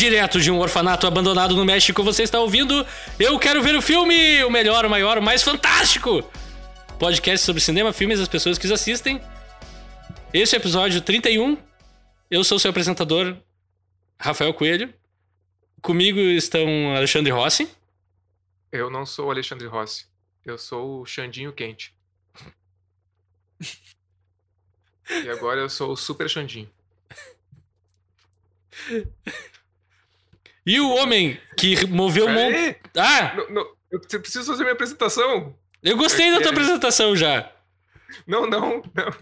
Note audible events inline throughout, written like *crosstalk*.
Direto de um orfanato abandonado no México, você está ouvindo Eu Quero Ver o Filme! O melhor, o maior, o mais fantástico! Podcast sobre cinema, filmes e as pessoas que os assistem. Esse é o episódio 31. Eu sou seu apresentador, Rafael Coelho. Comigo estão Alexandre Rossi. Eu não sou o Alexandre Rossi. Eu sou o Xandinho Quente. e agora eu sou o Super Xandinho. *laughs* E o homem que moveu monte. Peraí, Ah! não, não, eu preciso fazer minha apresentação. Eu gostei da tua É. apresentação já. Não, não, não.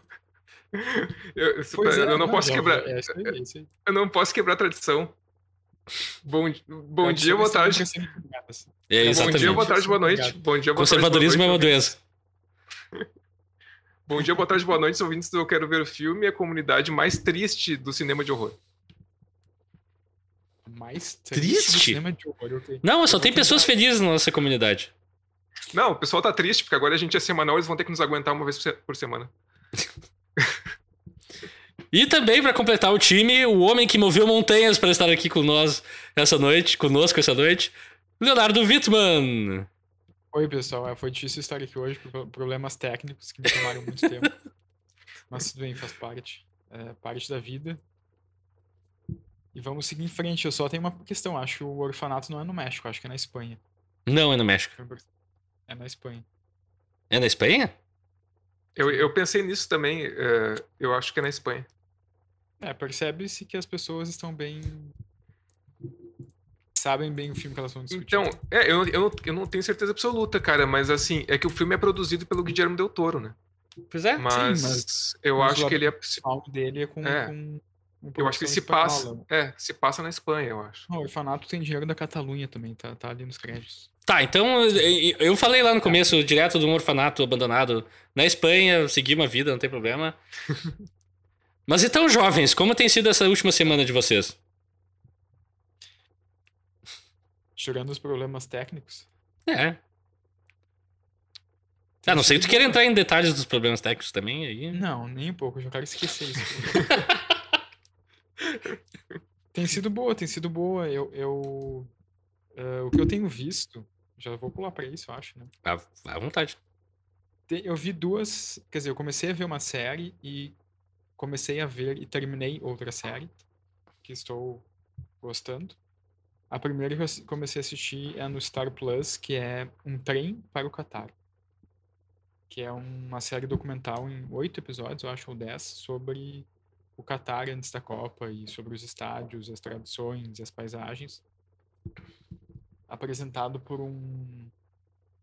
Eu, eu- é, eu não, posso já- quebrar. É é aí. Eu não posso quebrar a tradição. Bom, bom Eu dia, boa tarde. é assim. É, Bom dia, boa tarde, boa noite. Bom dia, boa tarde, Conservadorismo é boa uma noite. doença. *laughs* Bom dia, boa tarde, boa noite, ouvintes do Eu Quero Ver o Filme, a comunidade mais triste do cinema de horror. Mais Triste? do cinema de horror, ok. Não, só Eu tem pessoas tentar- felizes na nossa comunidade. Não, o pessoal tá triste, porque agora a gente é semanal, eles vão ter que nos aguentar uma vez por se- por semana. E também, pra completar o time, o homem que moveu montanhas para estar aqui com nós essa noite, conosco essa noite, Leonardo Wittmann. Oi, pessoal. É, Foi difícil estar aqui hoje por problemas técnicos que me tomaram muito tempo. *laughs* Mas tudo bem, faz parte. É parte da vida. E vamos seguir em frente. Eu só tenho uma questão. Acho que o orfanato não é no México, acho que é na Espanha. Não, é no México. É na Espanha. É na Espanha? Eu, eu pensei nisso também, é, eu acho que é na Espanha. É, percebe-se que as pessoas estão bem. Sabem bem o filme que elas vão discutir. Então, é, eu, eu, não, eu não tenho certeza absoluta, cara, mas assim, é que o filme é produzido pelo Guillermo Del Toro, né? Pois é. Mas, mas eu mas acho que ele é. o dele é com. É. com Eu acho que ele se passa. É, se passa na Espanha, eu acho. Não, o orfanato tem dinheiro da Catalunha também, tá, tá ali nos créditos. Tá, então eu falei lá no começo, direto de um orfanato abandonado na Espanha, segui uma vida, não tem problema. *laughs* Mas então, jovens, como tem sido essa última semana de vocês? Tirando os problemas técnicos. É. Ah, não sei se tu quer entrar em detalhes dos problemas técnicos também, aí. Não, nem um pouco, eu já quero esquecer isso. *laughs* tem sido boa, tem sido boa. Eu, eu eh, o que eu tenho visto, já vou pular pra isso, eu acho, né? À, à vontade. Te- Eu vi duas, quer dizer, eu comecei a ver uma série e comecei a ver e terminei outra série que estou gostando. A primeira que eu comecei a assistir é no Star Plus, que é Um Trem para o Catar. Que é uma série documental em oito episódios, eu acho, ou dez, sobre o Catar antes da Copa e sobre os estádios, as tradições e as paisagens. Apresentado por um,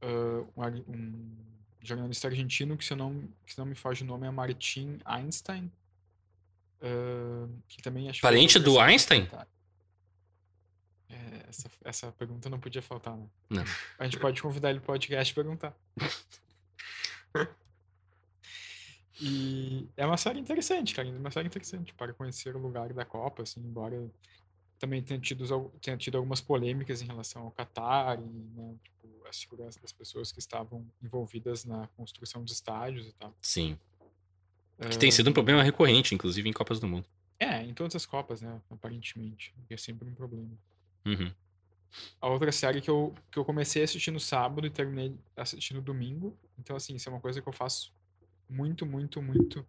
ah, um um jornalista argentino que se, não, que não me foge o nome é Martin Einstein. ah, que também acho Parente do Einstein? É, essa, essa pergunta não podia faltar, né? Não. A gente pode convidar ele pro podcast e perguntar. *laughs* E é uma série interessante, cara. É uma série interessante para conhecer o lugar da Copa, assim, embora também tenha tido, tenha tido algumas polêmicas em relação ao Catar e né, tipo, a segurança das pessoas que estavam envolvidas na construção dos estádios e tal. Sim. Que tem sido um problema recorrente, inclusive em Copas do Mundo. É, em todas as Copas, né? Aparentemente. É sempre um problema. Uhum. A outra série que eu, que eu comecei a assistir no sábado e terminei assistindo no domingo. Então, assim, isso é uma coisa que eu faço muito, muito, muito,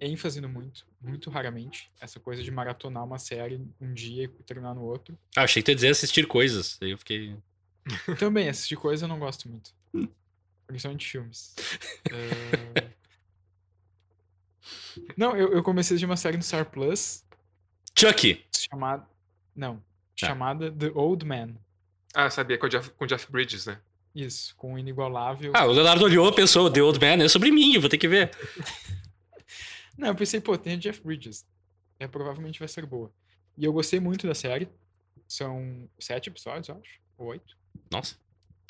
ênfase no muito, muito raramente. Essa coisa de maratonar uma série um dia e terminar no outro. Ah, achei que tu ia dizer assistir coisas. Aí eu fiquei. *laughs* Também, assistir coisa eu não gosto muito. Principalmente filmes. *laughs* Eh, Não, eu, eu comecei assistir uma série no Star Plus Chucky! chamada. Não. Tá. Chamada The Old Man. Ah, sabia, com o Jeff, com o Jeff Bridges, né? Isso, com o inigualável. Ah, o Leonardo olhou e pensou, The Old Man é sobre mim, vou ter que ver. *laughs* Não, eu pensei, pô, tem o Jeff Bridges. É, provavelmente vai ser boa. E eu gostei muito da série. São sete episódios, eu acho. Ou oito. Nossa,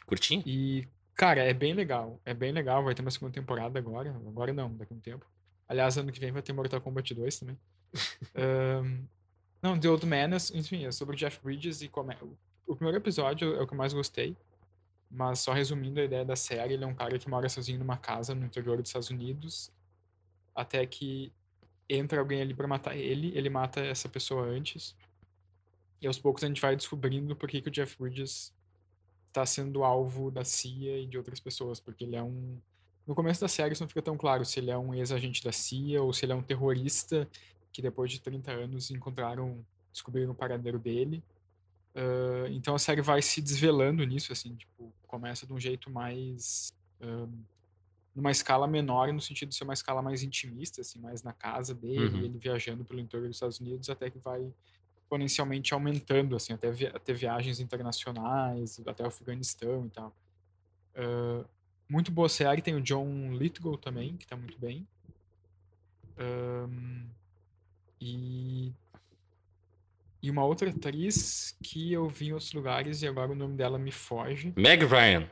curtinho. E, cara, é bem legal. É bem legal. Vai ter uma segunda temporada agora. Agora não, daqui a um tempo. Aliás, ano que vem vai ter Mortal Kombat 2 também. *laughs* Ahn, não, The Old Man, é- enfim, é sobre o Jeff Bridges e como é- O primeiro episódio é o que eu mais gostei. Mas só resumindo a ideia da série, ele é um cara que mora sozinho numa casa no interior dos Estados Unidos. Até que entra alguém ali pra matar ele, ele mata essa pessoa antes. E aos poucos a gente vai descobrindo por que, que o Jeff Bridges está sendo alvo da CIA e de outras pessoas, porque ele é um no começo da série isso não fica tão claro se ele é um ex-agente da CIA ou se ele é um terrorista que depois de 30 anos encontraram, descobriram o paradeiro dele. Uh, então a série vai se desvelando nisso, assim, tipo, começa de um jeito mais. Um, numa escala menor, no sentido de ser uma escala mais intimista, assim, mais na casa dele, Uhum. ele viajando pelo entorno dos Estados Unidos, até que vai exponencialmente aumentando, assim, até, vi até viagens internacionais, até o Afeganistão e tal. Uh, muito boa série, tem o John Lithgow também, que tá muito bem. Um, e e uma outra atriz que eu vi em outros lugares e agora o nome dela me foge. Meg Ryan.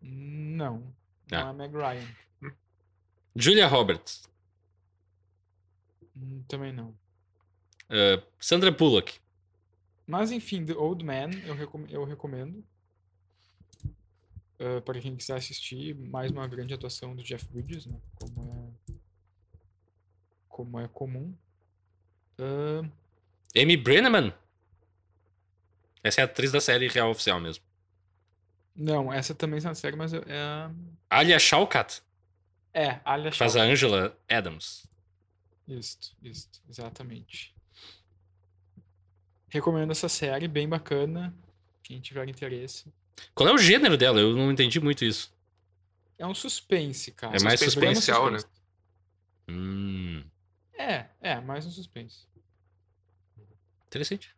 Não, Ah. não é Meg Ryan. Julia Roberts. Hum, Também não. Uh, Sandra Bullock. Mas enfim, The Old Man eu, recom eu recomendo. Ah, para quem quiser assistir, mais uma grande atuação do Jeff Bridges, né? Como é, como é comum. Ah, Amy Brenneman. Essa é a atriz da série real oficial mesmo. não, essa também está na série, mas é. É, Alia Shawkat. é Alia que Faz a Shawkat. Angela Adams. Isso, isso, exatamente. Recomendo essa série, bem bacana. Quem tiver interesse. Qual é o gênero dela? Eu não entendi muito isso. É um suspense, cara. É mais Suspense, suspensial, né? suspense. Hum, É, é, mais um suspense. Interessante.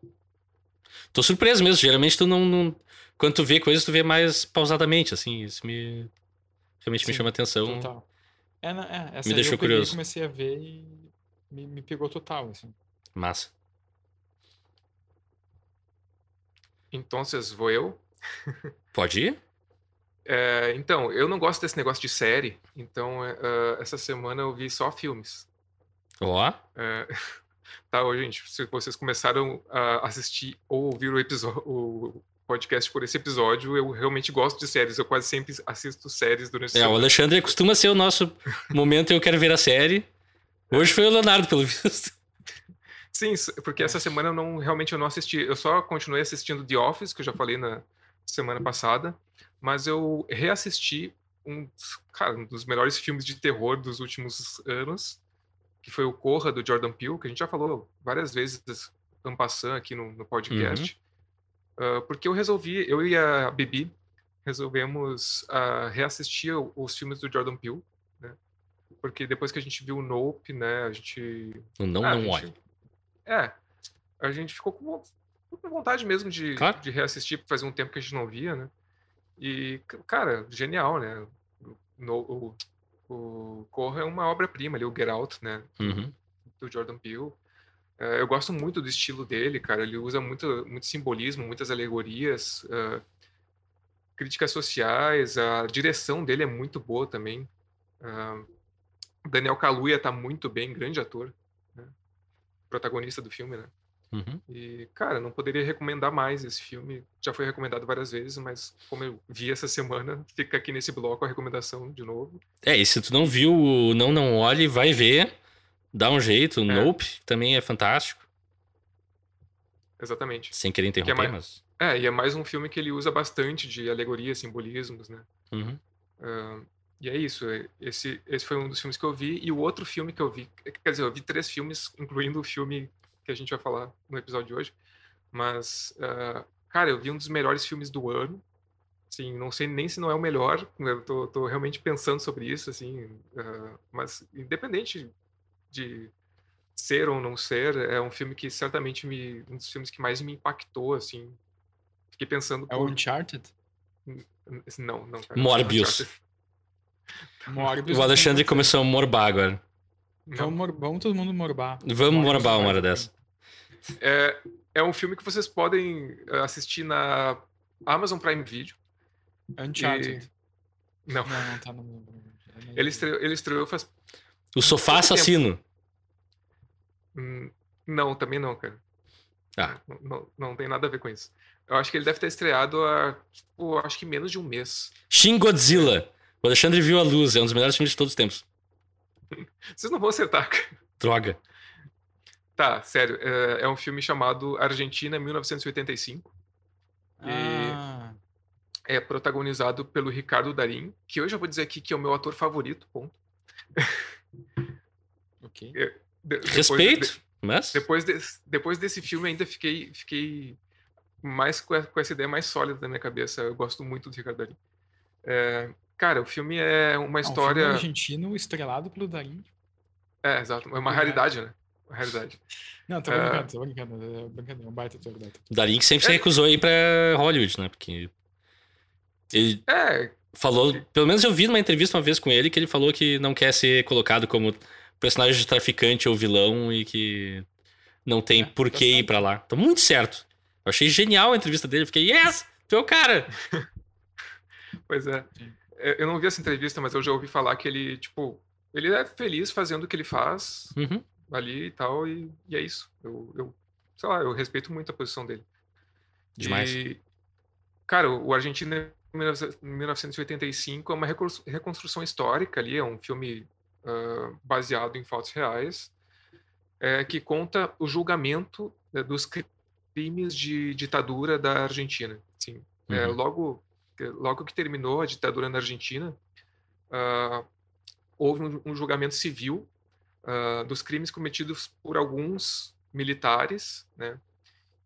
Tô surpreso mesmo. Geralmente tu não, não- Quando tu vê coisas, tu vê mais pausadamente, assim. Isso me. Realmente me Sim, chama atenção. Total. É, é, essa Me deixou eu peguei, curioso. comecei a ver e me, me pegou total, assim. Massa. Então, vou eu. *laughs* Pode ir? É, então, eu não gosto desse negócio de série, então ah, essa semana eu vi só filmes. Ó. É, *laughs* tá, ô, gente, se vocês começaram a assistir ou ouvir o, episódio, o podcast por esse episódio, eu realmente gosto de séries. Eu quase sempre assisto séries durante É, o. Alexandre costuma ser o nosso momento eu quero ver a série. Hoje foi o Leonardo, pelo visto. Sim, porque essa semana eu não realmente eu não assisti. Eu só continuei assistindo The Office, que eu já falei na semana passada, mas eu reassisti um, cara, um dos melhores filmes de terror dos últimos anos, que foi o Corra do Jordan Peele, que a gente já falou várias vezes ano passando aqui no, no podcast. Ah, porque eu resolvi, eu e a Bibi resolvemos ah, reassistir os filmes do Jordan Peele, né? Porque depois que a gente viu o Nope, né, a gente O Não, ah, não gente- olhe. É. A gente ficou com, com vontade mesmo de, Claro. de reassistir, porque fazia um tempo que a gente não via, né? E, cara, genial, né? No, o, o Corra é uma obra-prima ali, o Get Out, né? Uhum. Do Jordan Peele. É, eu gosto muito do estilo dele, cara. Ele usa muito, muito simbolismo, muitas alegorias, ah, críticas sociais. A direção dele é muito boa também. Ah, Daniel Kaluuya tá muito bem, grande ator. né? Protagonista do filme, né? Uhum. E, cara, não poderia recomendar mais esse filme. Já foi recomendado várias vezes, mas como eu vi essa semana, fica aqui nesse bloco a recomendação de novo. É, e se tu não viu o Não Não Olhe, vai ver. Dá um jeito. O Nope também é fantástico. Exatamente. Sem querer interromper, mais- mas. É, e é mais um filme que ele usa bastante de alegoria, simbolismos, né? Uhum. Ah, e é isso. é- Esse, esse foi um dos filmes que eu vi. E o outro filme que eu vi, quer dizer, eu vi três filmes, incluindo o filme que a gente vai falar no episódio de hoje. Mas, ah, cara, eu vi um dos melhores filmes do ano. Assim, não sei nem se não é o melhor. Eu tô, tô realmente pensando sobre isso, assim. ah, mas, independente de ser ou não ser, é um filme que certamente me, um dos filmes que mais me impactou, assim. Fiquei pensando É o Uncharted? não, não, cara. Morbius. *laughs* Morbius. O Alexandre começou a morbar agora. Vamos, mor- vamos todo mundo morbar. Vamos morbar uma hora dessa. É, é um filme que vocês podem eh, assistir na Amazon Prime Video. Uncharted. Não, Não, não tá no meu. ele estreou, ele estreou faz. O Sofá Pouco tempo. Assassino. hum, Não, também não, cara. Ah. Não, não, não tem nada a ver com isso. Eu acho que ele deve ter estreado há, tipo, acho que menos de um mês. Shin Godzilla. O Alexandre viu a luz. É um dos melhores filmes de todos os tempos. Vocês não vão acertar. Droga. Tá, sério. É, é um filme chamado Argentina 1985. Ah, É protagonizado pelo Ricardo Darim, que eu já vou dizer aqui que é o meu ator favorito, ponto. *laughs* ok. De- depois- Respeito, mas. Depois, desse, depois desse filme, ainda fiquei, fiquei mais com essa ideia mais sólida na minha cabeça. Eu gosto muito do Ricardo Darim. É, cara, o filme é uma Ah, um filme história. argentino estrelado pelo Darim. é, exato. É uma Obrigado. raridade, né? Uma raridade. Não, tô É. brincando, tô brincando. É brincadeira, é um baita ator, Darim que sempre se É. recusou a ir pra Hollywood, né? Porque. Ele É, falou. Pelo menos eu vi numa entrevista uma vez com ele que ele falou que não quer ser colocado como personagem de traficante ou vilão e que não tem É, por tá que ir pra lá. Tá muito certo. Eu achei genial a entrevista dele. Fiquei, yes! Tu é o cara! *laughs* pois é. Sim. É, Eu não vi essa entrevista, mas eu já ouvi falar que ele, tipo, ele é feliz fazendo o que ele faz Uhum. ali e tal, e, e é isso. Eu, eu, sei lá, eu respeito muito a posição dele. Demais. E, cara, o Argentina em 19- 1985 é uma recons- reconstrução histórica ali, é um filme ah, baseado em fatos reais, é, que conta o julgamento né, dos crimes de ditadura da Argentina. Sim, é, Uhum. logo, logo que terminou a ditadura na Argentina, ah, houve um, um julgamento civil ah, dos crimes cometidos por alguns militares, né?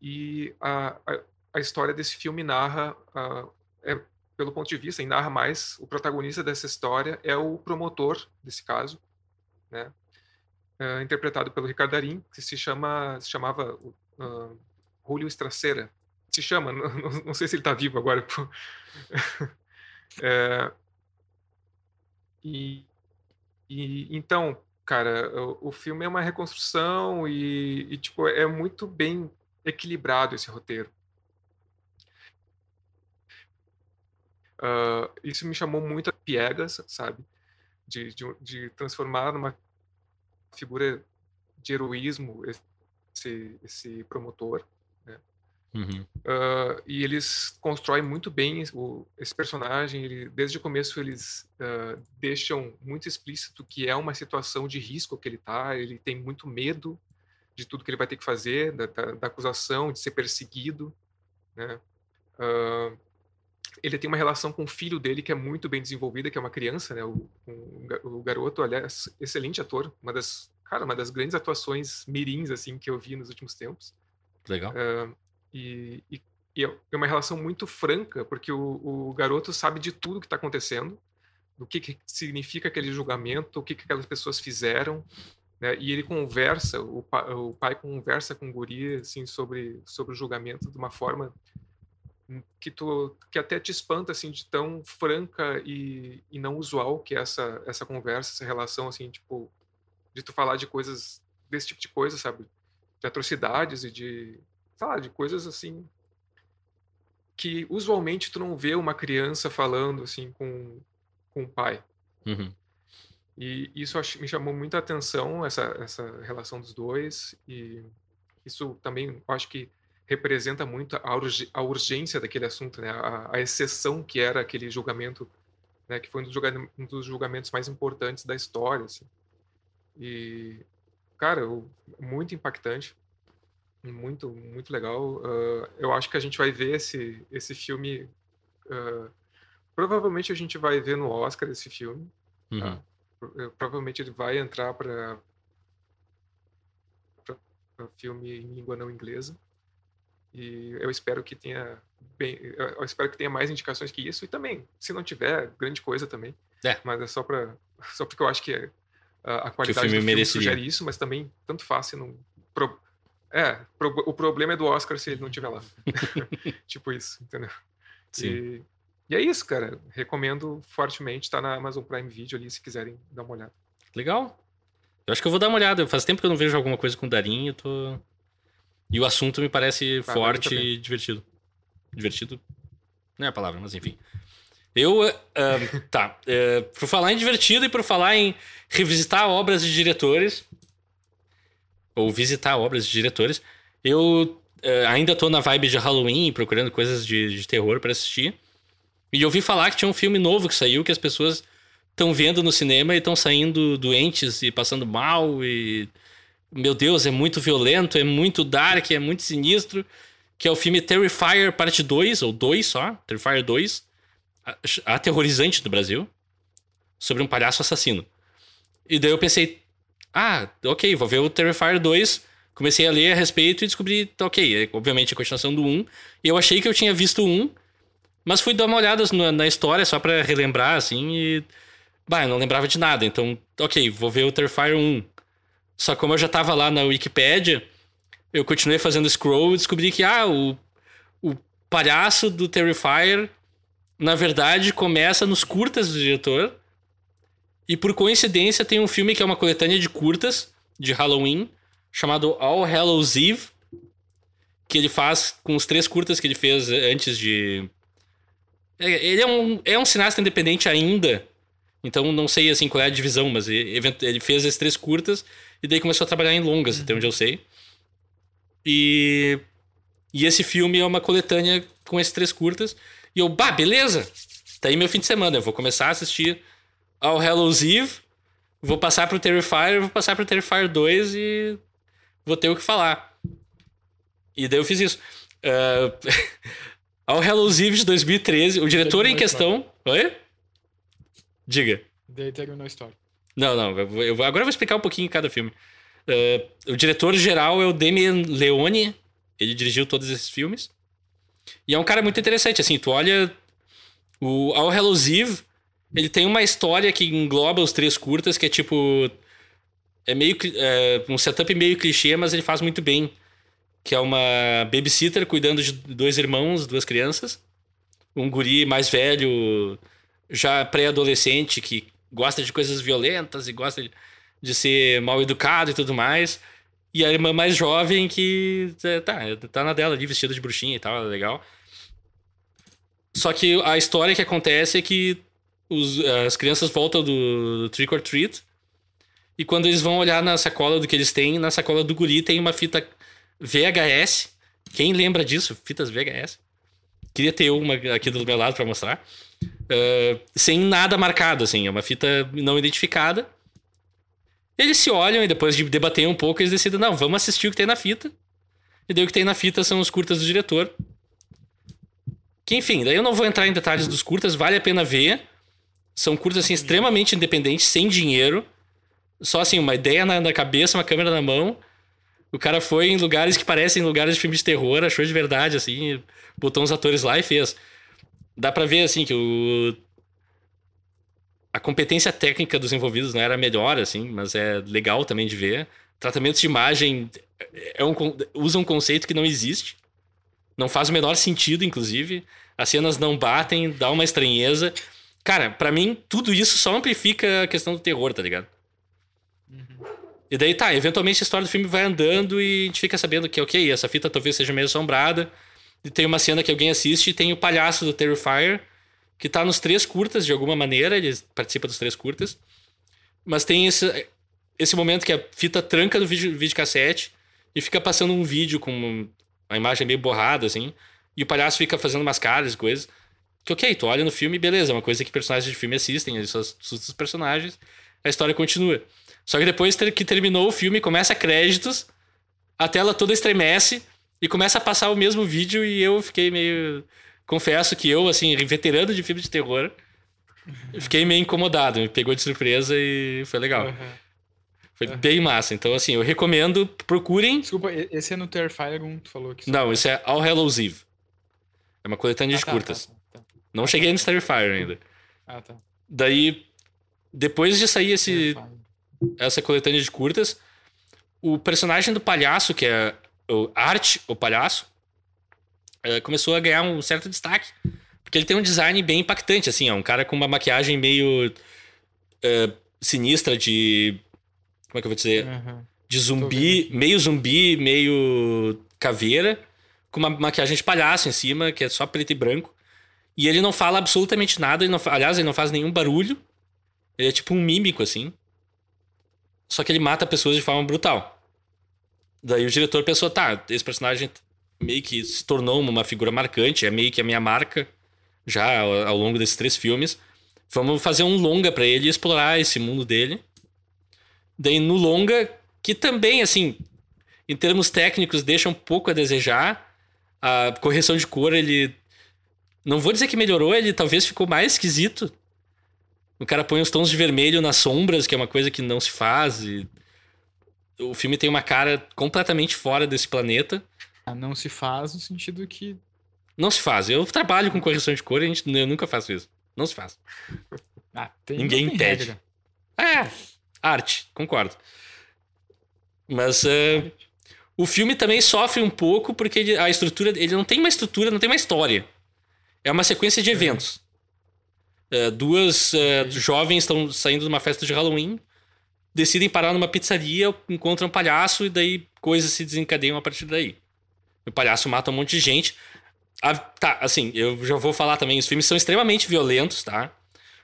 E a, a, a história desse filme narra, ah, é, pelo ponto de vista, e narra mais, o protagonista dessa história é o promotor desse caso, né? Interpretado pelo Ricardo Darim, que se chama, se chamava Julio Estracera. Se chama, não, não- não sei se ele está vivo agora. *laughs* É, e, e então, cara, o, o filme é uma reconstrução e, e, tipo é muito bem equilibrado esse roteiro. Ah, isso me chamou muito a piegas, sabe? De, de, de transformar numa figura de heroísmo esse, esse promotor. Uhum. Ah, e eles constroem muito bem o, esse personagem. Ele, desde o começo, eles ah, deixam muito explícito que é uma situação de risco que ele está. Ele tem muito medo de tudo que ele vai ter que fazer, da, da, da acusação, de ser perseguido. Né? Ah, ele tem uma relação com o filho dele que é muito bem desenvolvida, que é uma criança, né? O, ga- o garoto, aliás, excelente ator, uma das, cara, uma das grandes atuações mirins assim que eu vi nos últimos tempos. Legal. Ah, e, e, e é é uma relação muito franca, porque o, o garoto sabe de tudo que está acontecendo, do que, que significa aquele julgamento, o que, que aquelas pessoas fizeram, né? E ele conversa, o, pa, o pai conversa com o guri assim sobre sobre o julgamento de uma forma que tu que até te espanta assim de tão franca e, e não usual que é essa essa conversa, essa relação assim, tipo de tu falar de coisas desse tipo de coisa, sabe? De atrocidades e de sei lá, de coisas assim que usualmente tu não vê uma criança falando assim com com o pai. Uhum. E isso me chamou muita atenção, essa, essa relação dos dois. E isso também, acho que representa muito a, urge- a urgência daquele assunto, né? A, a exceção que era aquele julgamento, né? Que foi um dos, julga- dos julgamentos mais importantes da história, assim. E, cara, muito impactante. Muito, muito legal. Ah, eu acho que a gente vai ver esse, esse filme... ah, provavelmente a gente vai ver no Oscar esse filme. Uhum. Tá. Pro- provavelmente ele vai entrar para filme em língua não inglesa e eu espero que tenha bem eu espero que tenha mais indicações que isso e também se não tiver grande coisa também É. mas é só para só porque eu acho que a, a qualidade filme do filme mereceria. sugere isso mas também tanto faz se não pro- é pro- o problema é do Oscar se ele não tiver lá *laughs* tipo isso entendeu Sim. e, e é isso, cara. Recomendo fortemente. Tá na Amazon Prime Video ali, se quiserem dar uma olhada. Legal. Eu acho que eu vou dar uma olhada. Faz tempo que eu não vejo alguma coisa com o Darim. Eu tô... E o assunto me parece Vale forte e divertido. Divertido não é a palavra, mas enfim. Eu. ah, *laughs* tá. eh, por falar em divertido e por falar em revisitar obras de diretores. Ou visitar obras de diretores. Eu eh, ainda tô na vibe de Halloween, procurando coisas de, de terror pra assistir. E ouvi falar que tinha um filme novo que saiu que as pessoas estão vendo no cinema e estão saindo doentes e passando mal e meu Deus, é muito violento, é muito dark, é muito sinistro, que é o filme Terrifier Parte 2, ou 2 só, Terrifier 2, aterrorizante do Brasil, sobre um palhaço assassino. E daí eu pensei, ah, ok, vou ver o Terrifier 2. Comecei a ler a respeito e descobri, tá, ok, é obviamente a continuação do 1. E eu achei que eu tinha visto o 1, mas fui dar uma olhada na, na história só para relembrar, assim, e. Bah, eu não lembrava de nada, então, ok, vou ver o Terrifier 1. Só que como eu já tava lá na Wikipedia, eu continuei fazendo scroll e descobri que, ah, o, o palhaço do Terrifier, na verdade, começa nos curtas do diretor. E por coincidência tem um filme que é uma coletânea de curtas de Halloween, chamado All Hallows Eve, que ele faz com os três curtas que ele fez antes de. É, ele é um, é um cineasta independente ainda, então não sei assim qual é a divisão, mas ele, ele fez esses três curtas e daí começou a trabalhar em longas, até onde eu sei. E, e esse filme é uma coletânea com esses três curtas. E eu, bah, beleza! Tá aí meu fim de semana, eu vou começar a assistir ao Hallows Eve, vou passar pro Terrifier, vou passar pro Terrifier 2 e vou ter o que falar. E daí eu fiz isso. Uh, *laughs* ao Hallows Eve de 2013, o diretor em questão. Oi? Diga. Daí terminou a história. Não, não. Eu, eu, agora eu vou explicar um pouquinho cada filme. Uh, o diretor geral é o Damien Leone. Ele dirigiu todos esses filmes. E é um cara muito interessante, assim, tu olha o All Hallows Eve, ele tem uma história que engloba os três curtas, que é tipo. É meio. É, um setup meio clichê, mas ele faz muito bem. Que é uma babysitter cuidando de dois irmãos, duas crianças. Um guri mais velho, já pré-adolescente, que gosta de coisas violentas e gosta de, de ser mal educado e tudo mais. E a irmã mais jovem que é, tá, tá na dela ali, vestida de bruxinha e tal, legal. Só que a história que acontece é que os, as crianças voltam do, Trick or Treat. E quando eles vão olhar na sacola do que eles têm, na sacola do guri tem uma fita VHS. Quem lembra disso? Fitas VHS. Queria ter uma aqui do meu lado para mostrar. Uh, sem nada marcado, assim. É uma fita não identificada. Eles se olham e depois de debater um pouco, eles decidem, não, vamos assistir o que tem na fita. E daí o que tem na fita são os curtas do diretor. Que enfim, daí eu não vou entrar em detalhes dos curtas, vale a pena ver. São curtas, assim, extremamente independentes, sem dinheiro. Só, assim, uma ideia na, na cabeça, uma câmera na mão. O cara foi em lugares que parecem lugares de filme de terror, achou de verdade, assim, botou uns atores lá e fez. Dá pra ver, assim, que o... A competência técnica dos envolvidos não era melhor, assim, mas é legal também de ver. Tratamentos de imagem é um, usa um conceito que não existe. Não faz o menor sentido, inclusive. As cenas não batem, dá uma estranheza. Cara, para mim, tudo isso só amplifica a questão do terror, tá ligado? Uhum. E daí tá, eventualmente a história do filme vai andando e a gente fica sabendo que, ok, essa fita talvez seja meio assombrada. E tem uma cena que alguém assiste e tem o palhaço do Terrifier, que tá nos três curtas de alguma maneira, ele participa dos três curtas. Mas tem esse, esse momento que a fita tranca no vídeo, videocassete e fica passando um vídeo com uma imagem meio borrada, assim. E o palhaço fica fazendo umas caras e coisas. Que ok, tu olha no filme, beleza, é uma coisa que personagens de filme assistem, eles assustam os personagens, a história continua. Só que depois que terminou o filme, começa créditos, a tela toda estremece e começa a passar o mesmo vídeo e eu fiquei meio. Confesso que eu, assim, veterano de filme de terror, fiquei meio incomodado, me pegou de surpresa e foi legal. Uhum. Foi uhum. bem massa. Então, assim, eu recomendo, procurem. Desculpa, esse é no Terrifier 1, tu falou que. Não, esse é All Hallows Eve. É uma coletânea ah, de tá, curtas. Tá, tá. Não cheguei no Starfire ainda. Ah, tá. Daí, depois de sair esse, essa coletânea de curtas, o personagem do palhaço, que é o Art, o palhaço, é, começou a ganhar um certo destaque. Porque ele tem um design bem impactante, assim, é um cara com uma maquiagem meio é, sinistra de. Como é que eu vou dizer? Uhum. De zumbi, meio zumbi, meio caveira, com uma maquiagem de palhaço em cima, que é só preto e branco. E ele não fala absolutamente nada, ele não, aliás, ele não faz nenhum barulho. Ele é tipo um mímico, assim. Só que ele mata pessoas de forma brutal. Daí o diretor pensou, tá, esse personagem meio que se tornou uma figura marcante, é meio que a minha marca já ao, longo desses três filmes. Vamos fazer um longa para ele explorar esse mundo dele. Daí no longa, que também, assim, em termos técnicos, deixa um pouco a desejar. A correção de cor, ele. Não vou dizer que melhorou, ele talvez ficou mais esquisito. O cara põe os tons de vermelho nas sombras, que é uma coisa que não se faz. E... O filme tem uma cara completamente fora desse planeta. Ah, Não se faz no sentido que. Não se faz. Eu trabalho com correção de cor e a gente, eu nunca faço isso. Não se faz. Ah, tem, Ninguém impede. regra. É, arte, concordo. Mas é, o filme também sofre um pouco porque ele- a estrutura. Ele não tem uma estrutura, não tem uma história. É uma sequência de eventos. É, duas é, jovens estão saindo de uma festa de Halloween, decidem parar numa pizzaria, encontram um palhaço e daí coisas se desencadeiam a partir daí. O palhaço mata um monte de gente. Tá, assim, eu já vou falar também, os filmes são extremamente violentos, tá?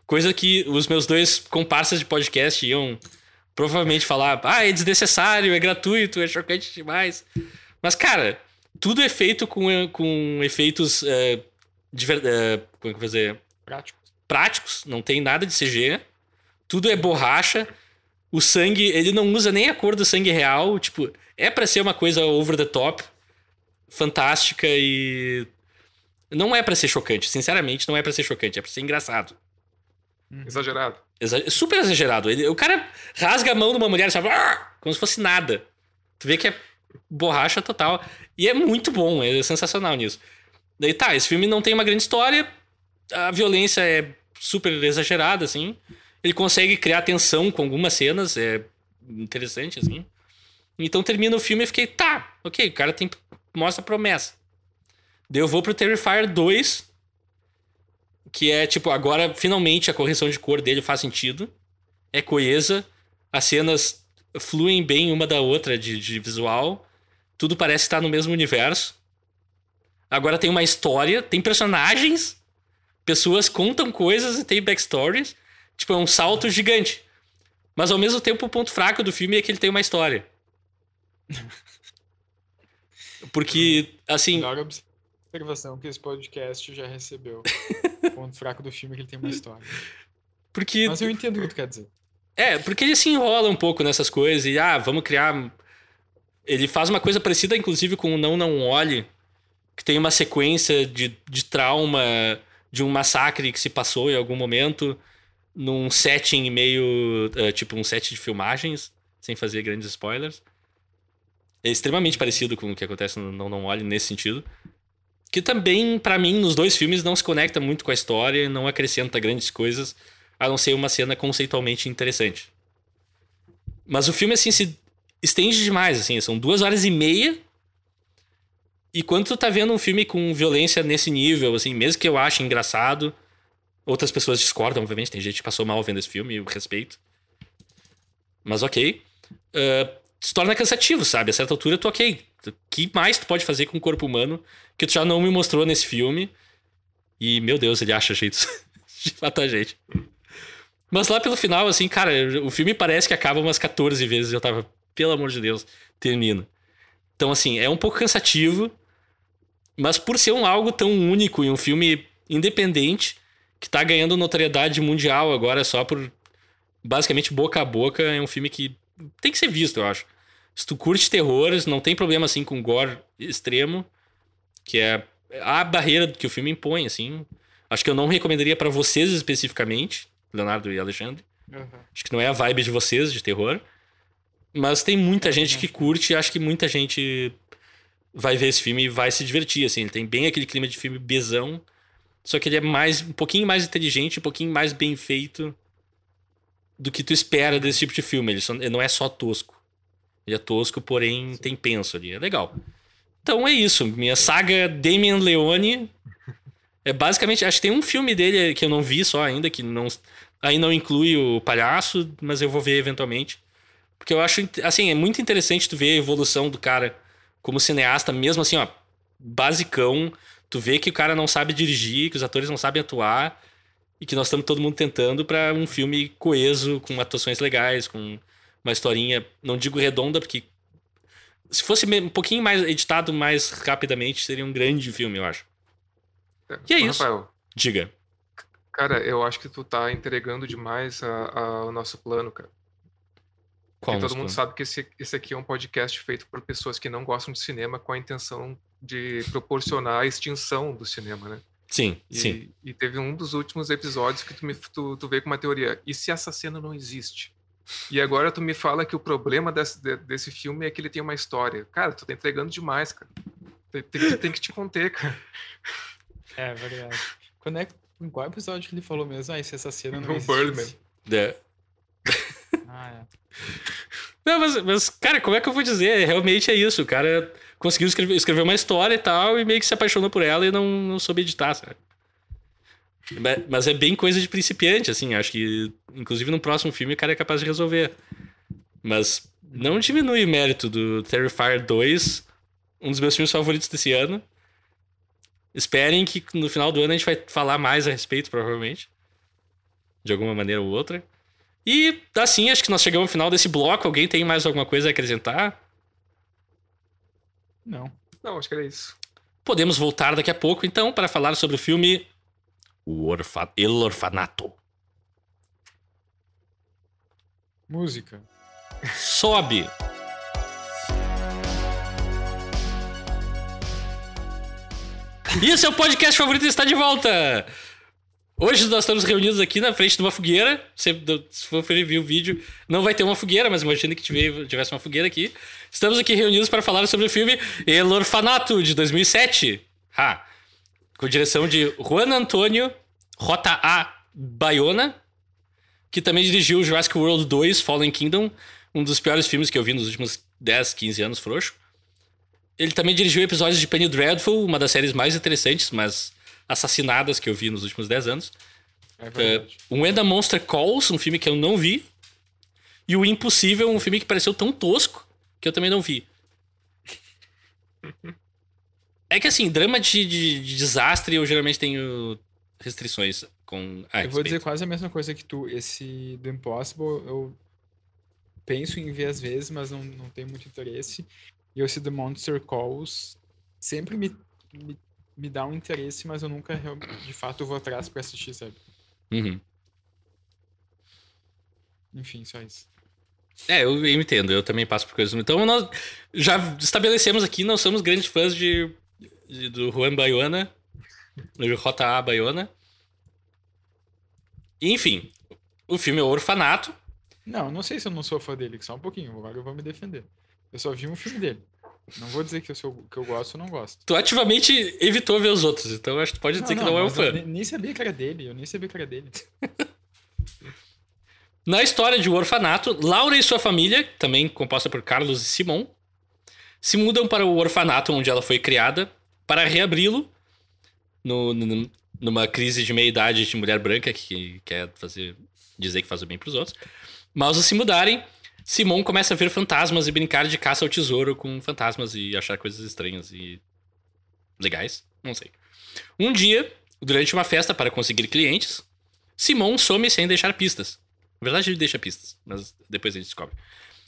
Coisa que os meus dois comparsas de podcast iam provavelmente falar: ah, é desnecessário, é gratuito, é chocante demais. Mas, cara, tudo é feito com, com efeitos é, é, como é que eu vou dizer? Prático. práticos, não tem nada de CG. Tudo é borracha. O sangue, ele não usa nem a cor do sangue real. Tipo, é pra ser uma coisa over the top, fantástica e. Não é pra ser chocante. Sinceramente, não é pra ser chocante. É pra ser engraçado. Exagerado. Exa- super exagerado. Ele- o cara rasga a mão de uma mulher, sabe? "Ah!" Como se fosse nada. Tu vê que é borracha total. E é muito bom, é sensacional nisso. Daí tá, esse filme não tem uma grande história, a violência é super exagerada, assim. Ele consegue criar tensão com algumas cenas, é interessante, assim. Então termina o filme e fiquei, tá, ok, o cara tem, mostra promessa. Daí eu vou pro Terrifier 2, que é tipo, agora finalmente a correção de cor dele faz sentido. É coesa. As cenas fluem bem uma da outra de, de visual. Tudo parece estar no mesmo universo. Agora tem uma história, tem personagens, pessoas contam coisas e tem backstories. Tipo, é um salto gigante. Mas ao mesmo tempo, o ponto fraco do filme é que ele tem uma história. *laughs* Porque, assim, Melhor observação que esse podcast já recebeu. *laughs* O ponto fraco do filme é que ele tem uma história. porque Mas eu entendo o que tu quer dizer. É, porque ele se enrola um pouco nessas coisas e, ah, vamos criar. Ele faz uma coisa parecida, inclusive, com o Não Não Olhe, que tem uma sequência de, de trauma de um massacre que se passou em algum momento, num setting meio. eh, tipo, um set de filmagens, sem fazer grandes spoilers. É extremamente parecido com o que acontece no Não Não Olhe nesse sentido. Que também, pra mim, nos dois filmes não se conecta muito com a história, não acrescenta grandes coisas a não ser uma cena conceitualmente interessante. Mas o filme, assim, se estende demais, assim, são duas horas e meia. E quando tu tá vendo um filme com violência nesse nível, assim, mesmo que eu ache engraçado, outras pessoas discordam, obviamente, tem gente que passou mal vendo esse filme, eu respeito. Mas ok. Ah, se torna cansativo, sabe? A certa altura tu, ok. O que mais tu pode fazer com o corpo humano que tu já não me mostrou nesse filme? E, meu Deus, ele acha jeitos *laughs* de matar gente. Mas lá pelo final, assim, cara, o filme parece que acaba umas 14 vezes. Eu tava, pelo amor de Deus, termina. Então, assim, é um pouco cansativo. Mas por ser um algo tão único e um filme independente, que tá ganhando notoriedade mundial agora só por basicamente boca a boca, é um filme que tem que ser visto, eu acho. Se tu curte terrores, não tem problema assim com gore extremo, que é a barreira que o filme impõe, assim. Acho que eu não recomendaria pra vocês especificamente, Leonardo e Alexandre. Acho que não é a vibe de vocês de terror. Mas tem muita gente que curte e acho que muita gente vai ver esse filme e vai se divertir, assim. Ele tem bem aquele clima de filme bezão. Só que ele é mais, um pouquinho mais inteligente, um pouquinho mais bem feito do que tu espera desse tipo de filme. Ele, só- ele não é só tosco. Ele é tosco, porém tem penso ali. É legal. Então é isso. Minha saga Damian Leone é basicamente. Acho que tem um filme dele que eu não vi só ainda, que não, aí não inclui o palhaço, mas eu vou ver eventualmente. Porque eu acho, assim, é muito interessante tu ver a evolução do cara como cineasta, mesmo assim, ó, basicão. Tu vê que o cara não sabe dirigir, que os atores não sabem atuar e que nós estamos todo mundo tentando pra um filme coeso, com atuações legais, com uma historinha, não digo redonda, porque se fosse um pouquinho mais editado mais rapidamente, seria um grande filme, eu acho. E é Ô, isso. Rafael, Diga. cara, eu acho que tu tá entregando demais a- a- o nosso plano, cara. Qual e todo mundo sabe que esse, esse aqui é um podcast feito por pessoas que não gostam de cinema com a intenção de proporcionar a extinção do cinema, né? Sim, E, sim. e teve um dos últimos episódios que tu, me, tu, tu veio com uma teoria. E se essa cena não existe? E agora tu me fala que o problema desse, de- desse filme é que ele tem uma história. Cara, tu tá entregando demais, cara. Tem, tem, que- tem que te conter, cara. É verdade. Quando é, em qual episódio que ele falou mesmo? Ah, e se essa cena não No existisse? Birdman. É. Ah, é. Não, mas, mas, cara, como é que eu vou dizer? Realmente é isso. O cara conseguiu escrever, escrever uma história e tal, e meio que se apaixonou por ela e não, não soube editar, sabe? Ma- Mas é bem coisa de principiante, assim. Acho que, inclusive, no próximo filme o cara é capaz de resolver. Mas não diminui o mérito do Terrifier 2, um dos meus filmes favoritos desse ano. Esperem que no final do ano a gente vai falar mais a respeito, provavelmente. De alguma maneira ou outra. E assim, acho que nós chegamos ao final desse bloco. Alguém tem mais alguma coisa a acrescentar? Não. Não, acho que era isso. Podemos voltar daqui a pouco, então, para falar sobre o filme O Orfa... El Orfanato. Música. Sobe! E esse é o podcast favorito está de volta! Hoje nós estamos reunidos aqui na frente de uma fogueira. Se, for ver o vídeo, não vai ter uma fogueira, mas imagina que tive- tivesse uma fogueira aqui. Estamos aqui reunidos para falar sobre o filme El Orfanato, de 2007. Ha! Com direção de Juan Antônio J.A. Bayona, que também dirigiu Jurassic World 2 Fallen Kingdom, um dos piores filmes que eu vi nos últimos 10, 15 anos, frouxo. Ele também dirigiu episódios de Penny Dreadful, uma das séries mais interessantes, mas assassinadas que eu vi nos últimos 10 anos. É o When the Monster Calls, um filme que eu não vi. E o Impossível, um filme que pareceu tão tosco que eu também não vi. É que assim, drama de, de- de desastre eu geralmente tenho restrições com. a eu vou dizer quase a mesma coisa que tu. Esse The Impossible eu penso em ver às vezes, mas não, não tenho muito interesse. E esse The Monster Calls sempre me, me, me dá um interesse, mas eu nunca de fato vou atrás pra assistir, sabe? Uhum. Enfim, só isso. É, eu, eu entendo, eu também passo por coisas. Então, nós já estabelecemos aqui, nós somos grandes fãs de, de- do Juan Bayona, do J.A. Bayona. Enfim, o filme é o Orfanato. Não, não sei se eu não sou fã dele, só um pouquinho, agora eu vou me defender. Eu só vi um filme dele. Não vou dizer que eu, sou, que eu gosto ou não gosto. Tu ativamente evitou ver os outros, então acho que tu pode dizer que não é um fã. eu nem, sabia que era dele, eu nem sabia que era dele. *laughs* Na história de O Orfanato, Laura e sua família, também composta por Carlos e Simon, se mudam para o orfanato onde ela foi criada para reabri-lo numa crise de meia-idade de mulher branca que quer fazer dizer que faz o bem para os outros. Mas ao se mudarem, Simon começa a ver fantasmas e brincar de caça ao tesouro com fantasmas e achar coisas estranhas e legais, não sei. Um dia, durante uma festa para conseguir clientes, Simon some sem deixar pistas. Na verdade, ele deixa pistas, mas depois a gente descobre.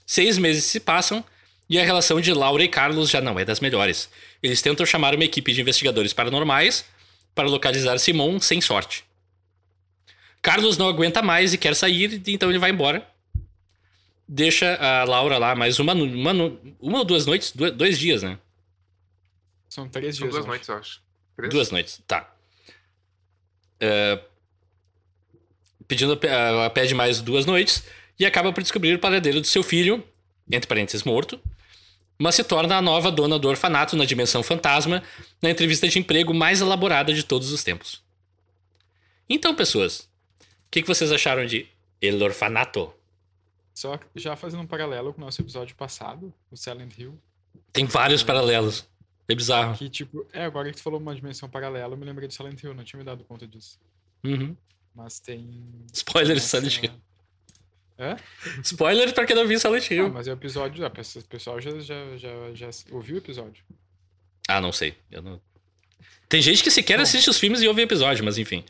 Seis meses se passam e a relação de Laura e Carlos já não é das melhores. Eles tentam chamar uma equipe de investigadores paranormais para localizar Simon sem sorte. Carlos não aguenta mais e quer sair, então ele vai embora. Deixa a Laura lá mais uma, uma, uma ou duas noites? Du- dois dias, né? São três São dias. duas eu noites, eu acho. Três? Duas noites, tá. É, pedindo, ela pede mais duas noites e acaba por descobrir o paradeiro do seu filho, entre parênteses, morto, mas se torna a nova dona do orfanato na dimensão fantasma na entrevista de emprego mais elaborada de todos os tempos. Então, pessoas, o que, que vocês acharam de El Orfanato? Só que já fazendo um paralelo com o nosso episódio passado, o Silent Hill, Tem vários paralelos. É bizarro. que tipo, é, agora que tu falou uma dimensão paralela, eu me lembrei do Silent Hill, não tinha me dado conta disso. Uhum. Mas tem. Spoiler de essa- Silent Hill. Hã? *laughs* Spoiler pra quem não viu Silent Hill. mas é o episódio. Ah, o pessoal já, já, já, já ouviu o episódio. Ah, não sei. Eu não... Tem gente que sequer assiste os filmes e ouve episódio, mas enfim.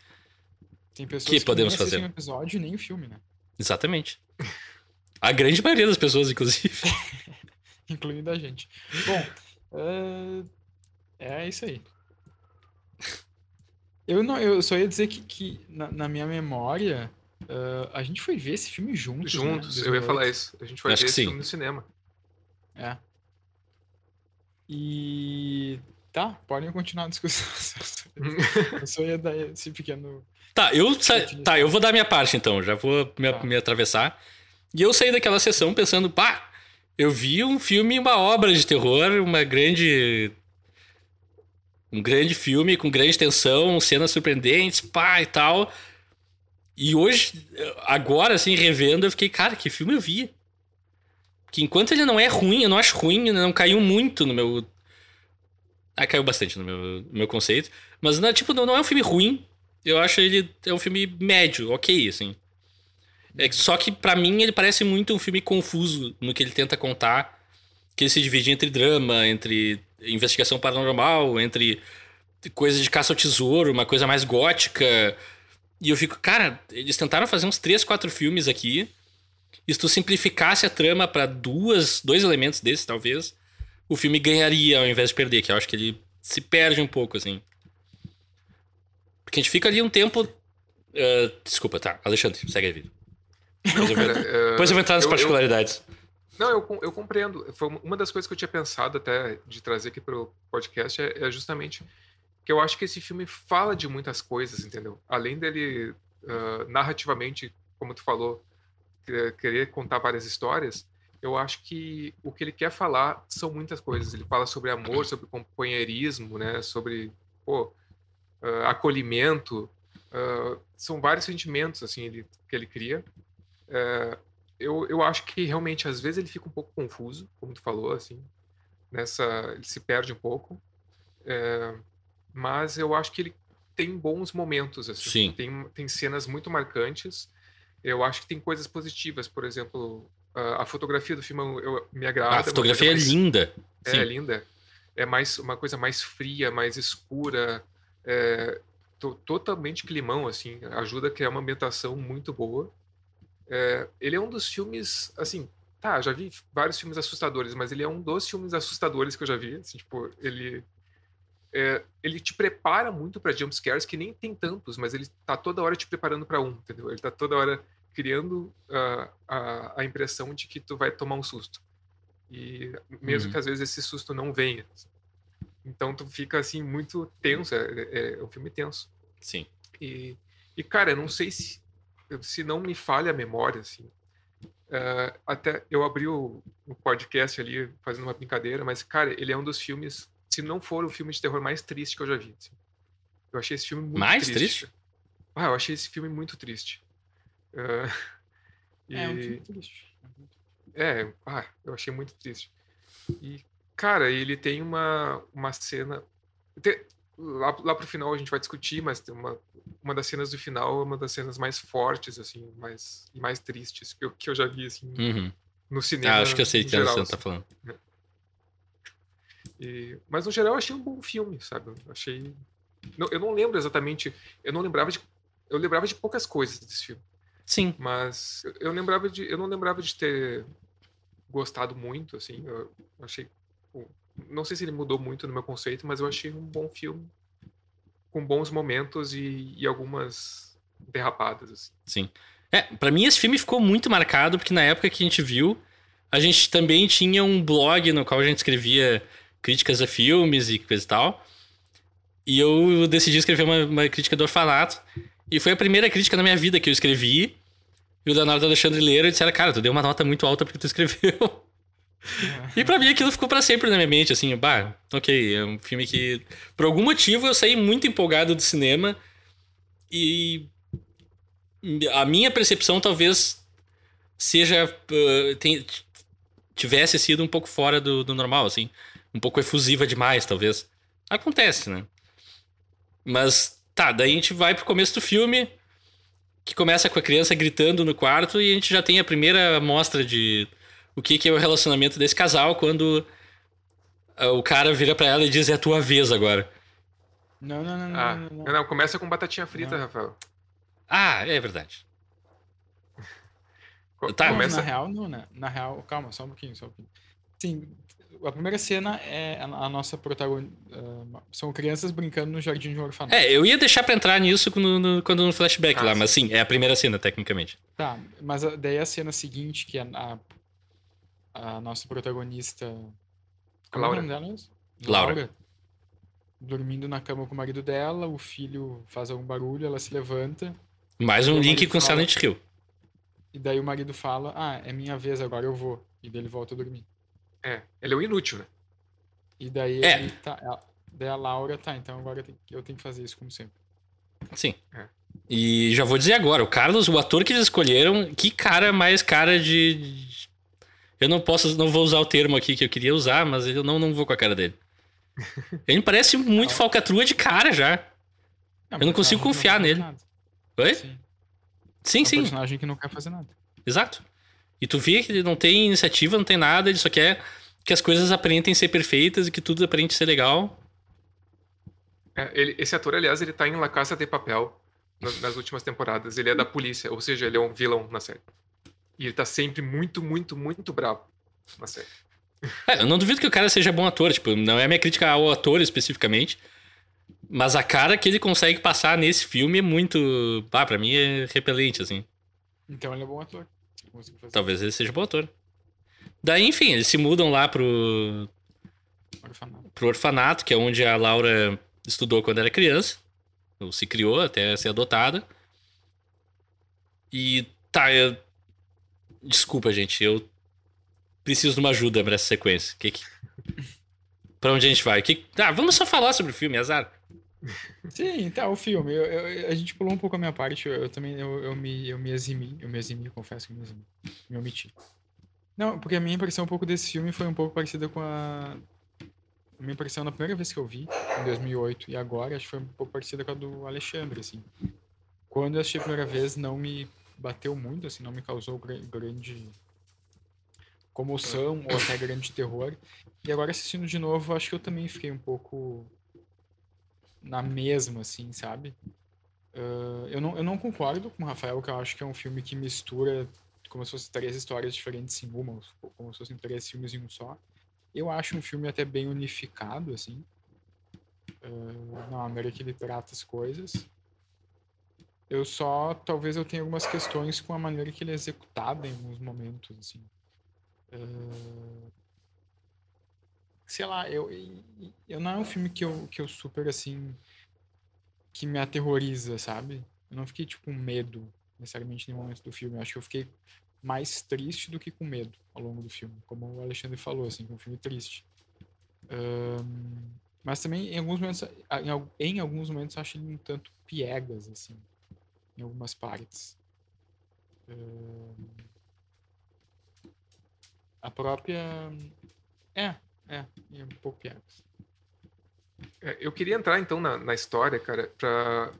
Tem pessoas Que que, podemos nem fazer? o episódio nem o filme, né? Exatamente. *laughs* A grande maioria das pessoas, inclusive. *laughs* Incluindo a gente. Bom, é, é isso aí. Eu, não, eu só ia dizer que, que na, na minha memória, ah, a gente foi ver esse filme juntos. né? Juntos, eu ia 2008. falar isso. A gente vai Acho ver esse sim. filme no cinema. É. E. Tá, podem continuar a discussão. *laughs* eu só ia dar esse pequeno. Tá, eu tá, eu vou dar minha parte então, já vou me, Tá. me atravessar. E eu saí daquela sessão pensando, pá, eu vi um filme, uma obra de terror, uma grande. Um grande filme com grande tensão, cenas surpreendentes, pá e tal. E hoje, agora, assim, revendo, eu fiquei, cara, que filme eu vi? Que enquanto ele não é ruim, eu não acho ruim, não caiu muito no meu. Ah, caiu bastante no meu, no meu conceito. Mas, não, tipo, não, não é um filme ruim. Eu acho ele é um filme médio, ok, assim. É só que pra mim ele parece muito um filme confuso no que ele tenta contar, que ele se divide entre drama, entre investigação paranormal, entre coisa de caça ao tesouro, uma coisa mais gótica. E eu fico, cara, eles tentaram fazer uns três, quatro filmes aqui. E se tu simplificasse a trama pra duas, dois elementos desses, talvez, o filme ganharia ao invés de perder, que eu acho que ele se perde um pouco, assim. Porque a gente fica ali um tempo. ah, desculpa, tá. Alexandre, segue a vida. Depois eu vou, Cara, é, depois eu vou entrar nas eu- eu- particularidades. Não, eu, eu compreendo. Foi uma das coisas que eu tinha pensado até de trazer aqui para o podcast é, é justamente que eu acho que esse filme fala de muitas coisas, entendeu? Além dele ah, narrativamente, como tu falou, que- querer contar várias histórias, eu acho que o que ele quer falar são muitas coisas. Ele fala sobre amor, sobre companheirismo, né? Sobre pô, ah, acolhimento. ah, são vários sentimentos assim ele- que ele cria. É, eu, eu acho que realmente às vezes ele fica um pouco confuso, como tu falou, assim, nessa ele se perde um pouco, É, mas eu acho que ele tem bons momentos, assim, Sim. tem tem cenas muito marcantes. Eu acho que tem coisas positivas, por exemplo, a, a fotografia do filme eu, me agrada. a uma fotografia é mais- linda. é Sim. linda. É mais uma coisa mais fria, mais escura, é, to- totalmente climão, assim. Ajuda a criar uma ambientação muito boa. É, ele é um dos filmes, assim, tá, já vi vários filmes assustadores, mas ele é um dos filmes assustadores que eu já vi. Assim, tipo, ele é, ele te prepara muito para jumpscares, que nem tem tantos, mas ele tá toda hora te preparando para um, entendeu? Ele tá toda hora criando ah, a, a impressão de que tu vai tomar um susto. E mesmo Uhum. que às vezes esse susto não venha. Então tu fica assim muito tenso, é, é- é um filme tenso. Sim. E, e cara, eu não sei se se não me falha a memória, assim. ah, até eu abri o, o podcast ali fazendo uma brincadeira, mas cara, ele é um dos filmes, se não for o filme de terror mais triste que eu já vi. assim. Eu achei esse filme muito Mais triste. triste? Ah, eu achei esse filme muito triste. Ah, *laughs* É um e- filme triste. é, ah, eu achei muito triste. E, cara, ele tem uma, uma cena. tem- lá, lá pro final a gente vai discutir, mas tem uma, uma das cenas do final é uma das cenas mais fortes, assim, mais, e mais tristes que eu, que eu já vi, assim, Uhum. no cinema. Ah, acho que eu sei que você geral, tá assim. falando. E- mas no geral achei um bom filme, sabe? Eu achei. não- eu não lembro exatamente. Eu não lembrava de. Eu lembrava de poucas coisas desse filme. Sim. Mas eu- eu lembrava de, eu não lembrava de ter gostado muito, assim. Eu achei, pô, não sei se ele mudou muito no meu conceito, mas eu achei um bom filme com bons momentos e, e algumas derrapadas. Assim. Sim. É, pra mim esse filme ficou muito marcado, porque na época que a gente viu, a gente também tinha um blog no qual a gente escrevia críticas a filmes e coisa e tal. E eu decidi escrever uma, uma crítica do orfanato. E foi a primeira crítica na minha vida que eu escrevi. E o Leonardo Alexandre Leira disseram, cara, tu deu uma nota muito alta porque tu escreveu. *laughs* E pra mim aquilo ficou pra sempre na minha mente, assim, bah, ok, é um filme que, por algum motivo, eu saí muito empolgado do cinema e a minha percepção talvez seja, uh, tivesse sido um pouco fora do, do normal, assim, um pouco efusiva demais, talvez. Acontece, né? Mas, tá, daí a gente vai pro começo do filme, que começa com a criança gritando no quarto e a gente já tem a primeira amostra de o que, que é o relacionamento desse casal quando ah, o cara vira pra ela e diz: É a tua vez agora. Não, não, não, não, Ah, não, não. não, não, começa com batatinha frita, Não. Rafael. Ah, é verdade. *laughs* Tá, Não, começa... Na real, não, né? Na real, calma, só um pouquinho, só um pouquinho. Sim, A primeira cena é a, nossa protagonista. são crianças brincando no jardim de um orfanato. É, eu ia deixar pra entrar nisso quando no, quando no flashback Ah, lá, sim. mas sim, é a primeira cena, tecnicamente. Tá, mas a- daí a cena seguinte, que é a, a, nossa protagonista. Como é Laura. nome dela mesmo? Laura. Dormindo na cama com o marido dela, o filho faz algum barulho, ela se levanta, Mais um link com fala- Silent Hill. e daí o marido fala: Ah, é minha vez, agora eu vou. E daí ele volta a dormir. É, ele é o inútil, né? E daí É. ele tá. daí a Laura, tá, então agora eu tenho, eu tenho que fazer isso como sempre. Sim. É. E já vou dizer agora, o Carlos, o ator que eles escolheram, que cara mais cara de. Eu não posso, não vou usar o termo aqui que eu queria usar, mas eu não, não vou com a cara dele. *laughs* Ele parece muito Não. falcatrua de cara já. É Eu não consigo personagem que confiar fazer nele. nada. Oi? Sim. Sim, É um sim, personagem que não quer fazer nada. exato. E tu vê que ele não tem iniciativa, não tem nada, ele só quer que as coisas aparentem ser perfeitas e que tudo aparente ser legal. É, ele- esse ator, aliás, ele tá em La Casa de Papel na- nas últimas temporadas. Ele é da polícia, ou seja, ele é um vilão na série. E ele tá sempre muito, muito, muito bravo na série. É, eu não duvido que o cara seja bom ator, tipo, não é a minha crítica ao ator especificamente. Mas a cara que ele consegue passar nesse filme é muito. Ah, pra mim é repelente, assim. Então ele é bom ator. Ele Talvez ele seja bom ator. Daí, enfim, eles se mudam lá pro, orfanato. pro orfanato, que é onde a Laura estudou quando era criança. Ou se criou até ser adotada. E tá, eu... Desculpa, gente, eu preciso de uma ajuda nessa sequência. Que que... pra onde a gente vai? Que... Ah, vamos só falar sobre o filme, azar. Sim, tá, o filme. Eu- eu- a gente pulou um pouco a minha parte. Eu, eu também eu, me, eu me eximi. Eu me eximi, confesso que me eximi. Me omiti. Não, porque a minha impressão um pouco desse filme foi um pouco parecida com a. A minha impressão na primeira vez que eu vi, em 2008, e agora, acho que foi um pouco parecida com a do Alexandre, assim. Quando eu assisti a primeira vez, não me bateu muito, assim, não me causou gra- grande comoção ou até grande terror. E agora assistindo de novo, acho que eu também fiquei um pouco na mesma, assim, sabe? Ah, eu, não, eu não concordo com o Rafael, que eu acho que é um filme que mistura como se fossem três histórias diferentes em uma, como se fossem três filmes em um só. Eu acho um filme até bem unificado, assim, ah, na maneira que ele trata as coisas. Eu só, talvez eu tenha algumas questões com a maneira que ele é executado em alguns momentos, assim. Ah, sei lá, eu, eu não é um filme que eu, que eu super, assim, que me aterroriza, sabe? Eu não fiquei, tipo, com medo, necessariamente, em nenhum momento do filme. Eu acho que eu fiquei mais triste do que com medo ao longo do filme, como o Alexandre falou, assim, que é um filme triste. Ahn, mas também, em alguns momentos, em alguns momentos, eu acho ele um tanto piegas, assim, em algumas partes. Ahn, a própria... É, é, é um pouco piegas. É, eu queria entrar, então, na, na história, cara, pra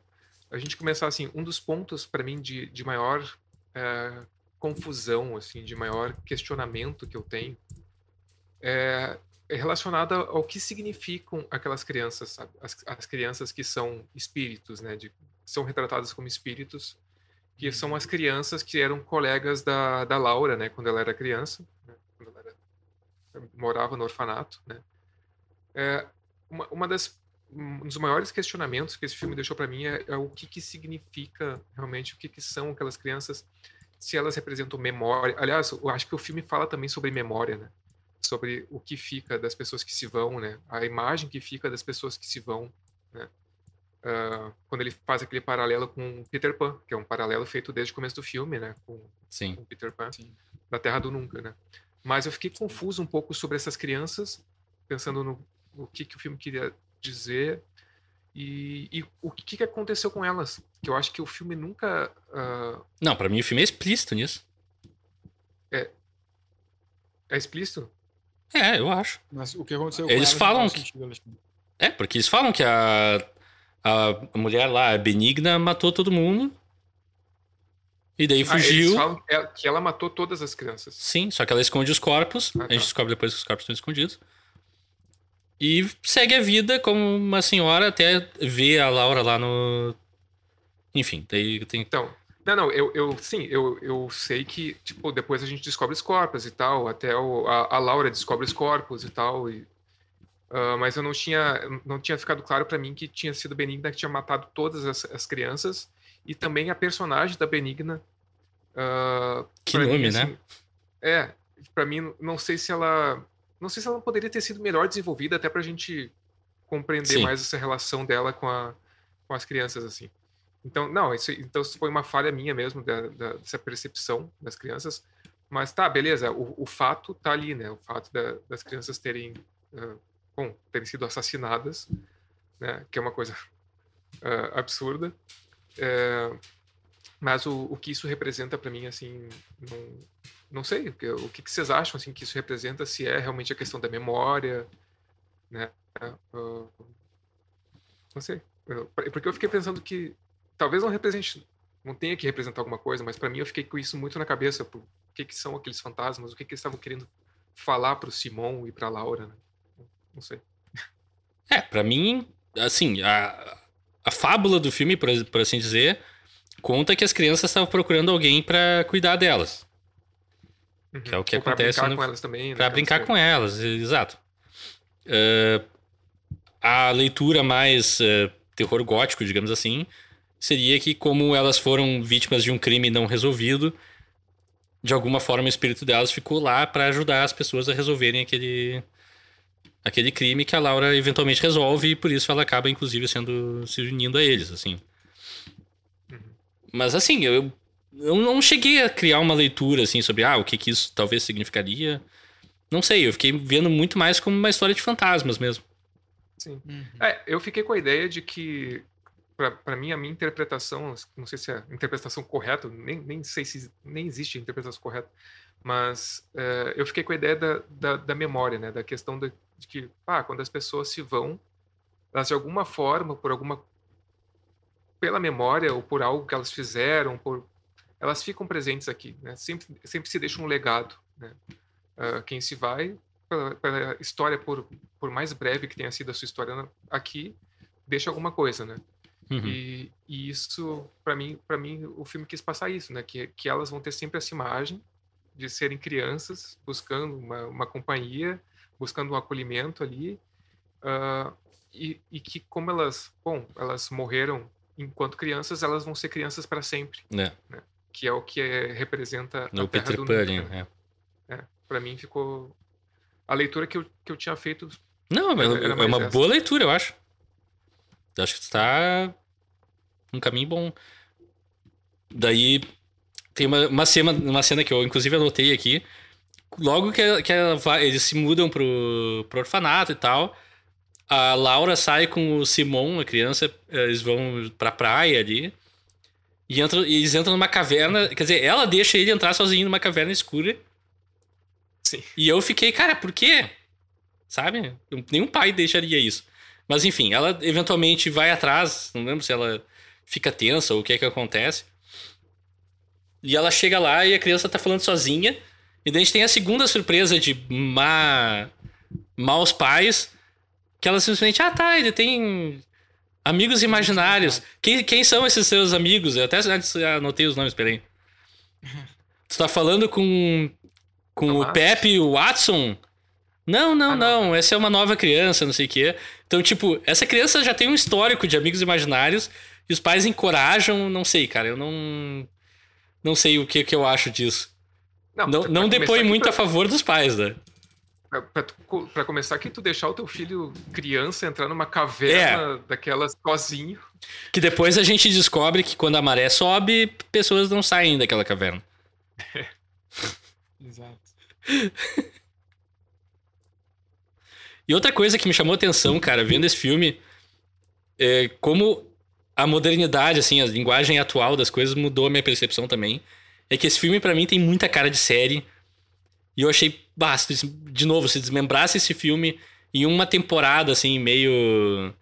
a gente começar, assim, um dos pontos, para mim, de, de maior é, confusão, assim, de maior questionamento que eu tenho, é, é relacionado ao que significam aquelas crianças, sabe? As, as crianças que são espíritos, né? De, são retratadas como espíritos, que são as crianças que eram colegas da, da Laura, né? Quando ela era criança, né, quando ela era- morava no orfanato, né? É, uma, uma das um dos maiores questionamentos que esse filme deixou para mim é, é o que que significa realmente o que que são aquelas crianças se elas representam memória aliás eu acho que o filme fala também sobre memória né sobre o que fica das pessoas que se vão né a imagem que fica das pessoas que se vão né Ah, quando ele faz aquele paralelo com Peter Pan que é um paralelo feito desde o começo do filme né com Sim. com Peter Pan Sim. da Terra do Nunca, né? Mas eu fiquei confuso um pouco sobre essas crianças, pensando no, no que, que o filme queria dizer e, e o que, que aconteceu com elas. Que eu acho que o filme nunca. ah, Não, pra mim o filme é explícito nisso. é explícito? É, eu acho. Mas o que aconteceu Eles com falam que-. É, porque eles falam que a, a mulher lá, a Benigna, matou todo mundo. E daí Ah, fugiu. eles falam que ela, que ela matou todas as crianças. Sim, só que ela esconde os corpos. Ah, A gente tá. descobre depois que os corpos estão escondidos. E segue a vida como uma senhora até ver a Laura lá no. Enfim, daí tem. Então, Não, não, eu, eu sim, eu, eu sei que, tipo, depois a gente descobre os corpos e tal, até o, a, a Laura descobre os corpos e tal, e, uh, mas eu não tinha, não tinha ficado claro para mim que tinha sido Benigna que tinha matado todas as, as crianças, e também a personagem da Benigna. Uh, que nome, mim, né? Assim, é, para mim, não sei se ela, não sei se ela poderia ter sido melhor desenvolvida até pra gente compreender Sim. mais essa relação dela com, a, com as crianças, assim. Então, não, isso, então isso foi uma falha minha mesmo, da, da, dessa percepção das crianças. Mas tá, beleza, o, o fato tá ali, né? O fato da, das crianças terem, uh, bom, terem sido assassinadas, né? Que é uma coisa uh, *laughs* absurda. Uh, mas o, o que isso representa para mim, assim, não, não sei. O que, o que vocês acham, assim, que isso representa? Se é realmente a questão da memória, né? Uh, não sei. Porque eu fiquei pensando que talvez não represente, não tenha que representar alguma coisa, mas para mim eu fiquei com isso muito na cabeça, por, o que, que são aqueles fantasmas, o que, que eles estavam querendo falar pro Simon e pra Laura, né? Não sei. É, para mim, assim, a, a fábula do filme, por, por assim dizer, conta que as crianças estavam procurando alguém para cuidar delas. Uhum. Que é o que Ou acontece. Pra brincar no, com elas também. Né? Pra brincar com elas, exato. Uh, a leitura mais uh, terror gótico, digamos assim, seria que, como elas foram vítimas de um crime não resolvido, de alguma forma o espírito delas ficou lá para ajudar as pessoas a resolverem aquele, aquele crime que a Laura eventualmente resolve e por isso ela acaba, inclusive, sendo se unindo a eles, assim. Mas, assim, eu, eu não cheguei a criar uma leitura, assim, sobre ah, o que, que isso talvez significaria. Não sei, eu fiquei vendo muito mais como uma história de fantasmas mesmo. Sim. Uhum. É, eu fiquei com a ideia de que para mim, a minha interpretação, não sei se é a interpretação correta, nem, nem sei se nem existe a interpretação correta, mas é, eu fiquei com a ideia da, da, da memória, né? Da questão de, de, que, ah, quando as pessoas se vão, elas de alguma forma, por alguma. pela memória ou por algo que elas fizeram, por, elas ficam presentes aqui, né? Sempre, sempre se deixa um legado, né? Uh, quem se vai, pela, pela história, por, por mais breve que tenha sido a sua história aqui, deixa alguma coisa, né? Uhum. E, e, isso, para mim, para mim, o filme quis passar isso, né? Que, que elas vão ter sempre essa imagem de serem crianças buscando uma, uma companhia, buscando um acolhimento ali, uh, e, e, que como elas, bom, elas morreram enquanto crianças, elas vão ser crianças para sempre, é. né? Que é o que é, representa no a Terra Peter do Pudding, né? é. é para mim ficou a leitura que eu, que eu tinha feito. Não, é, é uma essa. boa leitura, eu acho. Acho que está um caminho bom. Daí tem uma, uma, cena, uma cena que eu inclusive anotei aqui. Logo que, que vai, eles se mudam pro, pro orfanato e tal, a Laura sai com o Simon, a criança, eles vão pra praia ali. E, entram, eles entram numa caverna. Quer dizer, ela deixa ele entrar sozinho numa caverna escura. Sim. E eu fiquei, cara, por quê? Sabe? Nenhum pai deixaria isso. Mas enfim, ela eventualmente vai atrás, não lembro se ela fica tensa ou o que é que acontece. E ela chega lá e a criança tá falando sozinha. E daí a gente tem a segunda surpresa de má... maus pais. Que ela simplesmente, ah tá, ele tem amigos imaginários. Quem, quem são esses seus amigos? Eu até anotei os nomes, peraí. *laughs* Tu tá falando com, com o Pepe e o Watson? Não, não, ah, não, não. Essa é uma nova criança, não sei o quê. Então, tipo, essa criança já tem um histórico de amigos imaginários e os pais encorajam, não sei, cara, eu não. Não sei o que, que eu acho disso. Não, não, não depõe muito a favor dos pais, né? Pra, pra, pra, começar, que tu deixar o teu filho criança entrar numa caverna é. daquelas sozinho. Que depois a gente descobre que quando a maré sobe, pessoas não saem daquela caverna. É. *laughs* Exato. E outra coisa que me chamou atenção, cara, vendo esse filme, é como a modernidade, assim, a linguagem atual das coisas mudou a minha percepção também. É que esse filme, para mim, tem muita cara de série. E eu achei, basta, de novo, se desmembrasse esse filme em uma temporada, assim, meio.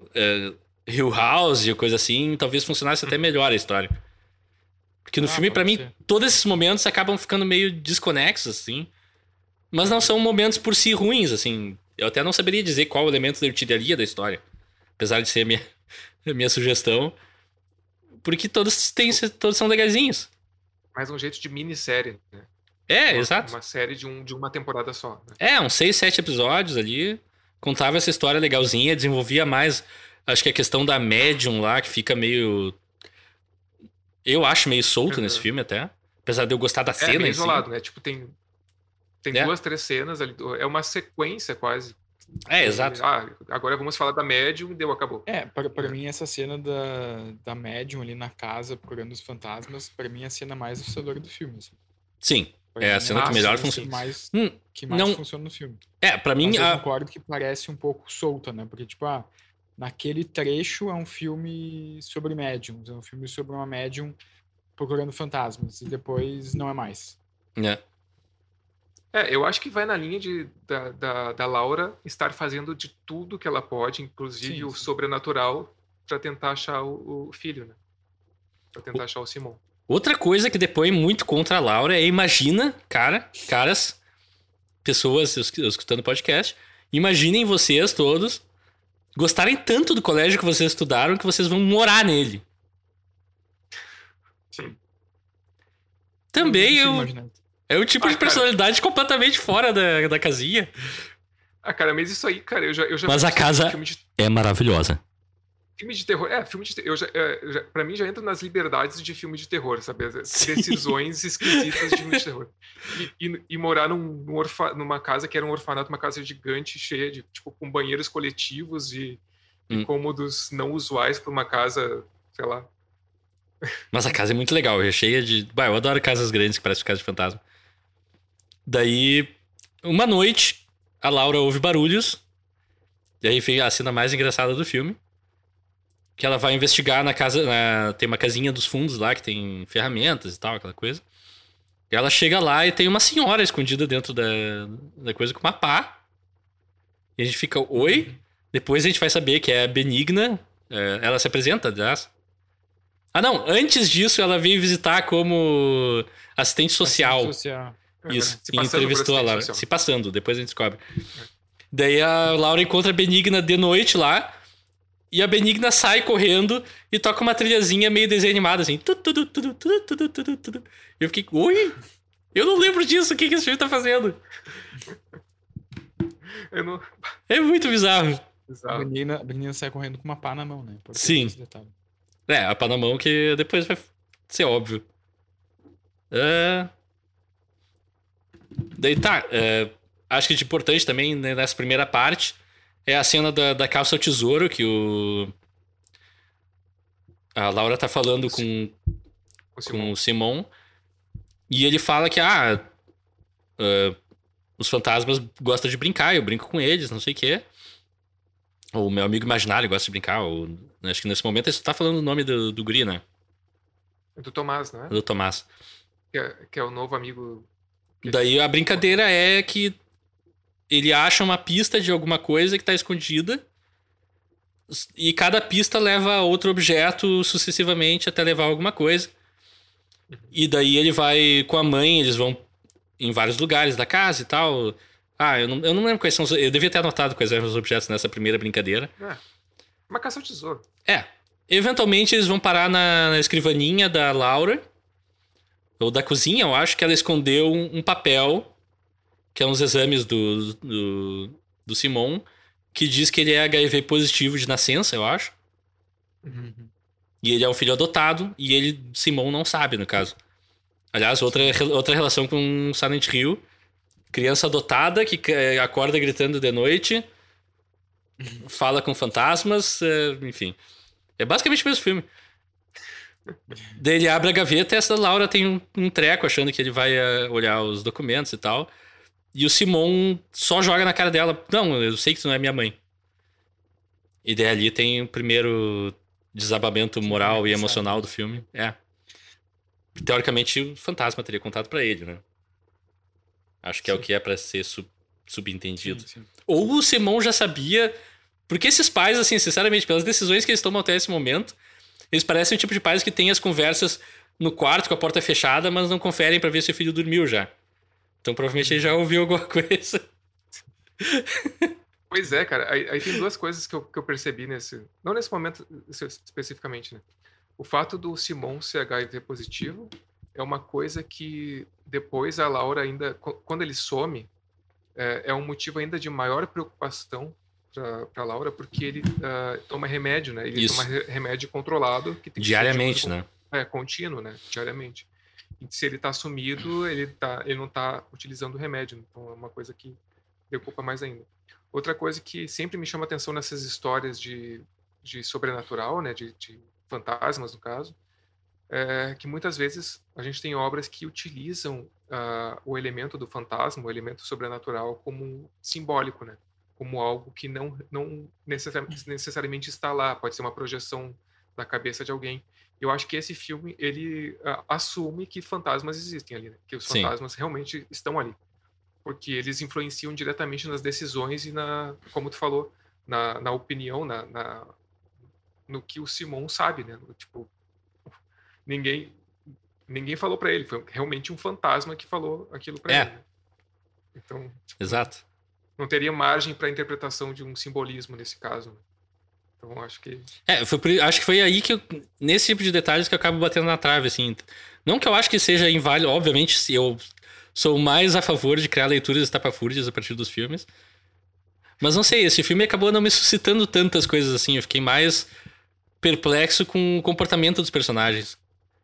Uh, Hill House e coisa assim, talvez funcionasse até melhor a história. Porque no ah, filme, para mim, todos esses momentos acabam ficando meio desconexos, assim. Mas não são momentos por si ruins, assim. Eu até não saberia dizer qual elemento eu tiraria da história. Apesar de ser a minha, *laughs* a minha sugestão. Porque todos têm, todos são legaisinhos. Mais um jeito de minissérie, né? É, uma, exato. Uma série de, um, de uma temporada só. Né? É, uns seis, sete episódios ali. Contava essa história legalzinha, desenvolvia mais. Acho que a questão da médium lá, que fica meio. Eu acho meio solto Uhum. nesse filme até. Apesar de eu gostar da É cena em si. isolado, né? Tipo, tem, tem É. duas, três cenas ali. É uma sequência quase. É, exato. Ah, agora vamos falar da médium e deu, acabou. É, pra, pra mim essa cena da, da médium ali na casa procurando os fantasmas, pra mim é a cena mais assustadora do filme. assim. Sim. Pra É a mim cena que melhor funciona. Que mais, Hum, que mais não- funciona no filme. é, pra mim. Mas eu a- concordo que parece um pouco solta, né? Porque, tipo, ah, naquele trecho é um filme sobre médiums, é um filme sobre uma médium procurando fantasmas, e depois não é mais. é. É, eu acho que vai na linha de, da, da, da Laura estar fazendo de tudo que ela pode, inclusive Sim, o sim. sobrenatural, pra tentar achar o, o filho, né? Pra tentar achar o Simon. Outra coisa que depõe muito contra a Laura é imagina, cara, caras, pessoas es- escutando o podcast, imaginem vocês todos gostarem tanto do colégio que vocês estudaram que vocês vão morar nele. Sim. Também eu, imaginar. É um tipo Ah, de cara. personalidade completamente fora da, da casinha. Ah, cara, mas isso aí, cara, eu já, eu já Mas a casa- de, É maravilhosa. filme de terror. É, filme de terror. Eu já, é, eu já- pra mim já entra nas liberdades de filme de terror, sabe? As. Decisões *laughs* esquisitas de filme de terror. E, e- e morar num, num orfa- numa casa que era um orfanato, uma casa gigante, cheia de, tipo, com banheiros coletivos e, e Hum. cômodos não usuais pra uma casa, sei lá. Mas a casa é muito legal, é cheia de. Bah, eu adoro casas grandes que parecem casa de fantasma. Daí, uma noite, a Laura ouve barulhos. E aí vem a cena mais engraçada do filme. Que ela vai investigar na casa. na- Tem uma casinha dos fundos lá que tem ferramentas e tal, aquela coisa. E ela chega lá e tem uma senhora escondida dentro da, da coisa com uma pá. E a gente fica, oi? Depois a gente vai saber que é Benigna. é, ela se apresenta, aliás. Ah, não. Antes disso, ela veio visitar como assistente social. Assistente social. Isso. Se e entrevistou a Laura. Se passando, depois a gente descobre. Daí a Laura encontra a Benigna de noite lá. E a Benigna sai correndo e toca uma trilhazinha meio desanimada, assim. Tu, tu, tu, Eu fiquei, ui Eu não lembro disso, o que, que esse filme tá fazendo? Não... É muito bizarro. bizarro. A, menina, a menina sai correndo com uma pá na mão, né? Porque Sim. É, a pá na mão que depois vai ser óbvio. É... Daí tá. é, Acho que de importante também né, nessa primeira parte é a cena da, da calça ao tesouro que o. A Laura tá falando com, O Simon. com o Simon. E ele fala que, ah, ah, os fantasmas gostam de brincar, eu brinco com eles, não sei o quê. O meu amigo imaginário gosta de brincar. Ou, acho que nesse momento ele só tá falando o nome do, do Guri, né? Do Tomás, né? Do Tomás. Que é, que é o novo amigo. Daí a brincadeira é que ele acha uma pista de alguma coisa que tá escondida. E cada pista leva a outro objeto sucessivamente até levar alguma coisa. E daí ele vai com a mãe, eles vão em vários lugares da casa e tal. Ah, eu não, eu não lembro quais são os. Eu devia ter anotado quais eram os objetos nessa primeira brincadeira. É. Uma caça ao tesouro. É. Eventualmente eles vão parar na, na escrivaninha da Laura. Ou da cozinha, eu acho que ela escondeu um, um papel, que é uns exames do, do, do Simon, que diz que ele é HIV positivo de nascença, eu acho. Uhum. E ele é um filho adotado, e ele, Simon, não sabe, no caso. Aliás, outra, outra relação com Silent Hill. Criança adotada que eh, acorda gritando de noite, fala com fantasmas, eh, enfim. É basicamente o mesmo filme. Daí ele abre a gaveta e essa Laura tem um, um treco achando que ele vai eh, olhar os documentos e tal. E o Simon só joga na cara dela: Não, eu sei que tu não é minha mãe. E daí ali tem o primeiro desabamento moral e engraçado. emocional do filme. É. Teoricamente, o fantasma teria contado pra ele, né? Acho que é o Sim. que é pra ser sub- subentendido. Sim, sim. Ou o Simon já sabia. Porque esses pais, assim, sinceramente, pelas decisões que eles tomam até esse momento, eles parecem o tipo de pais que tem as conversas no quarto com a porta fechada, mas não conferem pra ver se o filho dormiu já. Então provavelmente ele já ouviu alguma coisa. Pois é, cara. Aí, aí tem duas coisas que eu, que eu percebi nesse. Não nesse momento es- especificamente, né? o fato do Simon ser HIV positivo é uma coisa que depois a Laura ainda, qu- quando ele some, é, é um motivo ainda de maior preocupação para Laura, porque ele ah, toma remédio, né? Ele Isso. toma re- remédio controlado que tem que ser Diariamente, de uso né? é, contínuo, né? Diariamente. E se ele tá sumido, ele, tá, ele não tá utilizando o remédio. Então é uma coisa que preocupa mais ainda. Outra coisa que sempre me chama atenção nessas histórias de, de sobrenatural, né? De, de fantasmas, no caso, é que muitas vezes a gente tem obras que utilizam ah, o elemento do fantasma, o elemento sobrenatural, como simbólico, né? Como algo que não, não necessari- necessariamente está lá. Pode ser uma projeção da cabeça de alguém. Eu acho que esse filme ele ah, assume que fantasmas existem ali, né? que os Sim. fantasmas realmente estão ali, porque eles influenciam diretamente nas decisões e na, como tu falou, na, na opinião, na, na- no que o Simon sabe, né? Tipo, ninguém ninguém falou pra ele, foi realmente um fantasma que falou aquilo pra É. ele. né? Então, tipo, Exato. Não teria margem para interpretação de um simbolismo nesse caso. Então, acho que É, foi acho que foi aí que eu, nesse tipo de detalhes que eu acabo batendo na trave, assim. Não que eu acho que seja inválido, obviamente, se eu sou mais a favor de criar leituras estapafúrdias a partir dos filmes. Mas não sei, esse filme acabou não me suscitando tantas coisas assim. Eu fiquei mais perplexo com o comportamento dos personagens.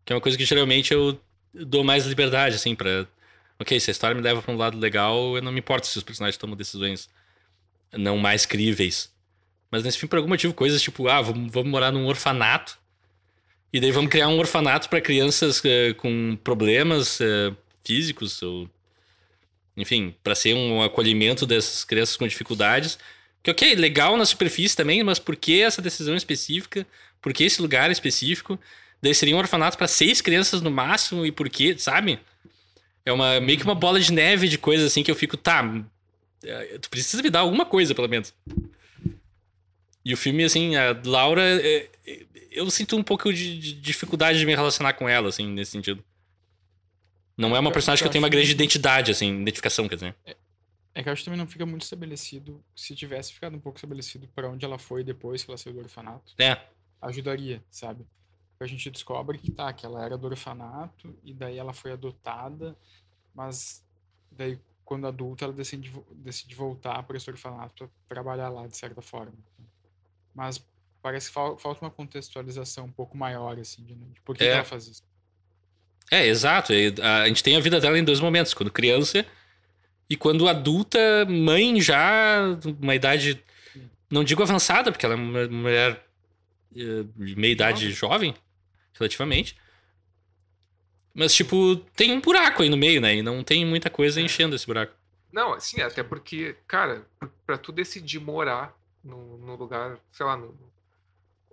Que é uma coisa que geralmente eu dou mais liberdade, assim, pra. Ok, se a história me leva pra um lado legal, eu não me importo se os personagens tomam decisões não mais críveis. Mas nesse filme, por algum motivo, coisas tipo, ah, vamos, vamos morar num orfanato. E daí vamos criar um orfanato para crianças eh, com problemas eh, físicos, ou. Enfim, para ser um acolhimento dessas crianças com dificuldades. Que, ok, legal na superfície também, mas por que essa decisão específica? Por que esse lugar específico? Daí seria um orfanato para seis crianças no máximo, e por quê, sabe? É uma, meio que uma bola de neve de coisas assim que eu fico, tá. eh, Tu precisa me dar alguma coisa, pelo menos. E o filme, assim, a Laura, é, é, eu sinto um pouco de, de dificuldade de me relacionar com ela, assim, nesse sentido. Não é uma personagem que eu tenho uma grande identidade, assim, identificação, quer dizer. É que eu acho que também não fica muito estabelecido. Se tivesse ficado um pouco estabelecido pra onde ela foi depois que ela saiu do orfanato, É, ajudaria, sabe? A gente descobre que tá, que ela era do orfanato e daí ela foi adotada, mas daí quando adulta ela decide, decide voltar para esse orfanato trabalhar lá de certa forma. Mas parece que fal- falta uma contextualização um pouco maior assim de, de por que, que É. ela faz isso. é, exato. A gente tem a vida dela em dois momentos, quando criança e quando adulta, mãe já, uma idade, não digo avançada, porque ela é uma mulher eh, de meia idade jovem, relativamente. Mas, tipo, tem um buraco aí no meio, né? E não tem muita coisa É. enchendo esse buraco. Não, assim, até porque, cara, pra tu decidir morar no, no lugar, sei lá, no,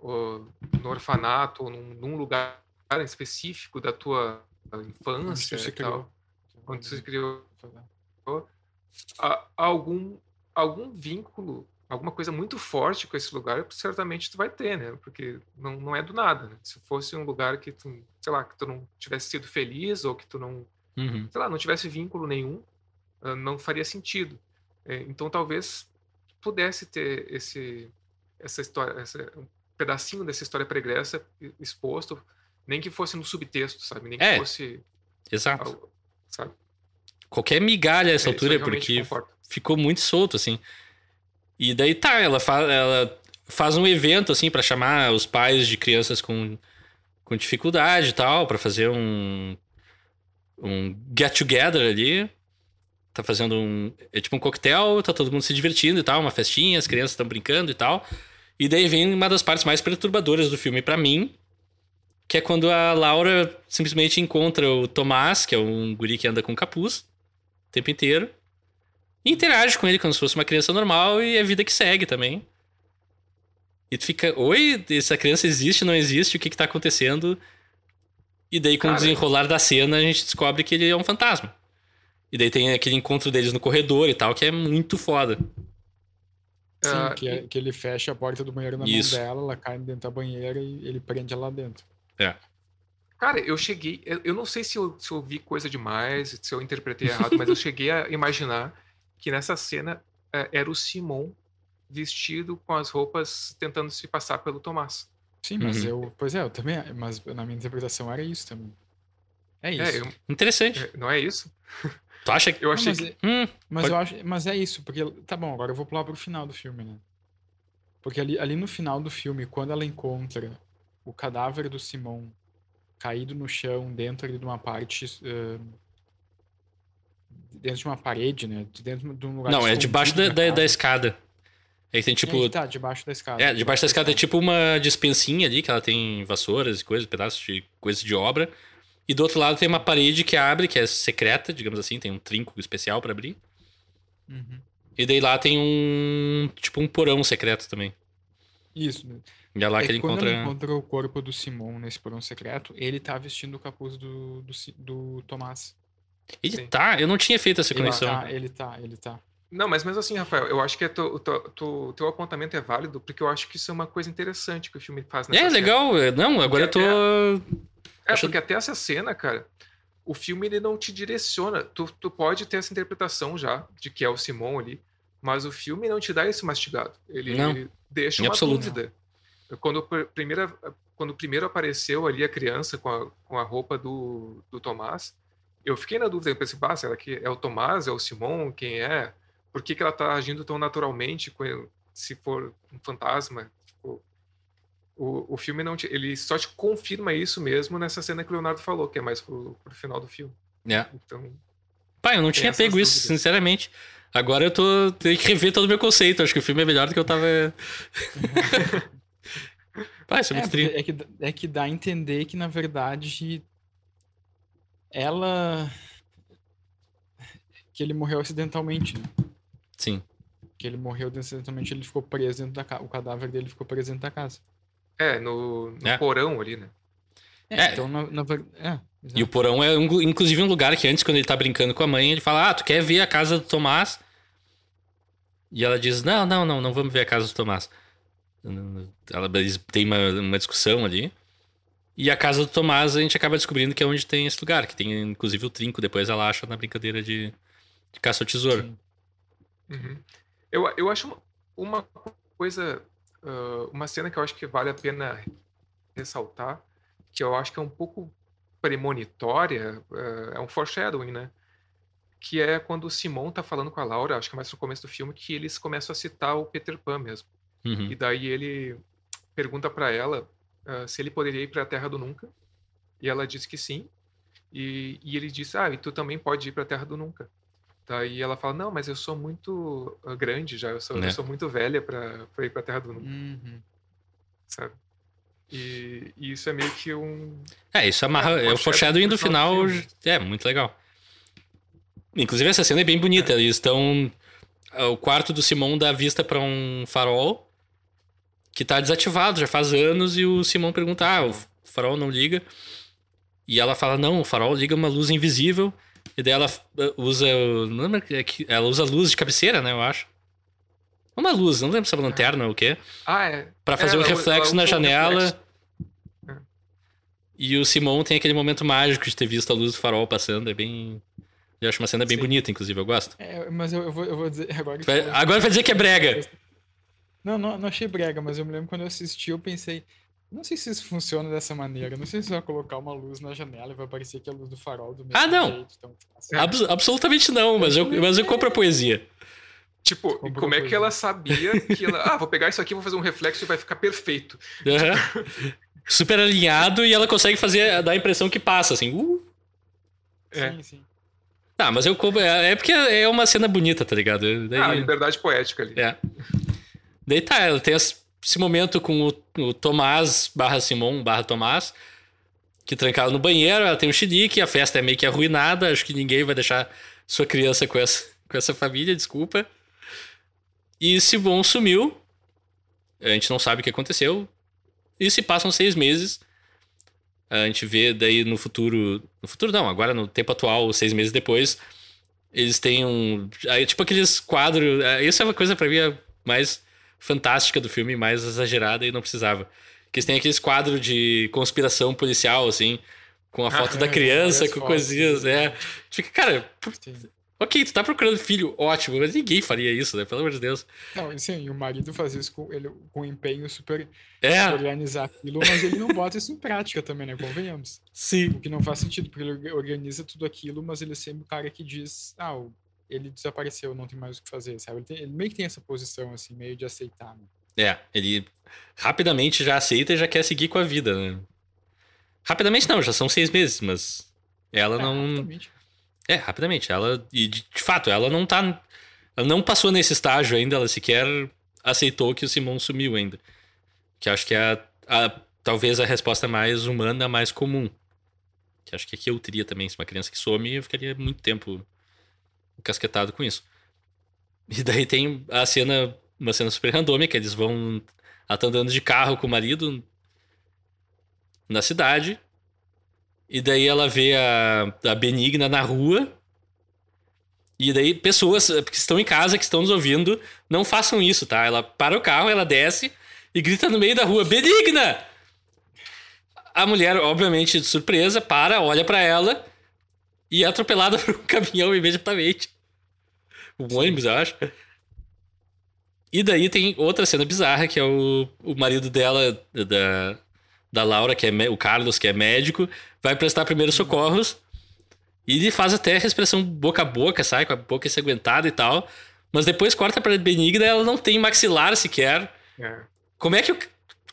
no orfanato, ou num, num lugar específico da tua infância e criou. tal, onde tu se criou, há algum, algum vínculo, alguma coisa muito forte com esse lugar, certamente tu vai ter, né? Porque não, não é do nada, né? Se fosse um lugar que tu, sei lá, que tu não tivesse sido feliz ou que tu não Uhum. sei lá, não tivesse vínculo nenhum, ah, não faria sentido. É, então talvez pudesse ter esse essa história, essa, um pedacinho dessa história pregressa exposto, nem que fosse no subtexto, sabe? Nem que É. fosse, Exato. algo, sabe? Qualquer migalha a essa É, altura, porque ficou muito solto, assim. E daí tá, ela, fa ela faz um evento, assim, pra chamar os pais de crianças com, com dificuldade e tal, pra fazer um, um get-together ali. Tá fazendo um. É tipo um coquetel, tá todo mundo se divertindo e tal, uma festinha, as crianças estão brincando e tal. E daí vem uma das partes mais perturbadoras do filme pra mim, que é quando a Laura simplesmente encontra o Tomás, que é um guri que anda com capuz o tempo inteiro, e interage com ele como se fosse uma criança normal e é a vida que segue também. E tu fica, oi, essa criança existe, não existe, o que que tá acontecendo? E daí, com o desenrolar da cena, a gente descobre que ele é um fantasma. E daí tem aquele encontro deles no corredor e tal, que é muito foda. Sim, Ah, que, é- e- que ele fecha a porta do banheiro na Isso. mão dela, ela cai dentro da banheira e ele prende ela lá dentro. Cara, eu cheguei. Eu, eu não sei se eu, se eu vi coisa demais, se eu interpretei errado, mas eu cheguei a imaginar que nessa cena eh, era o Simon vestido com as roupas tentando se passar pelo Tomás. Sim, mas Uhum. eu. Pois é, eu também. Mas na minha interpretação era isso também. É isso. É, eu- Interessante. é, não é isso? *laughs* Tu acha que. Eu Não, achei mas, que. é- Hum, mas Pode- eu acho. Mas é isso, porque. Tá bom, agora eu vou pular pro final do filme, né? Porque ali, ali no final do filme, quando ela encontra o cadáver do Simon caído no chão dentro ali de uma parte. eh, dentro de uma parede, né? de Dentro de um lugar não, é debaixo da, da, da escada. Aí tem tipo. É, tá, debaixo da escada. É, debaixo da escada é tipo uma dispensinha ali, que ela tem vassouras e coisas, pedaços de coisas de obra. E do outro lado tem uma parede que abre, que é secreta, digamos assim, tem um trinco especial pra abrir. Uhum. E daí lá tem um. Tipo um porão secreto também. Isso. E é lá É que ele quando encontra. ela encontra o corpo do Simon nesse porão secreto, ele tá vestindo o capuz do, do, do Tomás. Ele Sim. tá, eu não tinha feito essa Ele conexão. tá, ele tá, ele tá. Não, mas mesmo assim, Rafael, eu acho que é tu- o teu- tu- teu apontamento é válido, porque eu acho que isso é uma coisa interessante que o filme faz nessa É, cena. legal. é, Não, agora eu tô. É, Acho- porque até essa cena, cara, o filme ele não te direciona. Tu, tu pode ter essa interpretação já de que é o Simon ali, mas o filme não te dá esse mastigado. Ele, Não, ele deixa em uma absoluto. dúvida. Quando, pr- primeira, quando primeiro apareceu ali a criança com a, com a roupa do, do Tomás, eu fiquei na dúvida. Eu pensei, bah, será que é o Tomás, é o Simon, quem é? Por que, que ela tá agindo tão naturalmente com ele, se for um fantasma? Tipo, o, o filme não te, ele só te confirma isso mesmo nessa cena que o Leonardo falou, que é mais pro, pro final do filme. É. Então, Pai, eu não tinha pego isso, dúvidas. sinceramente. Agora eu tô. Tenho que rever todo o meu conceito. Acho que o filme é melhor do que eu tava. *laughs* Pai, isso é É, muito tri. é, que, dá- é que dá a entender que, na verdade, ela. Que ele morreu acidentalmente, né? Sim. Que ele morreu acidentalmente, ele ficou preso dentro da casa. O cadáver dele ficou preso dentro da casa. é, no, no É. porão ali, né? É. Então, na, na é, E o porão é um- inclusive um lugar que antes, quando ele tá brincando com a mãe, ele fala: Ah, tu quer ver a casa do Tomás? E ela diz: Não, não, não, não vamos ver a casa do Tomás. Ela, eles têm uma, uma discussão ali. E a casa do Tomás a gente acaba descobrindo que é onde tem esse lugar, que tem inclusive o trinco, depois ela acha na brincadeira de, de caça ao tesouro. Uhum. Eu, eu acho uma- uma coisa, ah, uma cena que eu acho que vale a pena ressaltar, que eu acho que é um pouco premonitória, ah, é um foreshadowing, né? Que é quando o Simon tá falando com a Laura, acho que é mais no começo do filme, que eles começam a citar o Peter Pan mesmo. Uhum. E daí ele pergunta pra ela ah, se ele poderia ir pra Terra do Nunca. E ela diz que sim. E, e ele diz: Ah, e tu também pode ir pra Terra do Nunca. Daí ela fala: Não, mas eu sou muito ah, grande já, eu sou, Né. eu sou muito velha pra ir pra Terra do Nunca, Uhum. sabe? E, e isso é meio que um. É, isso amarra. É, É, o foreshadowing do final. É, muito legal. Inclusive, essa cena é bem bonita. Eles estão. O quarto do Simon dá vista pra um farol que tá desativado já faz anos. E o Simon pergunta: Ah, o farol não liga. E ela fala: Não, o farol liga uma luz invisível. E daí ela uh, usa. o- Não lembro. é que- Ela usa luz de cabeceira, né? Eu acho. Uma luz, não lembro se é uma lanterna ou o quê. Ah, é. Pra fazer É, um reflexo ela na janela. reflexo. E o Simon tem aquele momento mágico de ter visto a luz do farol passando. É bem. Eu acho uma cena bem Sim. bonita, inclusive, eu gosto. É, mas eu, eu vou, eu vou dizer *laughs* agora. que Vai- Agora vai dizer que é brega. Não, não, não achei brega, mas eu me lembro quando eu assisti, eu pensei. Não sei se isso funciona dessa maneira. Não sei se vai colocar uma luz na janela e vai parecer que é a luz do farol do mesmo Ah, não. jeito. Então, assim, Abs- absolutamente não, mas eu, mas eu compro a poesia. Tipo, Comprou como é que ela sabia que ela. *laughs* Ah, vou pegar isso aqui, vou fazer um reflexo e vai ficar perfeito. Super alinhado e ela consegue fazer, dar a impressão que passa, assim. Uh. É. Sim, sim. Tá, mas eu compro. É é porque é uma cena bonita, tá ligado? Daí, Ah, liberdade poética ali. é. Daí tá, ela tem esse momento com o, o Tomás barra Simon barra Tomás, que trancaram no banheiro, ela tem um chilique, a festa é meio que arruinada, acho que ninguém vai deixar sua criança com essa, *laughs* com essa família, desculpa. E Simon sumiu, a gente não sabe o que aconteceu, e se passam seis meses, a gente vê daí no futuro, no futuro não, agora no tempo atual, seis meses depois, eles têm um, aí, tipo aqueles quadros, é, isso é uma coisa pra mim é mais fantástica do filme, mais exagerada e não precisava. Que eles têm aqueles quadros de conspiração policial, assim, com a foto Ah, da criança, com fotos, coisinhas, né? é. Fica, cara, Sim. Ok, tu tá procurando filho, ótimo, mas ninguém faria isso, né? Pelo amor de Deus. Não, sim, o marido faz isso com, ele, com empenho super É, organizar aquilo, mas ele não bota isso em prática também, né? Convenhamos. sim. O que não faz sentido, porque ele orga- organiza tudo aquilo, mas ele é sempre o cara que diz, ah, o- ele desapareceu, não tem mais o que fazer, sabe? Ele, tem- ele meio que tem essa posição, assim, meio de aceitar, né? É, ele rapidamente já aceita e já quer seguir com a vida, né? Rapidamente não, já são seis meses, mas ela É, não. rapidamente. É, rapidamente. Ela. E de, de fato, ela não tá. Ela não passou nesse estágio ainda, ela sequer aceitou que o Simon sumiu ainda. Que acho que é a, a- talvez a resposta mais humana, mais comum. Que acho que aqui eu teria também. Se uma criança que some, eu ficaria muito tempo encasquetado com isso. E daí tem a cena, uma cena super randômica, eles vão. Ela tá andando de carro com o marido na cidade. E daí ela vê a, a Benigna na rua. E daí pessoas que estão em casa, que estão nos ouvindo, não façam isso, tá? Ela para o carro, ela desce e grita no meio da rua: Benigna! A mulher, obviamente, de surpresa, para, olha pra ela e é atropelada *laughs* por um caminhão imediatamente. Um ônibus, eu acho. E daí tem outra cena bizarra, que é o, o marido dela, da, da Laura, que é o Carlos, que é médico, vai prestar primeiros socorros. E ele faz até respiração boca a boca, sai com a boca ensanguentada e tal. Mas depois corta pra Benigna ela não tem maxilar sequer. É. Como é que, o-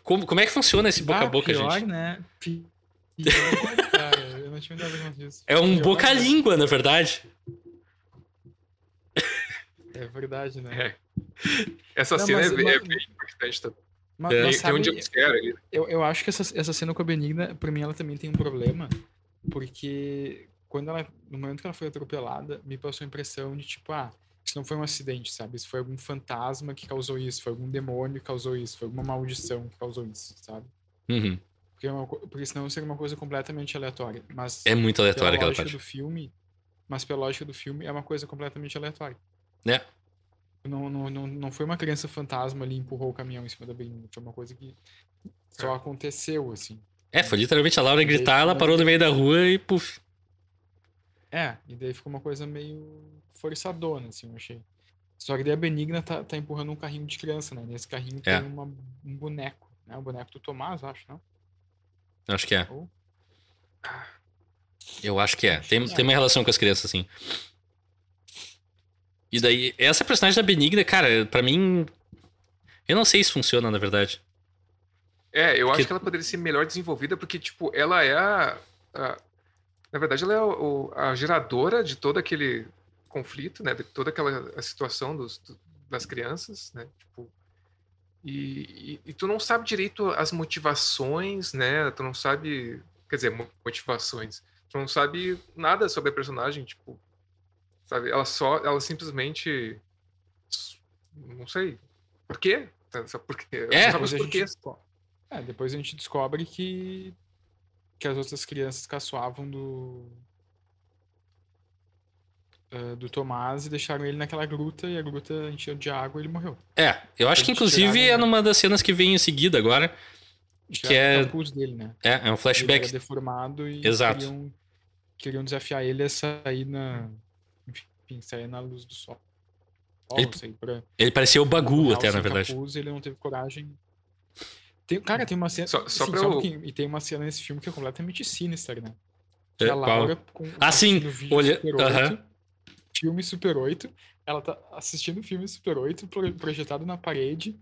como, como é que funciona esse boca a Ah, boca, pior, gente? né? Pi- Pior, cara, eu não tinha conta disso. É um boca-língua, na verdade. É verdade, né? É. Essa Não, cena mas- é, bem- mas- é bem impactante. Tá? Mas, É. Tem, um jumpscare ali. eu, eu acho que essa, essa cena com a Benigna, pra mim, ela também tem um problema, porque quando ela, no momento que ela foi atropelada, me passou a impressão de tipo, ah, isso não foi um acidente, sabe? Isso foi algum fantasma que causou isso, foi algum demônio que causou isso, foi alguma maldição que causou isso, sabe? Uhum. Porque, é uma porque senão seria uma coisa completamente aleatória. Mas É muito aleatória aquela parte. do filme, mas pela lógica do filme, é uma coisa completamente aleatória. É. Não, não, não, não foi uma criança fantasma ali empurrou o caminhão em cima da Benigna. Foi uma coisa que só aconteceu, assim. É, foi literalmente a Laura gritar, ela parou no meio da rua e puf. É, e daí ficou uma coisa meio forçadona, assim, eu achei. Só que daí a Benigna tá, tá empurrando um carrinho de criança, né? Nesse carrinho É. tem uma, um boneco, né? O boneco do Tomás, acho, não? Acho que é. Ou- Eu acho que é. Tem, que é. tem uma relação com as crianças, assim. E daí, essa personagem da Benigna, cara, pra mim. Eu não sei se funciona, na verdade. É, eu Que- acho que ela poderia ser melhor desenvolvida, porque, tipo, ela é a. a- na verdade, ela é o- a geradora de todo aquele conflito, né? De toda aquela a situação dos, do- das crianças, né? Tipo. E, e, e tu não sabe direito as motivações, né? Tu não sabe. Quer dizer, mo- motivações. Tu não sabe nada sobre a personagem, tipo. Sabe? Ela só. Ela simplesmente. Não sei. Por quê? Só porque. É, não sabe a gente É, depois a gente descobre que, que as outras crianças caçoavam do. eh, do Tomás e deixaram ele naquela gruta e a gruta encheu de água e ele morreu. É, eu acho que inclusive tiraram- é numa das cenas que vem em seguida agora. Tiraram é- dele, né? É, é um Ele era flashback. deformado e Exato. Queriam, queriam desafiar ele a sair na. Sair na luz do sol. Ele- sair pra, Ele parecia o Bagu até, na verdade. capuz, ele não teve coragem. Tem, cara, tem uma cena. Só- só sim, pra eu- E tem uma cena nesse filme que é completamente sinistra, né? Que É, a? Laura com Ah, sim, olha- Super 8, aham. filme Super 8. Ela tá assistindo o filme Super 8 pro- projetado na parede,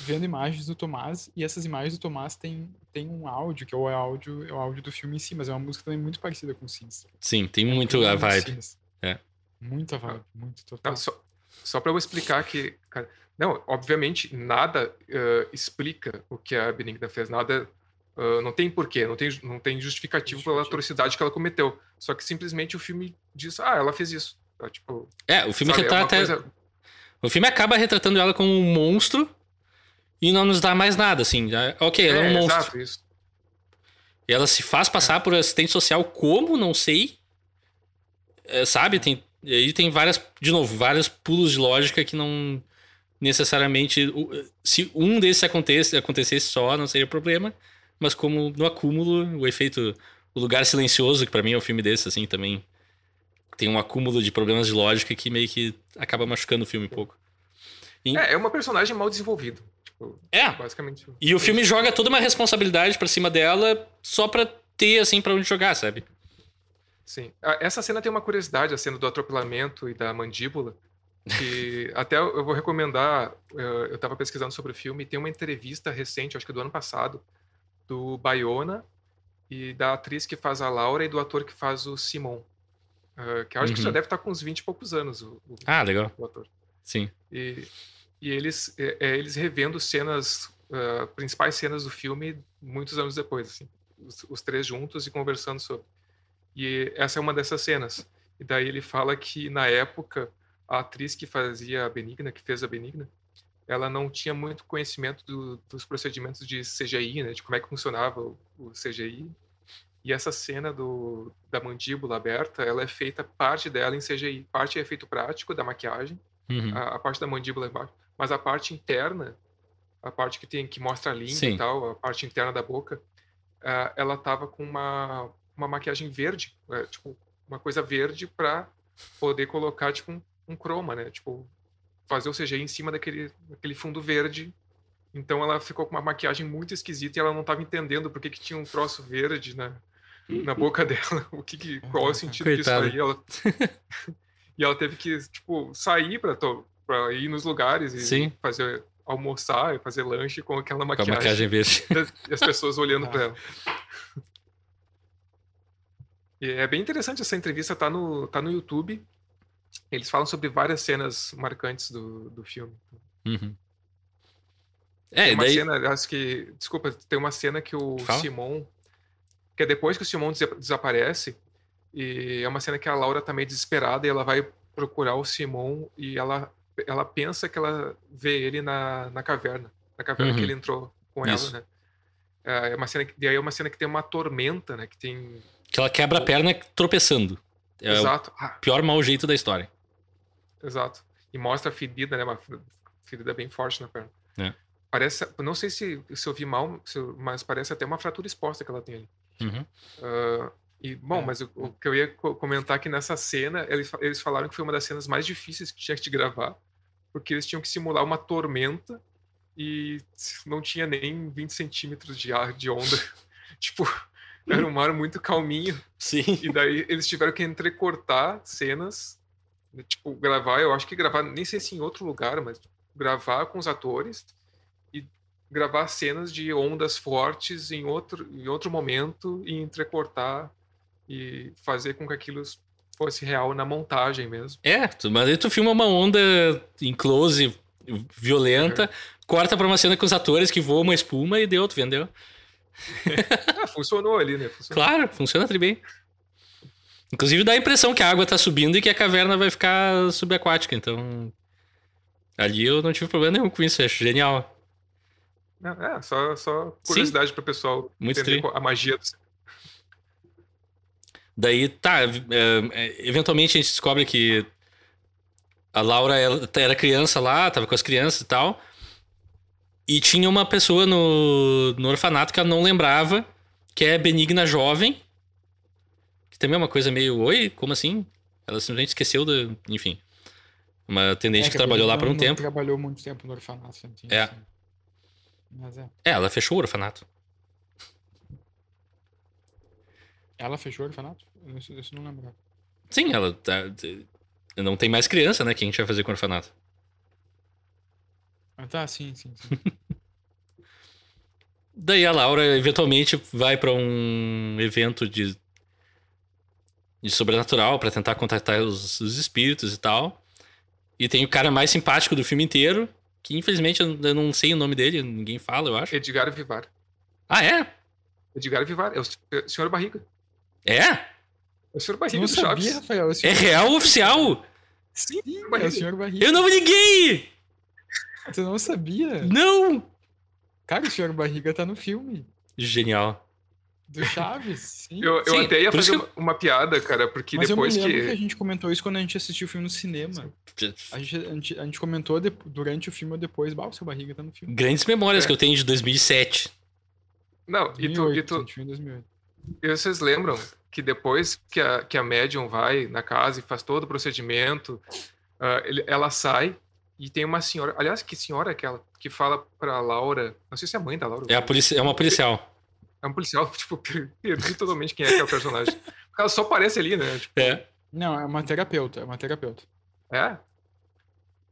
vendo imagens do Tomás, e essas imagens do Tomás tem, tem um áudio, que é o áudio, é o áudio do filme em si, mas é uma música também muito parecida com Sinistra. Sim, tem É muito a vibe. É. Muita vibe, muito total. Não, só, só para eu explicar que, cara, não, obviamente nada eh, explica o que a Benigna fez, nada, eh, não tem porquê, não tem, não tem justificativo pela Justificativo. atrocidade que ela cometeu. Só que simplesmente o filme diz, ah, ela fez isso. Tá, tipo, É, o filme sabe, é retrata. coisa- O filme acaba retratando ela como um monstro e não nos dá mais nada, assim. Já- Ok, ela é, um monstro. exato, isso. E ela se faz passar por assistente social como, não sei. É, sabe? Tem, e aí tem várias, de novo, vários pulos de lógica que não necessariamente. Se um desses acontece, acontecesse só, não seria problema. Mas como no acúmulo, o efeito. O Lugar Silencioso, que pra mim é um filme desse, assim, também. tem um acúmulo de problemas de lógica que meio que acaba machucando o filme um pouco. É, é uma personagem mal desenvolvida. Tipo, É, basicamente. e o filme joga toda uma responsabilidade pra cima dela só pra ter, assim, pra onde jogar, sabe? Sim. Ah, Essa cena tem uma curiosidade, a cena do atropelamento e da mandíbula. Que *laughs* até eu vou recomendar. eh, Eu estava pesquisando sobre o filme. Tem uma entrevista recente, acho que do ano passado, do Bayona e da atriz que faz a Laura e do ator que faz o Simon. Ah, que eu acho que já Uhum. deve estar com uns 20 e poucos anos, o, o- Ah, legal. o ator. Sim. E, e eles, é, é, eles revendo cenas, ah, principais cenas do filme, muitos anos depois, assim, os, os três juntos e conversando sobre. E essa é uma dessas cenas. E daí ele fala que na época a atriz que fazia a Benigna, que fez a Benigna, ela não tinha muito conhecimento do- dos procedimentos de CGI, né, de como é que funcionava o, o CGI. E essa cena do, da mandíbula aberta, ela é feita parte dela em CGI, parte é efeito prático da maquiagem Uhum. a, a parte da mandíbula embaixo, mas a parte interna, a parte que tem que mostra a língua Sim. e tal, a parte interna da boca, ah, ela tava com uma, uma maquiagem verde, eh, tipo uma coisa verde para poder colocar tipo um, um croma, né? Tipo fazer o CGI em cima daquele, daquele fundo verde. Então ela ficou com uma maquiagem muito esquisita e ela não estava entendendo por que, que tinha um troço verde na, na boca *laughs* dela. O que, que qual é o sentido Coitada. disso aí? Ela... *laughs* e ela teve que tipo sair para para ir nos lugares e Sim. fazer almoçar e fazer lanche com aquela Com a maquiagem, maquiagem verde. e as pessoas olhando Ah. para ela. E é bem interessante essa entrevista, tá no, tá no YouTube. Eles falam sobre várias cenas marcantes do, do filme. Uhum. É, Tem uma daí. cena, acho que. Desculpa, tem uma cena que o Fala. Simon. Que é depois que o Simon desa- desaparece. E é uma cena que a Laura tá meio desesperada e ela vai procurar o Simon e ela, ela pensa que ela vê ele na, na caverna. Na caverna Uhum. que ele entrou com Isso. ela, né? É uma cena que, aí é uma cena que tem uma tormenta, né? Que tem. Que ela quebra a perna tropeçando. É o exato. Ah, pior mau jeito da história. Exato. E mostra a ferida, né? Uma ferida bem forte na perna. É. Parece. Não sei se, se eu vi mal, mas parece até uma fratura exposta que ela tem ali. Uhum. Ah, e, bom, É. mas o, o que eu ia co- comentar que nessa cena, eles, eles falaram que foi uma das cenas mais difíceis que tinha que gravar, porque eles tinham que simular uma tormenta e não tinha nem 20 centímetros de ar, de onda. *laughs* tipo, era um mar muito calminho. Sim. E daí eles tiveram que entrecortar cenas, né, tipo, gravar, eu acho que gravar, nem sei se em outro lugar, mas gravar com os atores e gravar cenas de ondas fortes em outro, em outro momento e entrecortar e fazer com que aquilo fosse real na montagem mesmo. É, mas aí tu filma uma onda em close violenta, corta pra uma cena com os atores que voam uma espuma e deu, tu vendeu. *laughs* Ah, funcionou ali, né? Funcionou. Claro, funciona tri bem. Inclusive dá a impressão que a água tá subindo e que a caverna vai ficar subaquática, então. Ali eu não tive problema nenhum com isso, acho genial. É, só, só curiosidade para o pessoal Muito entender tri. a magia do Daí, tá, é, é, eventualmente a gente descobre que a Laura era criança lá, tava com as crianças e tal. E tinha uma pessoa no, no orfanato que ela não lembrava, que é Benigna Jovem. Que também é uma coisa meio, oi, como assim? Ela simplesmente esqueceu da. Enfim. Uma atendente É, que a trabalhou lá por um não tempo. trabalhou muito tempo no orfanato. É. isso. Mas é. É, ela fechou o orfanato. Ela fechou o orfanato? Isso, isso eu não lembro. Sim, ela tá- não tem mais criança, né? Que a gente vai fazer com o orfanato. Ah, tá, sim, sim. sim. *laughs* Daí a Laura eventualmente vai pra um evento de, de sobrenatural pra tentar contactar os, os espíritos e tal. E tem o cara mais simpático do filme inteiro, que infelizmente eu eu não sei o nome dele, ninguém fala, eu acho. Edgar Vivar. Ah, é? Edgar Vivar, é o é senhor Barriga. É? É o senhor Barriga não do Chaves. sabia, Rafael? O É senhor... real oficial? Sim, Sim, é o senhor Barriga. Eu não me liguei! Você não sabia? Não! Cara, o senhor Barriga tá no filme. Genial. Do Chaves, sim. Eu, eu Sim, até ia fazer que uma, uma piada, cara, porque Mas depois eu me lembro que... que. a gente comentou isso quando a gente assistiu o filme no cinema. A gente, a gente, a gente comentou de- durante o filme ou depois, bah, o seu Barriga tá no filme. Grandes memórias É. que eu tenho de 2007. Não, e tu, 2008, e tu, em 2008. e vocês lembram que depois que a, que a médium vai na casa e faz todo o procedimento, uh, ele, ela sai e tem uma senhora. Aliás, que senhora é aquela que fala pra Laura? Não sei se é a mãe da Laura. É, a polici é uma policial. É um policial, *laughs* tipo, perdi totalmente quem é que é o personagem. Porque ela só aparece ali, né? Tipo, É. Não, é uma terapeuta, é uma terapeuta. é.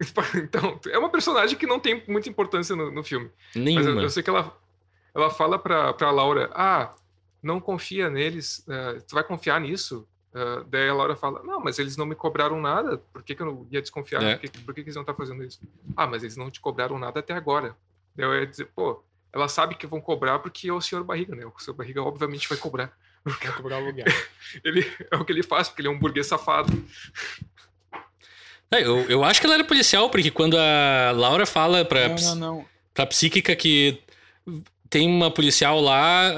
*laughs* Então, é uma personagem que não tem muita importância no, no filme. Mas eu, Nenhuma. eu sei que ela, ela fala pra, pra Laura: Ah, não confia neles, eh, tu vai confiar nisso? Eh, daí a Laura fala: Não, mas eles não me cobraram nada, por que, que eu não ia desconfiar? É. Por, que, por que, que eles não estão fazendo isso? Ah, mas eles não te cobraram nada até agora. Daí eu ia dizer: Pô, ela sabe que vão cobrar porque é o senhor Barriga, né? O senhor Barriga obviamente vai cobrar. *laughs* Vai cobrar o lugar. *laughs* Ele, é o que ele faz, porque ele é um burguês safado. É, eu, eu acho que ela era policial, porque quando a Laura fala pra, Não, não, não. pra psíquica que tem uma policial lá,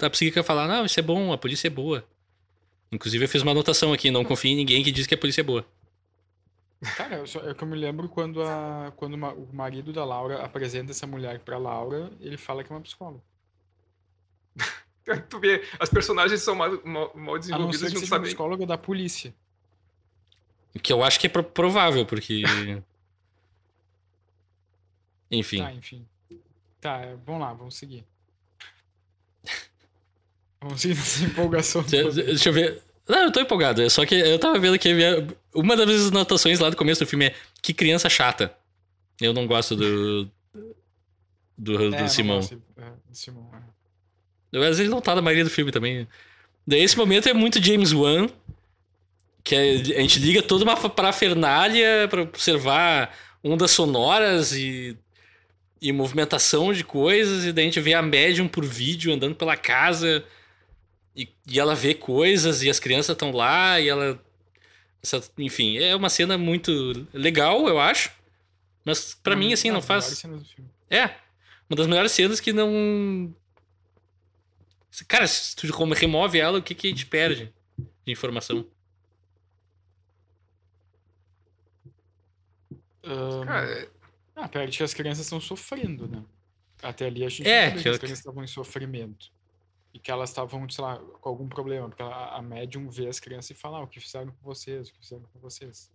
a, a psíquica fala: Não, isso é bom, a polícia é boa. Inclusive, eu fiz uma anotação aqui: não confie em ninguém que diz que a polícia é boa. Cara, eu só, é que eu me lembro quando, a, quando ma- o marido da Laura apresenta essa mulher pra Laura, ele fala que é uma psicóloga. *laughs* Tu vê, as personagens são mal, mal, mal A não desenvolvidas ser que não seja uma psicóloga da polícia. Que eu acho que é pro- provável, porque. *laughs* Enfim. Tá, enfim. Tá, vamos lá, vamos seguir. Vamos seguir nessa empolgação. Deixa eu ver. Não, eu tô empolgado. É só que eu tava vendo que minha- uma das anotações lá do começo do filme é que criança chata. Eu não gosto do. Do, do É, Simão. gosto, é, do Simão, é. Mas ele não tá na maioria do filme também. Daí esse momento é muito James Wan. Que é- a gente liga toda uma parafernália pra observar ondas sonoras e, e movimentação de coisas. E daí a gente vê a médium por vídeo andando pela casa. E, e ela vê coisas e as crianças estão lá e ela. essa- enfim, é uma cena muito legal, eu acho. Mas pra mim, assim, não faz. cenas do filme. É. Uma das melhores cenas que não. Cara, se tu como remove ela, o que, que a gente perde de informação? Ahn, Cara, Ah, perde que as crianças estão sofrendo, né? Até ali a gente É, que que as crianças estavam em sofrimento. E que elas estavam, sei lá, com algum problema. Porque a, a médium vê as crianças e fala, ah, o que fizeram com vocês, o que fizeram com vocês.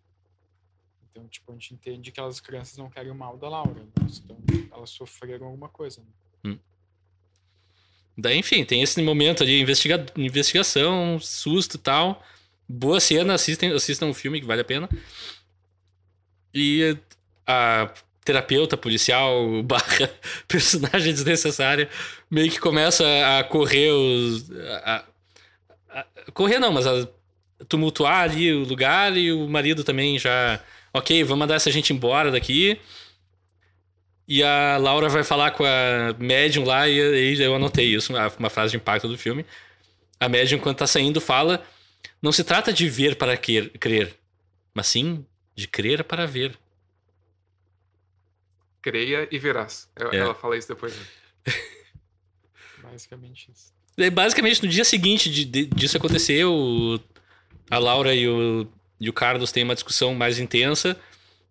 Então, tipo, a gente entende que aquelas crianças não querem o mal da Laura. né? Então, elas sofreram alguma coisa. Né? Daí, enfim, tem esse momento ali, investiga... investigação, susto e tal. Boa cena, assistem, assistam o filme que vale a pena. E a terapeuta policial *laughs* barra personagem desnecessária meio que começa a correr os. a- a- a- correr não, mas a tumultuar ali o lugar e o marido também já. Ok, vamos mandar essa gente embora daqui. E a Laura vai falar com a médium lá, e aí eu anotei isso, uma, frase de impacto do filme. A médium, quando tá saindo, fala: Não se trata de ver para crer, mas sim de crer para ver. Creia e verás. Ela, É. ela fala isso depois. Né? *laughs* Basicamente isso. Basicamente, no dia seguinte de, de- disso acontecer, o- a Laura e o, e o Carlos têm uma discussão mais intensa.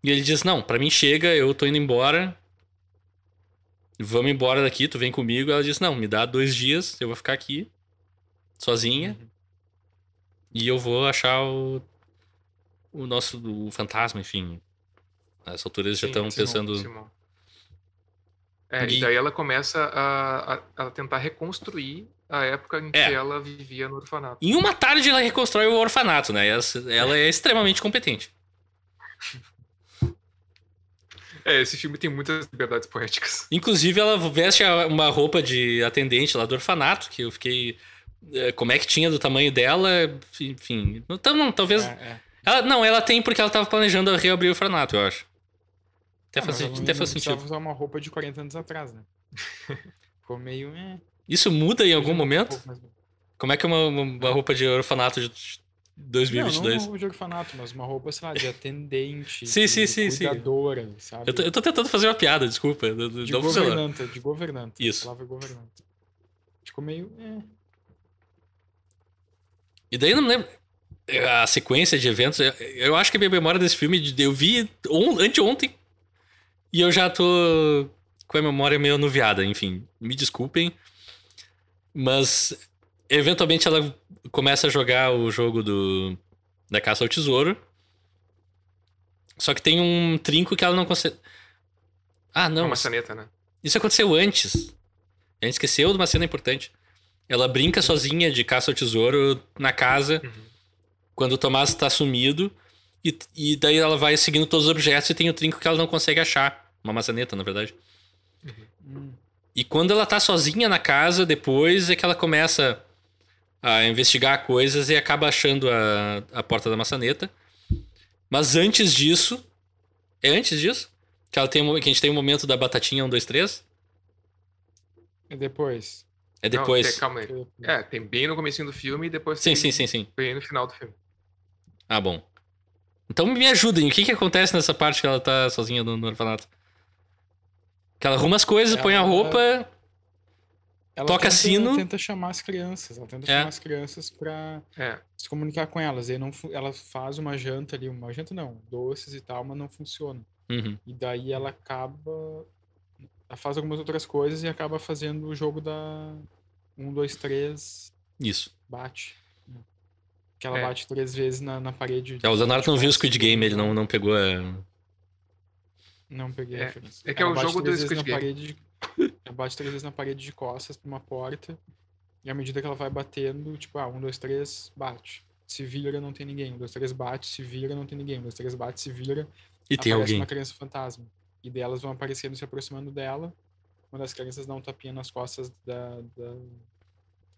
E ele diz: Não, pra mim chega, eu tô indo embora. Vamos embora daqui, tu vem comigo. Ela diz: Não, me dá dois dias, eu vou ficar aqui, sozinha. Uhum. E eu vou achar o, o nosso o fantasma, enfim. Nessa altura eles já Sim, estão Simão, pensando. Simão. É, E- daí ela começa a, a, a tentar reconstruir a época em É. que ela vivia no orfanato. Em uma tarde ela reconstrói o orfanato, né? Ela, ela é extremamente competente. É, esse filme tem muitas liberdades poéticas. Inclusive, ela veste uma roupa de atendente lá do orfanato, que eu fiquei. é, Como é que tinha do tamanho dela? Enfim. Então, não, talvez. É, é. Ela, não, ela tem porque ela tava planejando reabrir o orfanato, eu acho. Até Ah, até não faz sentido. usar uma roupa de 40 anos atrás, né? *laughs* Ficou meio... É, Isso muda em algum um momento? mais- Como é que é uma, uma roupa de orfanato de Não, não 2022? uma roupa de orfanato, mas uma roupa, sei lá, de atendente, Sim, de sim, sim, sim. cuidadora, sabe? Eu tô, eu tô tentando fazer uma piada, desculpa. Não, não De funcionou. governanta, de governanta. Isso. A palavra é governanta. Ficou meio... É. E daí eu não me lembro. A sequência de eventos. eu- Eu acho que a minha memória desse filme. Eu vi on, anteontem. E eu já tô com a memória meio anuviada. Enfim, me desculpem. Mas eventualmente ela começa a jogar o jogo do da caça ao tesouro. Só que tem um trinco que ela não consegue. Ah, não. Uma maçaneta, né? Isso aconteceu antes. A gente esqueceu de uma cena importante. Ela brinca sozinha de caça ao tesouro na casa Uhum. quando o Tomás tá sumido. E, e daí ela vai seguindo todos os objetos e tem o trinco que ela não consegue achar. Uma maçaneta, na verdade. Hum. E quando ela tá sozinha na casa, depois é que ela começa a investigar coisas e acaba achando a, a porta da maçaneta. Mas antes disso. É antes disso? Que, ela tem, que a gente tem um momento da batatinha 1, 2, 3? E depois? É Não, depois. tem- calma aí. É, tem bem no comecinho do filme e depois sim, tem sim, sim, sim. bem no final do filme. Ah, bom. Então me ajudem. O que que acontece nessa parte que ela tá sozinha no, no orfanato? Que ela arruma as coisas, põe a Ela- roupa. Ela Toca tenta, sino. tenta chamar as crianças. Ela tenta É. chamar as crianças pra É, se comunicar com elas. E não, ela faz uma janta ali, uma janta não, doces e tal, mas não funciona. Uhum. E daí ela acaba. Ela faz algumas outras coisas e acaba fazendo o jogo da 1, 2, 3, Isso. bate. Que ela É. bate três vezes na, na parede. É, o Leonardo não viu o Squid Game, ele não, não pegou a. Não peguei a É, referência. é que é o jogo do Squid na Game. parede de- Ela bate três vezes na parede de costas pra uma porta. E à medida que ela vai batendo, tipo, ah, um, dois, três, bate. Se vira, não tem ninguém. Um, dois, três, bate. Se vira, não tem ninguém. Um, dois, três, bate. Se vira, E tem aparece alguém. uma criança fantasma. E daí elas vão aparecendo, se aproximando dela. Uma das crianças dá um tapinha nas costas da, da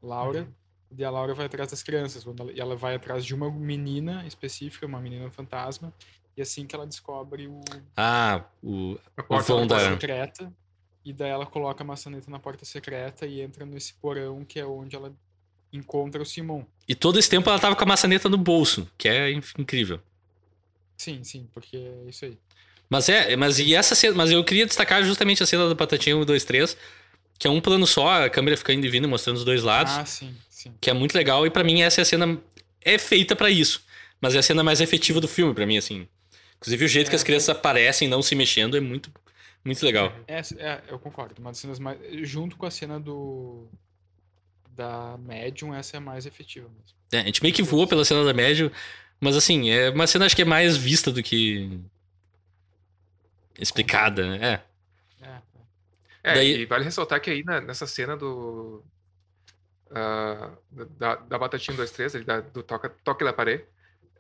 Laura. Uhum. E daí a Laura vai atrás das crianças. Ela- E ela vai atrás de uma menina específica, uma menina fantasma. E assim que ela descobre o, Ah, o. a O porta da porta secreta. E daí ela coloca a maçaneta na porta secreta e entra nesse porão que é onde ela encontra o Simon. E todo esse tempo ela tava com a maçaneta no bolso, que é incrível. Sim, sim, porque é isso aí. Mas é, mas e essa cena, mas eu queria destacar justamente a cena do Batatinha 1, 2, 3, que é um plano só, a câmera fica indo e vindo mostrando os dois lados, Ah, sim, sim. que é muito legal e pra mim essa é a cena é feita pra isso, mas é a cena mais efetiva do filme pra mim assim. Inclusive o jeito que É. as crianças aparecem não se mexendo é muito muito legal. Essa, é, eu concordo. Uma das cenas mais. Junto com a cena do. Da Medium, essa é a mais efetiva mesmo. É, a gente meio que voa pela cena da médio, mas assim, é uma cena acho que é mais vista do que explicada, né? É. É, é. É, Daí- e vale ressaltar que aí na- nessa cena do. ah, da, da Batatinha 2, 3, ali, da- do toca, Toque da Parede,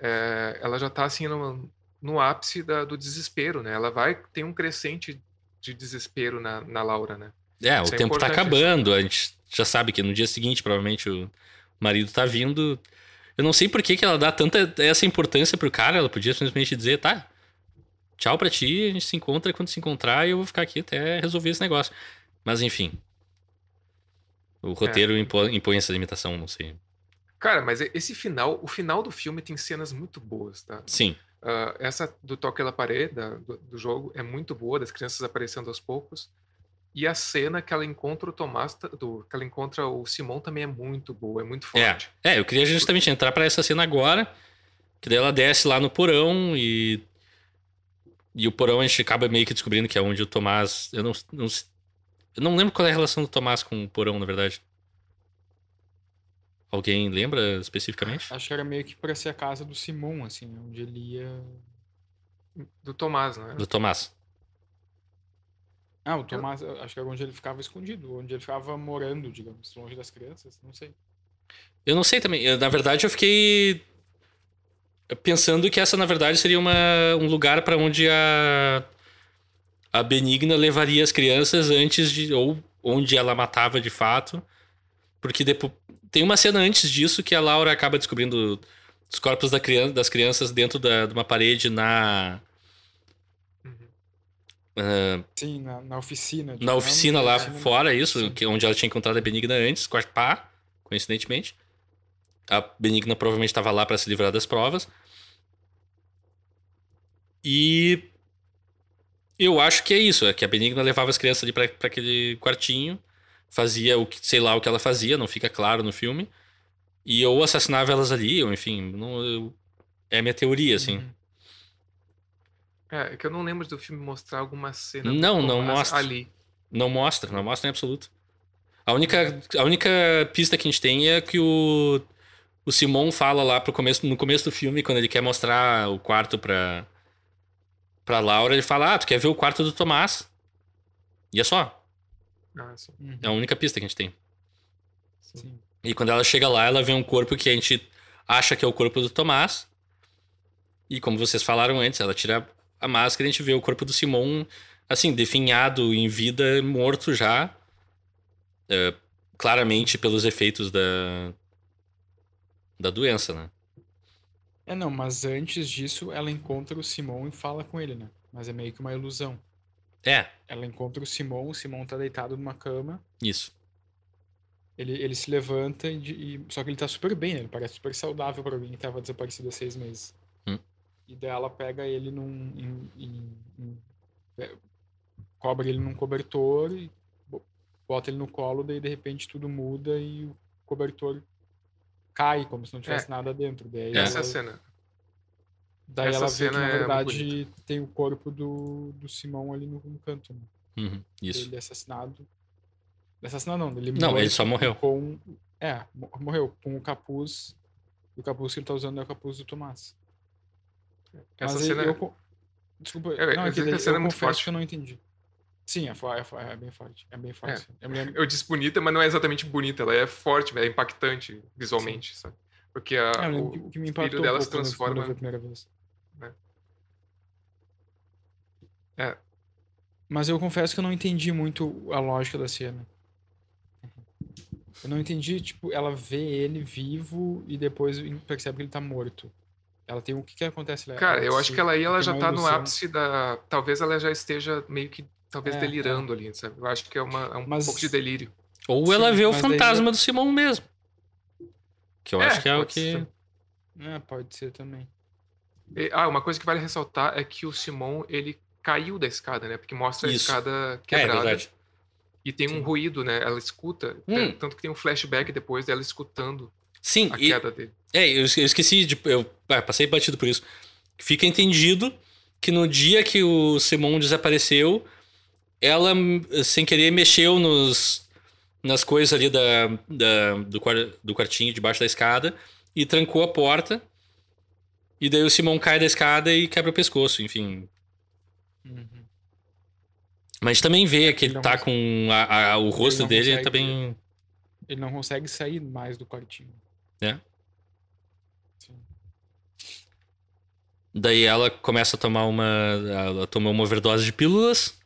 é, ela já tá assim no, no ápice da- do desespero, né? Ela vai. Tem um crescente de desespero na, na Laura, né? É, o Isso é tempo tá acabando, a gente já sabe que no dia seguinte provavelmente o marido tá vindo. Eu não sei por que, que ela dá tanta essa importância pro cara, ela podia simplesmente dizer, tá, tchau pra ti, a gente se encontra quando se encontrar e eu vou ficar aqui até resolver esse negócio. Mas enfim. O roteiro impõe, impõe essa limitação, não sei. Cara, mas esse final, o final do filme tem cenas muito boas, tá? Sim, Ah, essa do Toque da Parede, do, do jogo, é muito boa, das crianças aparecendo aos poucos. E a cena que ela encontra o Tomás, do, que ela encontra o Simon também é muito boa, é muito forte. É, eu queria justamente entrar pra essa cena agora. Que daí ela desce lá no porão e. E o porão a gente acaba meio que descobrindo que é onde o Tomás. Eu não, não, eu não lembro qual é a relação do Tomás com o porão, na verdade. Alguém lembra especificamente? Acho que era meio que pra ser a casa do Simon, assim, né, onde ele ia. Do Tomás, né? Do Tomás. Ah, o Tomás, eu acho que era onde ele ficava escondido, onde ele ficava morando, digamos, longe das crianças, não sei. Eu não sei também. Eu, na verdade, eu fiquei pensando que essa, na verdade, seria uma, um lugar pra onde a, a Benigna levaria as crianças antes de. ou onde ela matava de fato. Porque depois. Tem uma cena antes disso que a Laura acaba descobrindo os corpos da criança, das crianças dentro da, de uma parede na. Uhum. ah, Sim, na, na oficina. na oficina na lá oficina- fora, isso, Sim. que, onde ela tinha encontrado a Benigna antes, a pá, coincidentemente. A Benigna provavelmente estava lá para se livrar das provas. E eu acho que é isso, é que a Benigna levava as crianças ali para aquele quartinho, fazia o que, sei lá o que ela fazia, não fica claro no filme. E ou assassinava elas ali, ou enfim, não, eu- é a minha teoria, assim. Uhum. É, é que eu não lembro do filme mostrar alguma cena Não, não mostra. ali. Não mostra, não mostra em absoluto. A única, a única pista que a gente tem é que o, o Simon fala lá pro começo, no começo do filme, quando ele quer mostrar o quarto pra, pra Laura, ele fala: Ah, tu quer ver o quarto do Tomás? E é só. Ah. Uhum. É a única pista que a gente tem. Sim. E quando ela chega lá, ela vê um corpo que a gente acha que é o corpo do Tomás. E como vocês falaram antes, ela tira a máscara e a gente vê o corpo do Simon, assim, definhado em vida, morto já. É, claramente pelos efeitos da, da doença, né? É, não, mas antes disso, ela encontra o Simon e fala com ele, né? Mas é meio que uma ilusão. É, Ela encontra o Simon, o Simon tá deitado numa cama, isso. ele, ele se levanta e, e- Só que ele tá super bem, né? Ele parece super saudável pra alguém que tava desaparecido há seis meses. Hum. E daí ela pega ele num. em- em- em- é, cobre ele num cobertor e bo- bota ele no colo, daí de repente tudo muda e o cobertor cai, como se não tivesse nada dentro. Daí É. Essa ela, cena. Daí essa ela vê que, cena na é verdade, tem o corpo do, do Simão ali no, no canto. Né? Uhum, isso. Ele é assassinado. Assassinado não, ele Não, ele só morreu. Com, é, mo- morreu com o capuz. E o capuz que ele tá usando é o capuz do Tomás. Essa Mas cena eu, co- Desculpa, É, não, é eu que daí cena eu é muito forte. que eu não entendi. Sim, é, é, é bem forte. É bem forte. Eu me lembro- Eu disse bonita, mas não é exatamente bonita. Ela é forte, é impactante visualmente, sabe? Porque a, é, eu o, que, que me impactou dela se eu- eu transforma. Vez. É. Mas eu confesso que eu não entendi muito a lógica da cena. Eu não entendi, tipo, ela vê ele vivo e depois percebe que ele tá morto. Ela tem o que que acontece? Ela- Cara, ela eu acho que ela aí ela já tá no ápice da. Talvez ela já esteja meio que talvez É, delirando ali, sabe? Eu acho que é, uma, é um Mas- pouco de delírio. Ou Sim, ela vê o mas daí fantasma já- do Simão mesmo. Que eu É, acho que é o pode que. ser. É, pode ser também. E- ah, uma coisa que vale ressaltar é que o Simon ele caiu da escada, né? Porque mostra Isso. a escada É, é quebrada. verdade. E tem um Sim. ruído, né? Ela escuta. Hum. Tanto que tem um flashback depois dela escutando Sim, a e, queda dele. É, eu esque- eu esqueci de. Eu ah, passei batido por isso. Fica entendido que no dia que o Simon desapareceu, ela, sem querer, mexeu nos, nas coisas ali da, da- do, do quartinho debaixo da escada e trancou a porta. E daí o Simon cai da escada e quebra o pescoço, enfim. Uhum. Mas a gente também vê que Ele ele tá cons- com a- a- o rosto não dele consegue- tá bem. Ele não consegue sair mais do quartinho. É. Sim. Daí ela começa a tomar uma. Ela toma uma overdose de pílulas.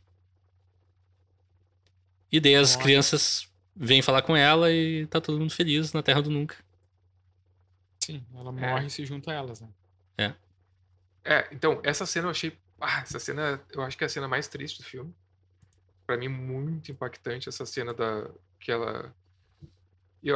E daí as Nossa. crianças vêm falar com ela e tá todo mundo feliz na Terra do Nunca. Sim, ela morre e se junta a elas, né? É, então, essa cena eu achei. Ah, essa cena eu acho que é a cena mais triste do filme. Pra mim, muito impactante essa cena da. Que ela. E,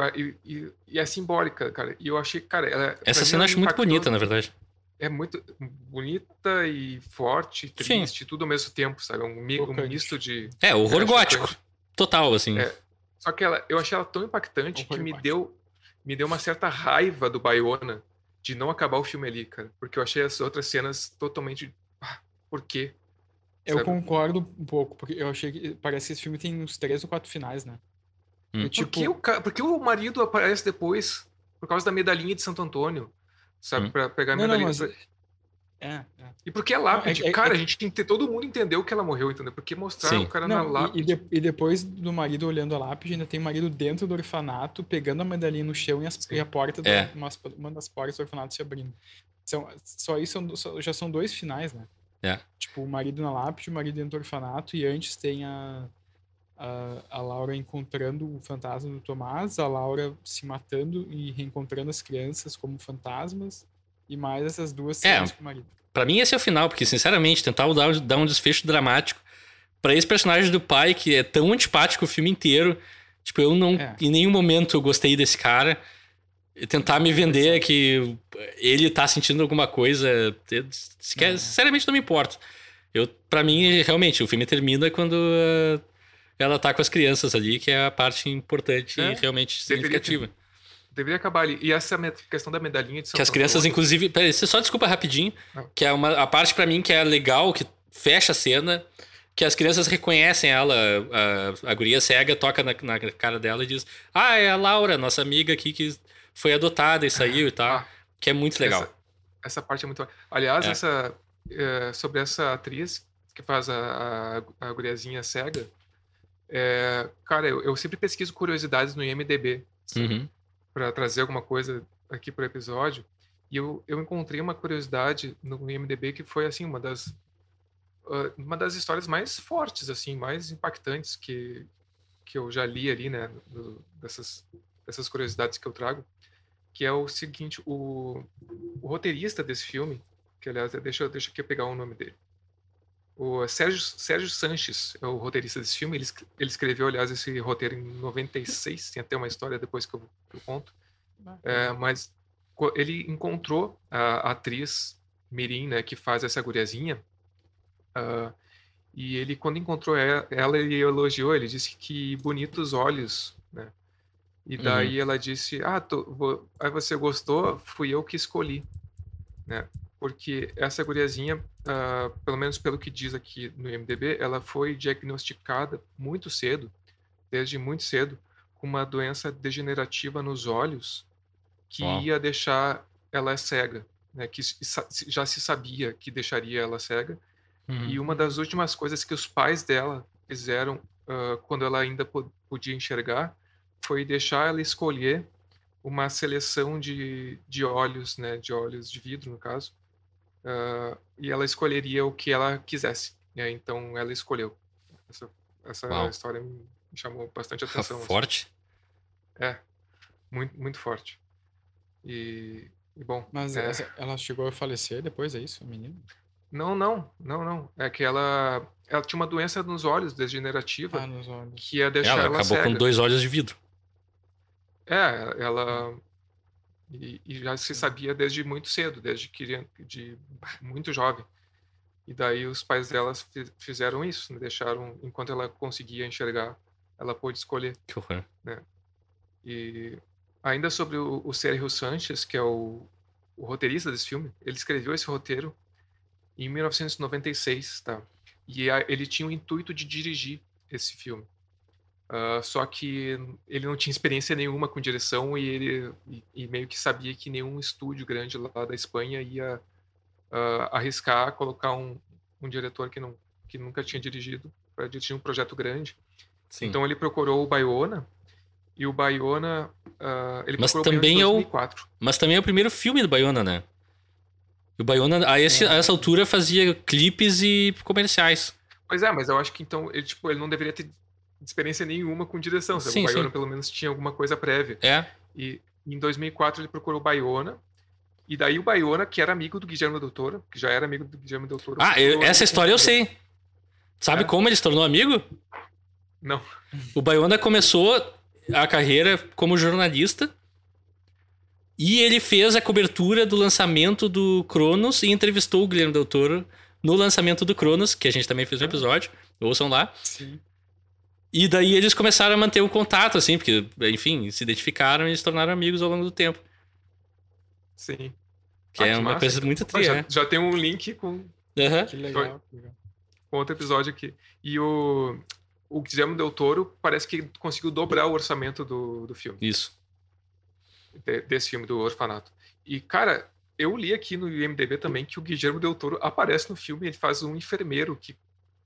e, e- é simbólica, cara. E eu achei, cara. Ela, Essa cena eu acho muito bonita, na verdade. É muito bonita e forte, Sim. triste, tudo ao mesmo tempo, sabe? É um, um misto de. É, horror gótico. Total, assim. É. Só que ela, eu achei ela tão impactante Horror que me gótico. deu, me deu uma certa raiva do Bayona de não acabar o filme ali, cara. Porque eu achei as outras cenas totalmente. Ah, por quê? Eu Sabe? concordo um pouco, porque eu achei que parece que esse filme tem uns três ou quatro finais, né? Hum. E, Por tipo, que, o, ca- por que o marido aparece depois? Por causa da medalhinha de Santo Antônio. Sabe? Hum. Pra pegar a Não, não, medalhinha. mas- é, é. E por que a lápide? é- é- cara, é a gente tem que ter. Todo mundo entendeu que ela morreu, entendeu? Por que mostrar Sim. o cara na Não, e- e, lápide? de- e depois do marido olhando a lápide, ainda tem o marido dentro do orfanato, pegando a medalhinha no chão e, as- e a porta, da- É. uma, uma das portas do orfanato se abrindo. São, só isso são- só- já são dois finais, né? É. Tipo, o marido na lápide, o marido dentro do orfanato, e antes tem a, a, a Laura encontrando o fantasma do Tomás, a Laura se matando e reencontrando as crianças como fantasmas, e mais essas duas É. com o marido. Pra mim, esse é o final, porque, sinceramente, tentar dar, dar um desfecho dramático pra esse personagem do pai, que é tão antipático o filme inteiro. Tipo, eu não. É. Em nenhum momento eu gostei desse cara. E tentar me vender que ele tá sentindo alguma coisa. sequer- É. Sinceramente, não me importo. Eu, pra mim, realmente, o filme termina quando uh, ela tá com as crianças ali, que é a parte importante É, e realmente deveria ter. Deveria acabar ali. E essa me- questão da medalhinha de Santo Que as crianças, Antônio- inclusive. Peraí, você só desculpa rapidinho. Não. Que é uma, a parte pra mim que é legal, que fecha a cena. que as crianças reconhecem ela, a, a guria cega toca na, na cara dela e diz: Ah, é a Laura, nossa amiga aqui que foi adotada e saiu e tal. Ah, Que é muito legal. Essa, essa parte é muito. Aliás, É. essa, eh, sobre essa atriz que faz a, a, a guriazinha cega, é, cara, eu, eu sempre pesquiso curiosidades no IMDB Uhum. Para trazer alguma coisa aqui pro episódio. E eu, eu encontrei uma curiosidade no IMDB que foi assim uma das ah, uma das histórias mais fortes assim, mais impactantes que que eu já li ali, né, do- dessas dessas curiosidades que eu trago, que é o seguinte, o, o roteirista desse filme, que aliás, deixa deixa aqui eu pegar o nome dele. O Sérgio, Sérgio Sanches é o roteirista desse filme. Ele, ele escreveu, aliás, esse roteiro em 96. Tem até uma história depois que eu, que eu conto. É, mas ele encontrou a, a atriz Mirim, né, que faz essa guriazinha. ah, e ele, quando encontrou e- ela, ele elogiou. Ele disse que bonitos olhos, né? E daí ela disse: Ah, tô- vo- aí você gostou? Fui eu que escolhi, né? Porque essa guriazinha, ah, pelo menos pelo que diz aqui no IMDb, ela foi diagnosticada muito cedo, desde muito cedo, com uma doença degenerativa nos olhos que ia deixar ela cega, né? Que já se sabia que deixaria ela cega. Uhum. E uma das últimas coisas que os pais dela fizeram ah, quando ela ainda po- podia enxergar foi deixar ela escolher uma seleção de, de olhos, né, de olhos de vidro, no caso, ah, e ela escolheria o que ela quisesse. E aí, então ela escolheu. Essa, essa Uau. história me chamou bastante *laughs* atenção. assim. Forte. É, muito, muito forte. E, e bom. Mas é, ela chegou a falecer depois, é isso, a menina? Não, não, não, não. É que ela, ela tinha uma doença nos olhos degenerativa Ah, nos olhos. que ia deixar Ela ela, acabou cega. com dois olhos de vidro. É, ela e, e já se sabia desde muito cedo, desde que de muito jovem. E daí os pais delas fi- fizeram isso, né? deixaram enquanto ela conseguia enxergar, ela pôde escolher. Que horror. E ainda sobre o, o Sérgio Sanches, que é o, o roteirista desse filme, ele escreveu esse roteiro em 1996, tá? E a- ele tinha o intuito de dirigir esse filme. Ah, só que ele não tinha experiência nenhuma com direção e ele e, e meio que sabia que nenhum estúdio grande lá da Espanha ia ah, arriscar colocar um, um diretor que, não, que nunca tinha dirigido para dirigir um projeto grande. Sim. Então ele procurou o Bayona e o Bayona ah, ele Mas procurou o também Bayona é em o- 2004. Mas também é o primeiro filme do Bayona, né? E o Bayona, a, esse- É. a essa altura, fazia clipes e comerciais. Pois é, mas eu acho que então ele tipo ele não deveria ter experiência nenhuma com direção. sabe? Sim, o Bayona sim. pelo menos tinha alguma coisa prévia. É. E em 2004 ele procurou o Bayona e daí o Bayona que era amigo do Guillermo del Toro, que já era amigo do Guillermo del Toro. Ah, eu- essa história eu sei. Sabe É? como ele se tornou amigo? Não. O Bayona começou a carreira como jornalista e ele fez a cobertura do lançamento do Cronos e entrevistou o Guilherme Del Toro no lançamento do Cronos, que a gente também fez um episódio. Ouçam lá. Sim. E daí eles começaram a manter o contato, assim, porque, enfim, se identificaram e se tornaram amigos ao longo do tempo. Sim. Que Ah, é que uma massa. coisa muito Pô, tri, já, né? já tem um link com. Que legal. que legal. com outro episódio aqui. E o, o Guillermo del Toro parece que conseguiu dobrar o orçamento do, do filme, Isso. de- desse filme, do Orfanato. E, cara, eu li aqui no IMDB também que o Guillermo del Toro aparece no filme, ele faz um enfermeiro que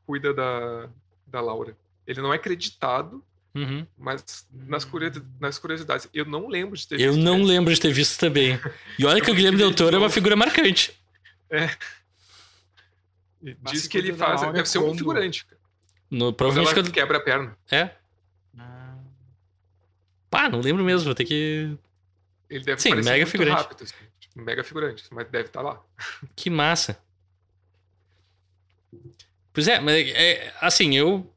cuida da, da Laura. Ele não é acreditado, Uhum. mas nas, nas curiosidades, eu não lembro de ter Eu visto não ele. lembro de ter visto também. E olha que o Guilherme Del Toro é uma figura marcante. Mas Diz que ele faz, deve ser um figurante. No, provavelmente ela quando. quebra a perna. É. Ah, Pá, não lembro mesmo, vou ter que. Ele deve Sim, mega figurante. rápido. assim, tipo, mega figurante, mas deve estar lá. Que massa. Pois é, mas é, assim, eu.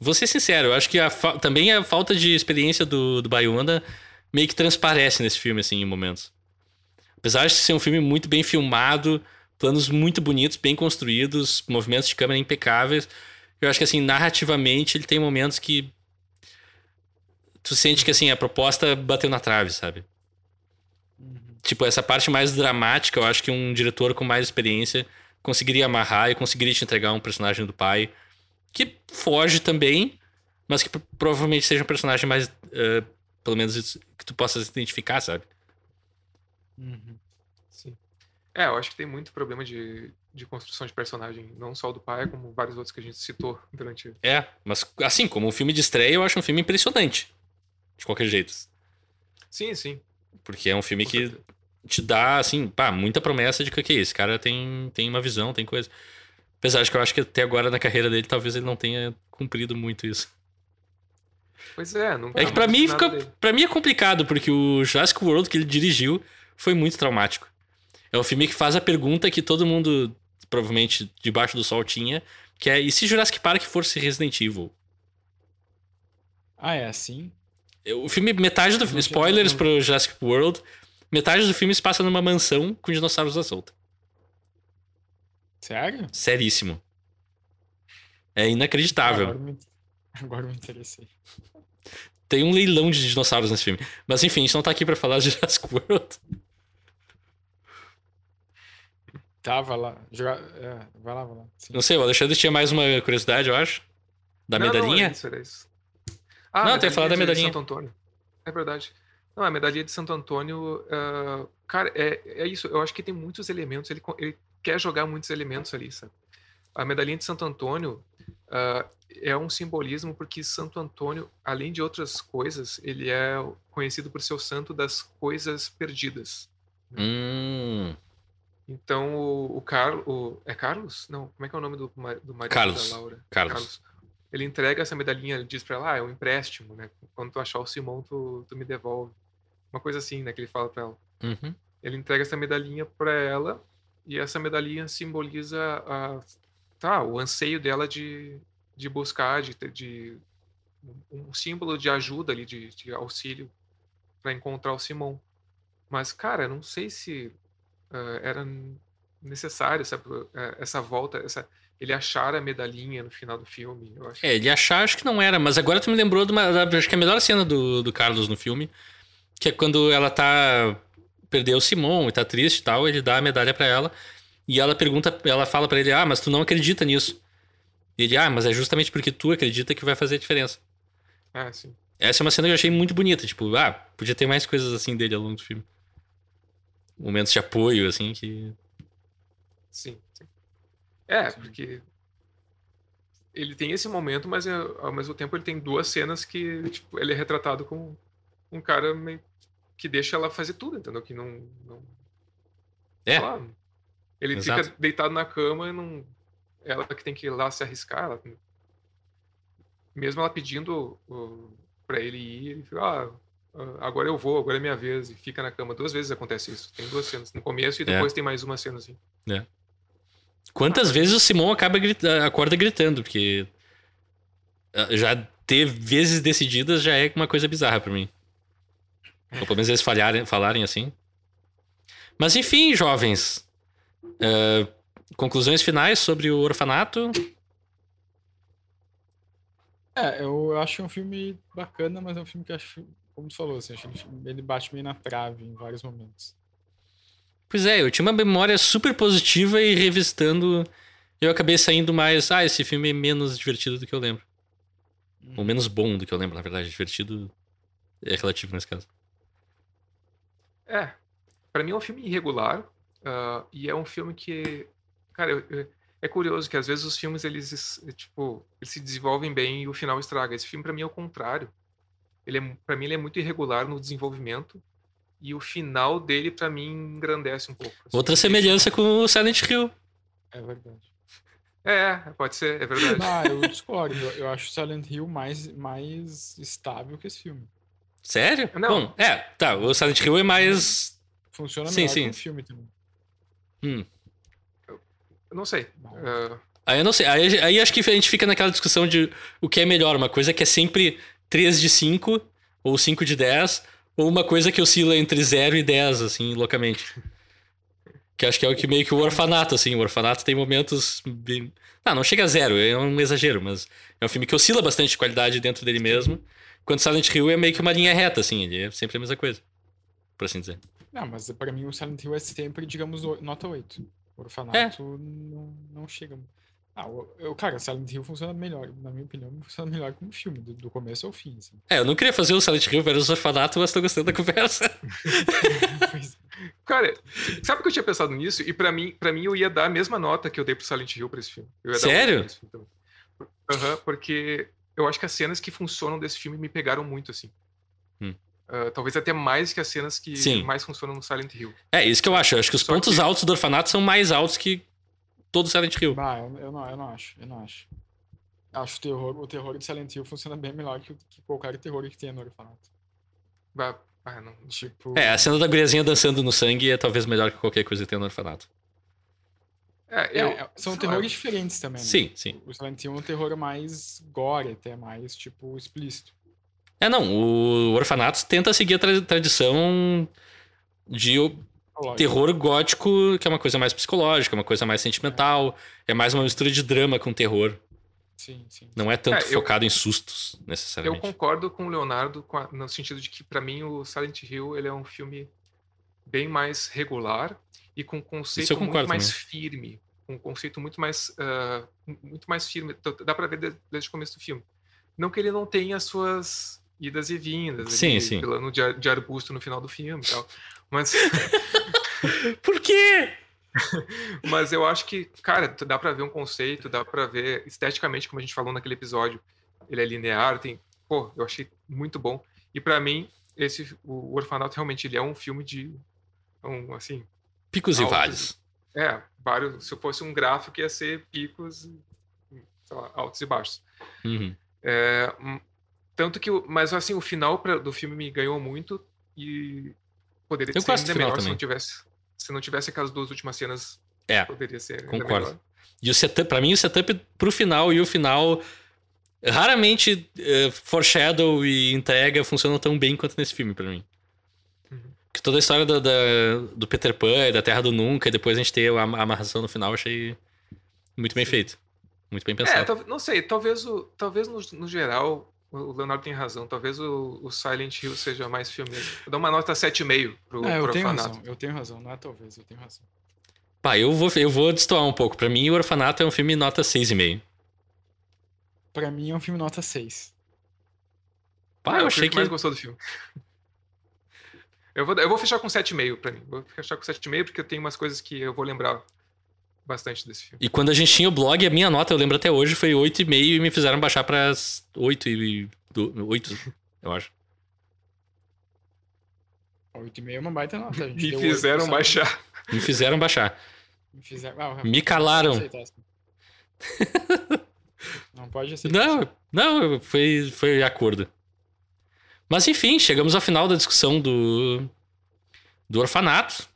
Vou ser sincero, eu acho que a também a falta de experiência do, do meio que transparece nesse filme, assim, em momentos. Apesar de ser um filme muito bem filmado, planos muito bonitos, bem construídos, movimentos de câmera impecáveis, eu acho que, assim, narrativamente ele tem momentos que. Tu sente que, assim, a proposta bateu na trave, sabe? Tipo, essa parte mais dramática, eu acho que um diretor com mais experiência conseguiria amarrar e conseguiria te entregar um personagem do pai que foge também, mas que pro- provavelmente seja um personagem mais. eh, pelo menos isso- que tu possa se identificar, sabe? Uhum. Sim. É, eu acho que tem muito problema de, de construção de personagem, não só o do pai, como vários outros que a gente citou *laughs* durante. É, mas assim, como um filme de estreia, eu acho um filme impressionante. De qualquer jeito. Sim, sim. Porque é um filme com que certeza. te dá, assim, pá, muita promessa de que ok, esse cara tem, tem uma visão, tem coisa. Apesar de que eu acho que até agora na carreira dele, talvez ele não tenha cumprido muito isso. Pois é, nunca É que pra mim, fica, dele. pra mim é complicado, porque o Jurassic World que ele dirigiu foi muito traumático. É um filme que faz a pergunta que todo mundo, provavelmente, debaixo do sol tinha, que é, e se Jurassic Park fosse Resident Evil? Ah, é assim? O filme, metade do Não filme, spoilers não- pro Jurassic World, metade do filme se passa numa mansão com dinossauros à solta. Sério? Seríssimo. É inacreditável. Agora me, *laughs* agora me interessei. Tem um leilão de dinossauros nesse filme. Mas enfim, a gente não tá aqui pra falar de Jurassic World. Tá, vai lá. Joga- é, vai lá, vai lá. Sim. Não sei, o Alexandre tinha mais uma curiosidade, eu acho. Da Não, medalhinha? Não, era isso, era isso. Ah, Não, tem que falar da de medalhinha. Santo Antônio. É verdade. Não, a medalhinha de Santo Antônio, ah, cara, é, é isso. Eu acho que tem muitos elementos. Ele, ele quer jogar muitos elementos ali, sabe? A medalhinha de Santo Antônio ah, é um simbolismo porque Santo Antônio, além de outras coisas, ele é conhecido por ser o santo das coisas perdidas. Hum. Então, o, o Carlos. É Carlos? Não, como é que é o nome do, do marido Carlos. da Laura? Carlos. Ele entrega essa medalhinha, ele diz pra ela, ah, é um empréstimo, né? Quando tu achar o Simão, tu, tu me devolve. Uma coisa assim, né? Que ele fala pra ela. Uhum. Ele entrega essa medalhinha pra ela e essa medalhinha simboliza a, tá, o anseio dela de, de buscar, de, de um símbolo de ajuda ali, de, de auxílio pra encontrar o Simão. Mas, cara, não sei se ah, era necessário sabe, eh, essa volta, essa, ele achar a medalhinha no final do filme. É, ele achar, acho que não era, mas agora tu me lembrou de uma. da- Acho que a melhor cena do, do Carlos no filme, que é quando ela tá. Perdeu o Simon e tá triste e tal, ele dá a medalha pra ela. E ela pergunta, ela fala pra ele: Ah, mas tu não acredita nisso. E ele, ah, mas é justamente porque tu acredita que vai fazer a diferença. É, sim. Essa é uma cena que eu achei muito bonita. Tipo, ah, podia ter mais coisas assim dele ao longo do filme. Momentos de apoio, assim, que. Sim, sim. É, porque ele tem esse momento, mas é, ao mesmo tempo ele tem duas cenas que tipo, ele é retratado como um cara meio que deixa ela fazer tudo, entendeu? Que não. não É. lá, ele Exato. fica deitado na cama e não. Ela que tem que ir lá se arriscar. Ela... Mesmo ela pedindo pra ele ir, ele fica, ah, ah, agora eu vou, agora é minha vez, e fica na cama. Duas vezes acontece isso. Tem duas cenas. No começo e É. depois tem mais uma cena assim. Quantas vezes o Simon acaba grita- acorda gritando, porque ah, já ter vezes decididas já é uma coisa bizarra pra mim. Ou pelo menos eles falharem, falarem assim. Mas enfim, jovens. ah, conclusões finais sobre o orfanato. É, eu acho um filme bacana, mas é um filme que acho, como tu falou, assim, ele, bate meio na trave em vários momentos. Pois é, eu tinha uma memória super positiva e revistando, eu acabei saindo mais. Ah, esse filme é menos divertido do que eu lembro. Ou menos bom do que eu lembro, na verdade. Divertido é relativo nesse caso. É, pra mim é um filme irregular ah, e é um filme que, cara, eu- eu- é curioso que às vezes os filmes eles es- tipo eles se desenvolvem bem e o final estraga. Esse filme pra mim é o contrário. Ele é, para mim ele é muito irregular no desenvolvimento e o final dele pra mim engrandece um pouco. assim, Outra semelhança com o Silent Hill. É verdade. É, pode ser, é verdade. Ah, eu discordo. Eu, eu acho Silent Hill mais, mais estável que esse filme. Sério? Não. Bom, é, tá. O Silent Hill é mais. Funciona Sim, melhor sim. que um filme também. Hum. Eu não sei. Ah, Aí eu não sei. Aí, aí acho que a gente fica naquela discussão de o que é melhor. Uma coisa que é sempre 3 de 5, ou 5 de 10, ou uma coisa que oscila entre 0 e 10, assim, loucamente. Que acho que é o que meio que o orfanato, assim. O orfanato tem momentos. Bem... Ah, não chega a zero, é um exagero, mas é um filme que oscila bastante de qualidade dentro dele mesmo. Enquanto Silent Hill é meio que uma linha reta, assim, ele é sempre a mesma coisa. Por assim dizer. Não, mas pra mim o Silent Hill é sempre, digamos, o- nota 8. O orfanato não, não chega. Ah, o- eu, cara, Silent Hill funciona melhor, na minha opinião, funciona melhor como filme, do, do começo ao fim, assim. É, eu não queria fazer o Silent Hill versus Orfanato, mas tô gostando da conversa. *laughs* Pois- Cara, sabe que eu tinha pensado nisso? E pra mim, pra mim eu ia dar a mesma nota que eu dei pro Silent Hill pra esse filme. Sério? filme. Aham, porque eu acho que as cenas que funcionam desse filme me pegaram muito, assim. Hum. Ah, talvez até mais que as cenas que Sim. mais funcionam no Silent Hill. É, isso que eu acho. Eu acho que os Só pontos que- altos do Orfanato são mais altos que todo Silent Hill. Ah, eu, eu não, eu não acho, eu não acho. Acho o terror, o terror de Silent Hill funciona bem melhor que, que qualquer terror que tenha no orfanato. Ah, ah, não. Tipo, É, a cena da guriazinha dançando no sangue é talvez melhor que qualquer coisa que tem no Orfanato. É, é, eu, é, são terrores diferentes também, né? Sim, sim. O Silent Hill é um terror mais gore, até mais, tipo, explícito. É, não, o Orfanato tenta seguir a tra- tradição de Lógico. terror gótico, que é uma coisa mais psicológica, uma coisa mais sentimental. É mais uma mistura de drama com terror. Sim, sim. Não é tanto É, eu- focado em sustos, Eu necessariamente. concordo com o Leonardo com a- no sentido de que, pra mim, o Silent Hill ele é um filme bem mais regular e com um conceito eu muito mais firme. Um conceito muito mais, ah, muito mais firme. T- Dá pra ver de- desde o começo do filme. Não que ele não tenha as suas idas e vindas. Sim, ali, sim. Plano de, ar- de arbusto no final do filme e tal. Mas, *laughs* Por quê? *laughs* mas eu acho que, cara, dá pra ver um conceito, dá pra ver esteticamente, como a gente falou naquele episódio. Ele é linear, tem. Pô, eu achei muito bom. E pra mim, esse, o Orfanato realmente ele é um filme de. Um, assim. Picos e Altos. vales. É, vários. Se fosse um gráfico, ia ser picos, lá, altos e baixos. Uhum. É, hum, tanto que. Mas assim, o final pra- do filme me ganhou muito e poderia Eu ser ainda melhor se também. não tivesse. Se não tivesse aquelas duas últimas cenas, É, poderia ser concordo. melhor. E o setup, pra mim, o setup pro final e o final. Raramente eh, foreshadow e entrega funcionam tão bem quanto nesse filme, pra mim. Que toda a história da, da- do Peter Pan e da Terra do Nunca, e depois a gente ter a, a amarração no final, achei muito bem Sim. feito. Muito bem É, pensado. tal- não sei, talvez, o, talvez no, no geral, o Leonardo tem razão, talvez o, o Silent Hill seja mais filme. Eu dou uma nota 7,5 pro, É, eu pro tenho Orfanato. razão, eu tenho razão, não é talvez, eu tenho razão. Pá, eu vou, eu vou destoar um pouco. Pra mim, o Orfanato é um filme nota 6,5. Pra mim é um filme nota 6. Pá, Ah, eu o achei que. mais gostou do filme. Eu vou, eu vou fechar com 7,5 pra mim. Vou fechar com 7,5 porque eu tenho umas coisas que eu vou lembrar bastante desse filme. E quando a gente tinha o blog, a minha nota, eu lembro até hoje, foi 8,5 e me fizeram baixar pra 8 e. do- 8, eu acho. 8,5 é uma baita nota, gente. Me fizeram só- baixar. Me fizeram baixar. Me fizeram... Ah, Me calaram. aceitar essa. *laughs* Não pode aceitar. Não, não, foi, foi acordo. Mas enfim, chegamos ao final da discussão do, do orfanato.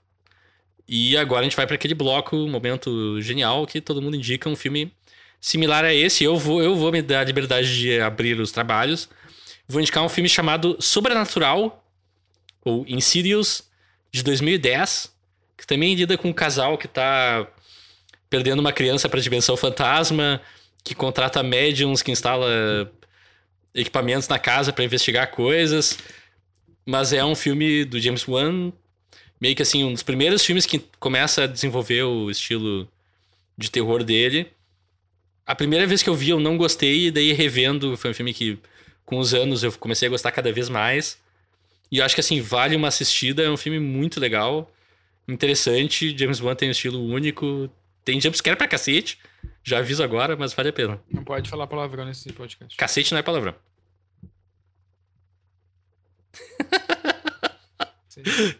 E agora a gente vai para aquele bloco, um momento genial, que todo mundo indica um filme similar a esse. Eu vou, eu vou me dar a liberdade de abrir os trabalhos. Vou indicar um filme chamado Sobrenatural, ou Insidious, de 2010, que também lida com um casal que tá perdendo uma criança para dimensão fantasma, que contrata médiums, que instala equipamentos na casa para investigar coisas. Mas é um filme do James Wan, meio que assim, um dos primeiros filmes que começa a desenvolver o estilo de terror dele. A primeira vez que eu vi eu não gostei, e daí revendo, foi um filme que com os anos eu comecei a gostar cada vez mais. E eu acho que assim, vale uma assistida, é um filme muito legal, interessante, James Wan tem um estilo único, tem jumpscare pra cacete, já aviso agora, mas vale a pena. Não pode falar palavrão nesse podcast. Cacete não é palavrão. Sim.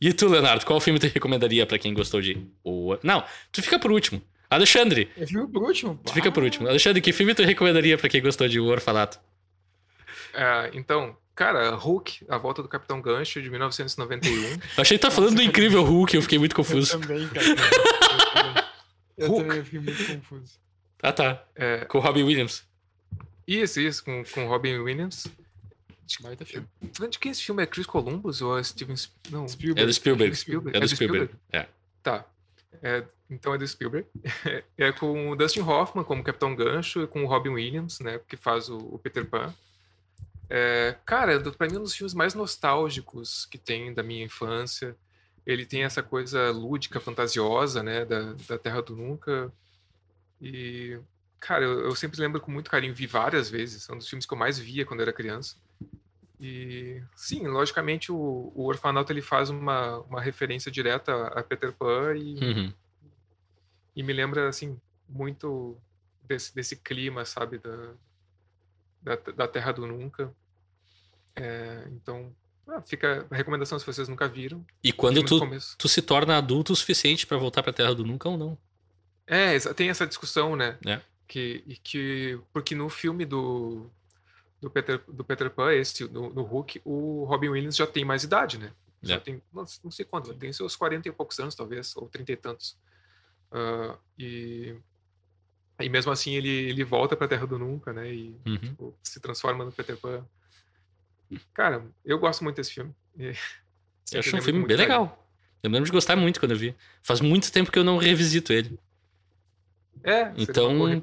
E tu, Leonardo, qual filme tu recomendaria pra quem gostou de. O... Não, tu fica por último. Alexandre, Eu fico por último. tu fica por Ah, último. Alexandre, que filme tu recomendaria pra quem gostou de O Orfanato? É, então, cara, Hulk, A Volta do Capitão Gancho, de 1991. *laughs* Eu achei que tá falando do incrível Hulk, eu fiquei muito Eu confuso. também, cara. Eu também. Eu Hulk. também fiquei muito confuso. Ah, tá. É, Com o Robin Williams. isso, isso, com, com Robin Williams. Baita filme. De quem esse filme é Chris Columbus ou é Steven... Sp- Não, Spielberg. É do Spielberg. Spielberg. É do Spielberg. É. Tá. É, então é do Spielberg. *laughs* É com o Dustin Hoffman como Capitão Gancho e com o Robin Williams, né? Que faz o, o Peter Pan. É, cara, pra mim é um dos filmes mais nostálgicos que tem da minha infância. Ele tem essa coisa lúdica, fantasiosa, né? Da, da Terra do Nunca. E, cara, eu, eu sempre lembro com muito carinho, vi várias vezes, é um dos filmes que eu mais via quando era criança. E, sim, logicamente o, o Orfanato ele faz uma, uma referência direta a Peter Pan e, Uhum. e me lembra, assim, muito desse, desse clima, sabe, da, da, da Terra do Nunca. É, então, ah, fica a recomendação se vocês nunca viram. E quando tu, tu se torna adulto o suficiente pra voltar pra Terra do Nunca ou não. É, tem essa discussão, né? É. Que, que, porque no filme do, do, Peter, do Peter Pan, esse, no, no Hulk, o Robin Williams já tem mais idade, né? Já É. tem, não, não sei quanto, tem seus 40 e poucos anos, talvez, ou 30 e tantos. Ah, e, e mesmo assim ele, ele volta pra Terra do Nunca, né? E Uhum. tipo, se transforma no Peter Pan. Cara, eu gosto muito desse filme. E *laughs* Eu acho um lembro filme bem muito legal. Eu lembro de gostar muito quando eu vi. Faz muito tempo que eu não revisito ele. É, Então-.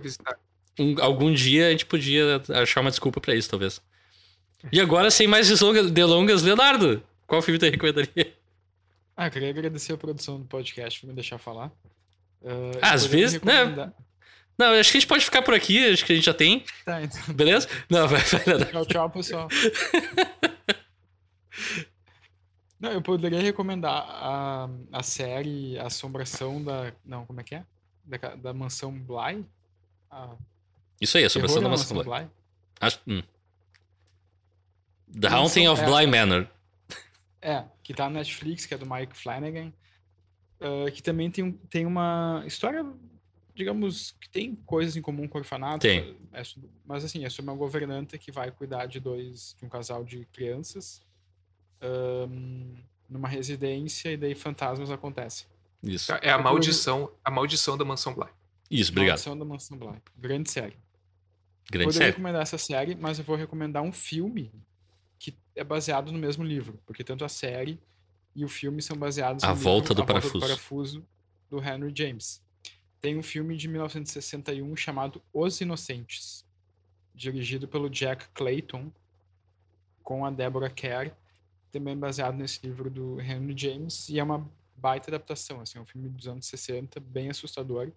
Um- algum dia a gente podia achar uma desculpa pra isso, talvez. E agora, sem mais delongas, Leonardo, qual filme tu recomendaria? Ah, eu queria agradecer a produção do podcast por me deixar falar. Ah, Ah, às vezes, né? recomendar- Não, eu acho que a gente pode ficar por aqui, acho que a gente já tem, Tá, então. beleza? Não, vai, vai. Tchau, tchau, pessoal. *laughs* Não, eu poderia recomendar a, a série Assombração da. Não, como é que é? Da, da Mansão Bly? A Isso aí, a sobração da Mansão Bly. Bly. Acho- hum. The Haunting of é. Bly Manor. É, que tá na Netflix, que é do Mike Flanagan. ah, que também tem, um- tem uma história, digamos, que tem coisas em comum com o orfanato. Tem. é mas assim, é sobre uma governanta que vai cuidar de dois, de um casal de crianças ahn, numa residência e daí fantasmas acontecem. Isso. É a maldição, a maldição da Mansão Bly. Isso, obrigado. Maldição da Mansão Bly. Grande série. Grande Poderia série. recomendar essa série, mas eu vou recomendar um filme que é baseado no mesmo livro, porque tanto a série e o filme são baseados A no Volta livro do A Volta Parafuso. do Parafuso do Henry James. Tem um filme de 1961 chamado Os Inocentes, dirigido pelo Jack Clayton com a Deborah Kerr, também baseado nesse livro do Henry James e é uma baita adaptação, assim, é um filme dos anos 60, bem assustador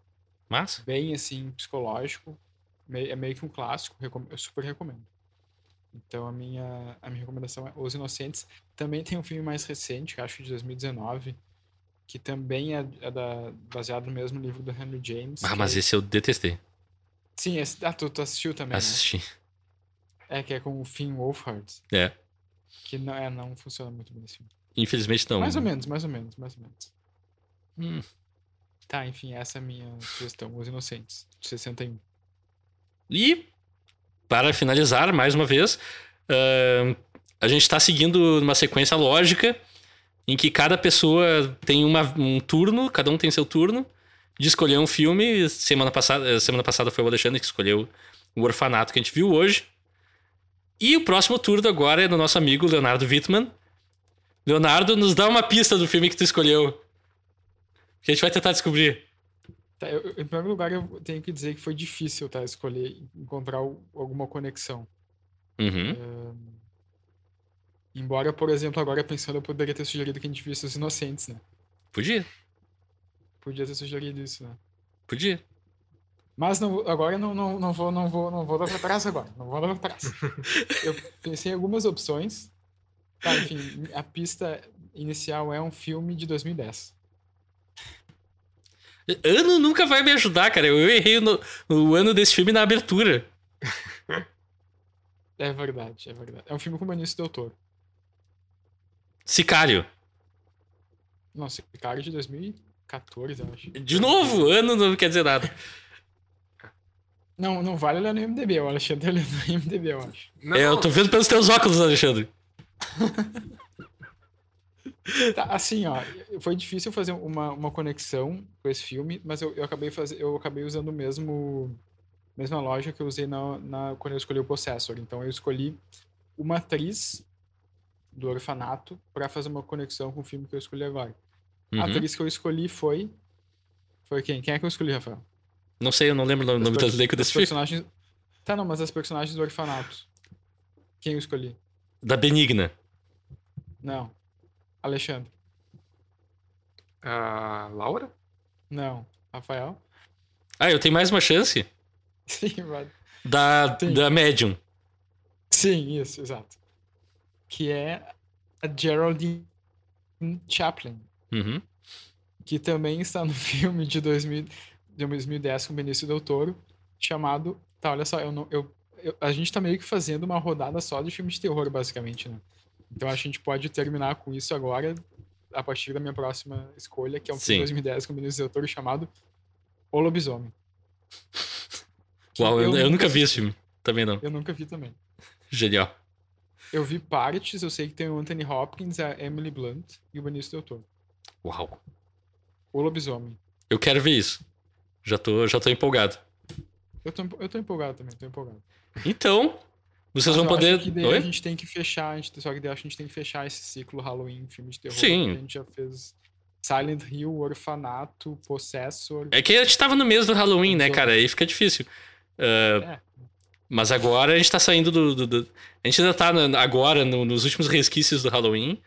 Massa. bem assim psicológico é meio que um clássico eu super recomendo então a minha a minha recomendação é Os Inocentes também tem um filme mais recente que acho de 2019 que também é, é da, baseado no mesmo livro do Henry James Ah, mas é- esse eu detestei. sim esse, ah, tu, tu assistiu também né? Assisti. é que é com o Finn Wolfhard É. que não é não funciona muito bem esse filme Infelizmente não. mais ou menos mais ou menos mais ou menos Hum. tá enfim essa é a minha sugestão Os Inocentes de 61 E, para finalizar, mais uma vez, ahn, a gente está seguindo uma sequência lógica em que cada pessoa tem uma- um turno, cada um tem seu turno, de escolher um filme. Semana passada, semana passada foi o Alexandre que escolheu o Orfanato que a gente viu hoje. E o próximo turno agora é do nosso amigo Leonardo Wittmann. Leonardo, nos dá uma pista do filme que tu escolheu. Que a gente vai tentar descobrir. Tá, eu- em primeiro lugar, eu tenho que dizer que foi difícil, tá? Escolher, encontrar o- alguma conexão. Uhum. Ahn, embora, por exemplo, agora pensando, eu poderia ter sugerido que a gente visse Os Inocentes, né? Podia, Podia ter sugerido isso, né? podia. Mas não, agora eu não, não, não vou, não vou, não vou dar pra trás agora. Não vou dar pra trás. *laughs* Eu pensei em algumas opções. Tá, enfim, a pista inicial é um filme de 2010. Ano nunca vai me ajudar, cara. Eu errei no, o ano desse filme na abertura. É verdade, é verdade. É um filme com o Benício Del Toro. Sicário. Nossa, cara de 2014, eu acho. De novo, ano não quer dizer nada. Não, não vale olhar no IMDB, o Alexandre olhando no IMDB, eu acho. Não, É, eu tô vendo pelos teus óculos, Alexandre. *laughs* Tá, assim, ó, foi difícil fazer uma, uma conexão com esse filme, mas eu, eu acabei faz... eu acabei usando o mesmo mesma lógica que eu usei na, na- quando eu escolhi o Possessor. Então eu escolhi uma atriz do orfanato pra fazer uma conexão com o filme que eu escolhi agora. A Uhum. atriz que eu escolhi foi foi quem? Quem é que eu escolhi, Rafael? Não sei, eu não lembro o nome per- os desse filme. personagens Tá, não, mas as personagens do orfanato. Quem eu escolhi? Da Benigna. Não. Alexandre. A Laura? Não. Rafael. Ah, eu tenho mais uma chance? *laughs* Sim, vai. Da, Sim. da Medium. Sim, isso, exato. Que é a Geraldine Chaplin, Uhum. que também está no *laughs* filme de, 2000, de 2010 com Benício Del Toro, chamado. Tá, olha só, eu não, eu, eu- a gente tá meio que fazendo uma rodada só de filme de terror, basicamente, né? Então acho que a gente pode terminar com isso agora, a partir da minha próxima escolha, que é um filme de 2010 com Benício Del Toro chamado O Lobisomem. *laughs* Uau, eu, eu nunca vi esse filme. Também não. Eu nunca vi também. Genial. Eu vi partes, eu sei que tem o Anthony Hopkins, a Emily Blunt e o Benício Del Toro. Uau. O Lobisomem. Eu quero ver isso. Já tô, já tô empolgado. Eu tô, eu tô empolgado também, tô empolgado. Então, vocês Mas vão poder. acho que daí Oi? a gente tem que fechar, a gente, só que daí a gente tem que fechar esse ciclo Halloween, filme de terror. Sim. que A gente já fez Silent Hill, Orfanato, Possessor. É que a gente tava no mês do Halloween, né, cara? Aí fica difícil. Ah, É. Mas agora a gente tá saindo do. do- do- A gente ainda tá na- agora no- nos últimos resquícios do Halloween.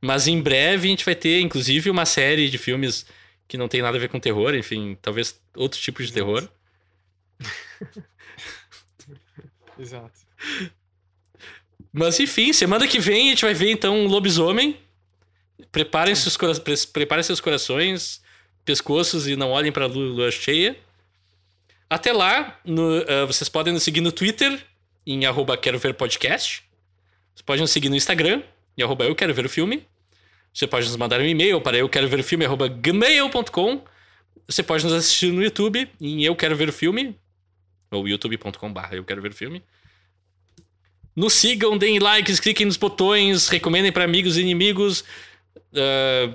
Mas em breve a gente vai ter, inclusive, uma série de filmes que não tem nada a ver com terror, enfim, talvez outro tipo de *laughs* Exato. terror. Exato. Mas enfim, semana que vem a gente vai ver então um lobisomem. Preparem seus, cora- pre- preparem seus corações, pescoços e não olhem lu- lua cheia. Até lá, no- ah, vocês podem nos seguir no Twitter, em arroba quero ver podcast. Vocês podem nos seguir no Instagram, em arroba eu quero ver o filme. Você pode nos mandar um e-mail para eu quero ver o filme, arroba gmail.com. Você pode nos assistir no YouTube, em eu quero ver o filme, ou youtube.com barra eu quero ver o filme. Nos sigam, deem likes, cliquem nos botões, recomendem para amigos e inimigos. Ah,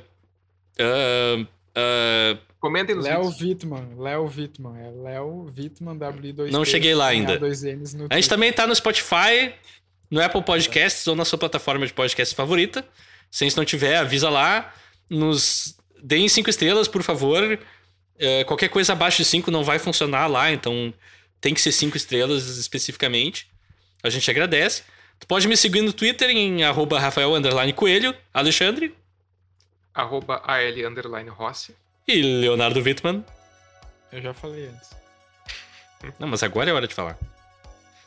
ah, ah, Comentem nos Léo. Wittmann, Léo Wittmann, é Léo Wittmann W2 Não cheguei lá ainda. A gente também tá no Spotify, no Apple Podcasts ou na sua plataforma de podcast favorita. Se a gente não tiver, avisa lá. Nos deem cinco estrelas, por favor. Eh, qualquer coisa abaixo de cinco não vai funcionar lá, então tem que ser cinco estrelas especificamente. A gente agradece. Tu pode me seguir no Twitter em arroba Rafael underline Coelho, Alexandre Arroba AL underline Rossi. e Leonardo Wittmann. Eu já falei antes. Não, mas agora é hora de falar.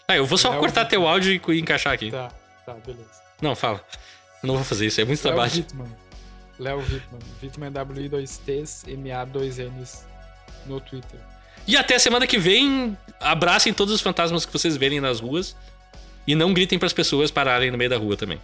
Ah, eu vou só Léo cortar Wittmann. teu áudio e e encaixar aqui. Tá, tá, beleza. Não, fala. Eu não vou fazer isso, é muito Léo trabalho. Wittmann. Léo Wittmann. Wittmann é W2Ts, MA2Ns no Twitter. E até semana que vem, abracem todos os fantasmas que vocês verem nas ruas. E não gritem pras pessoas pararem no meio da rua também.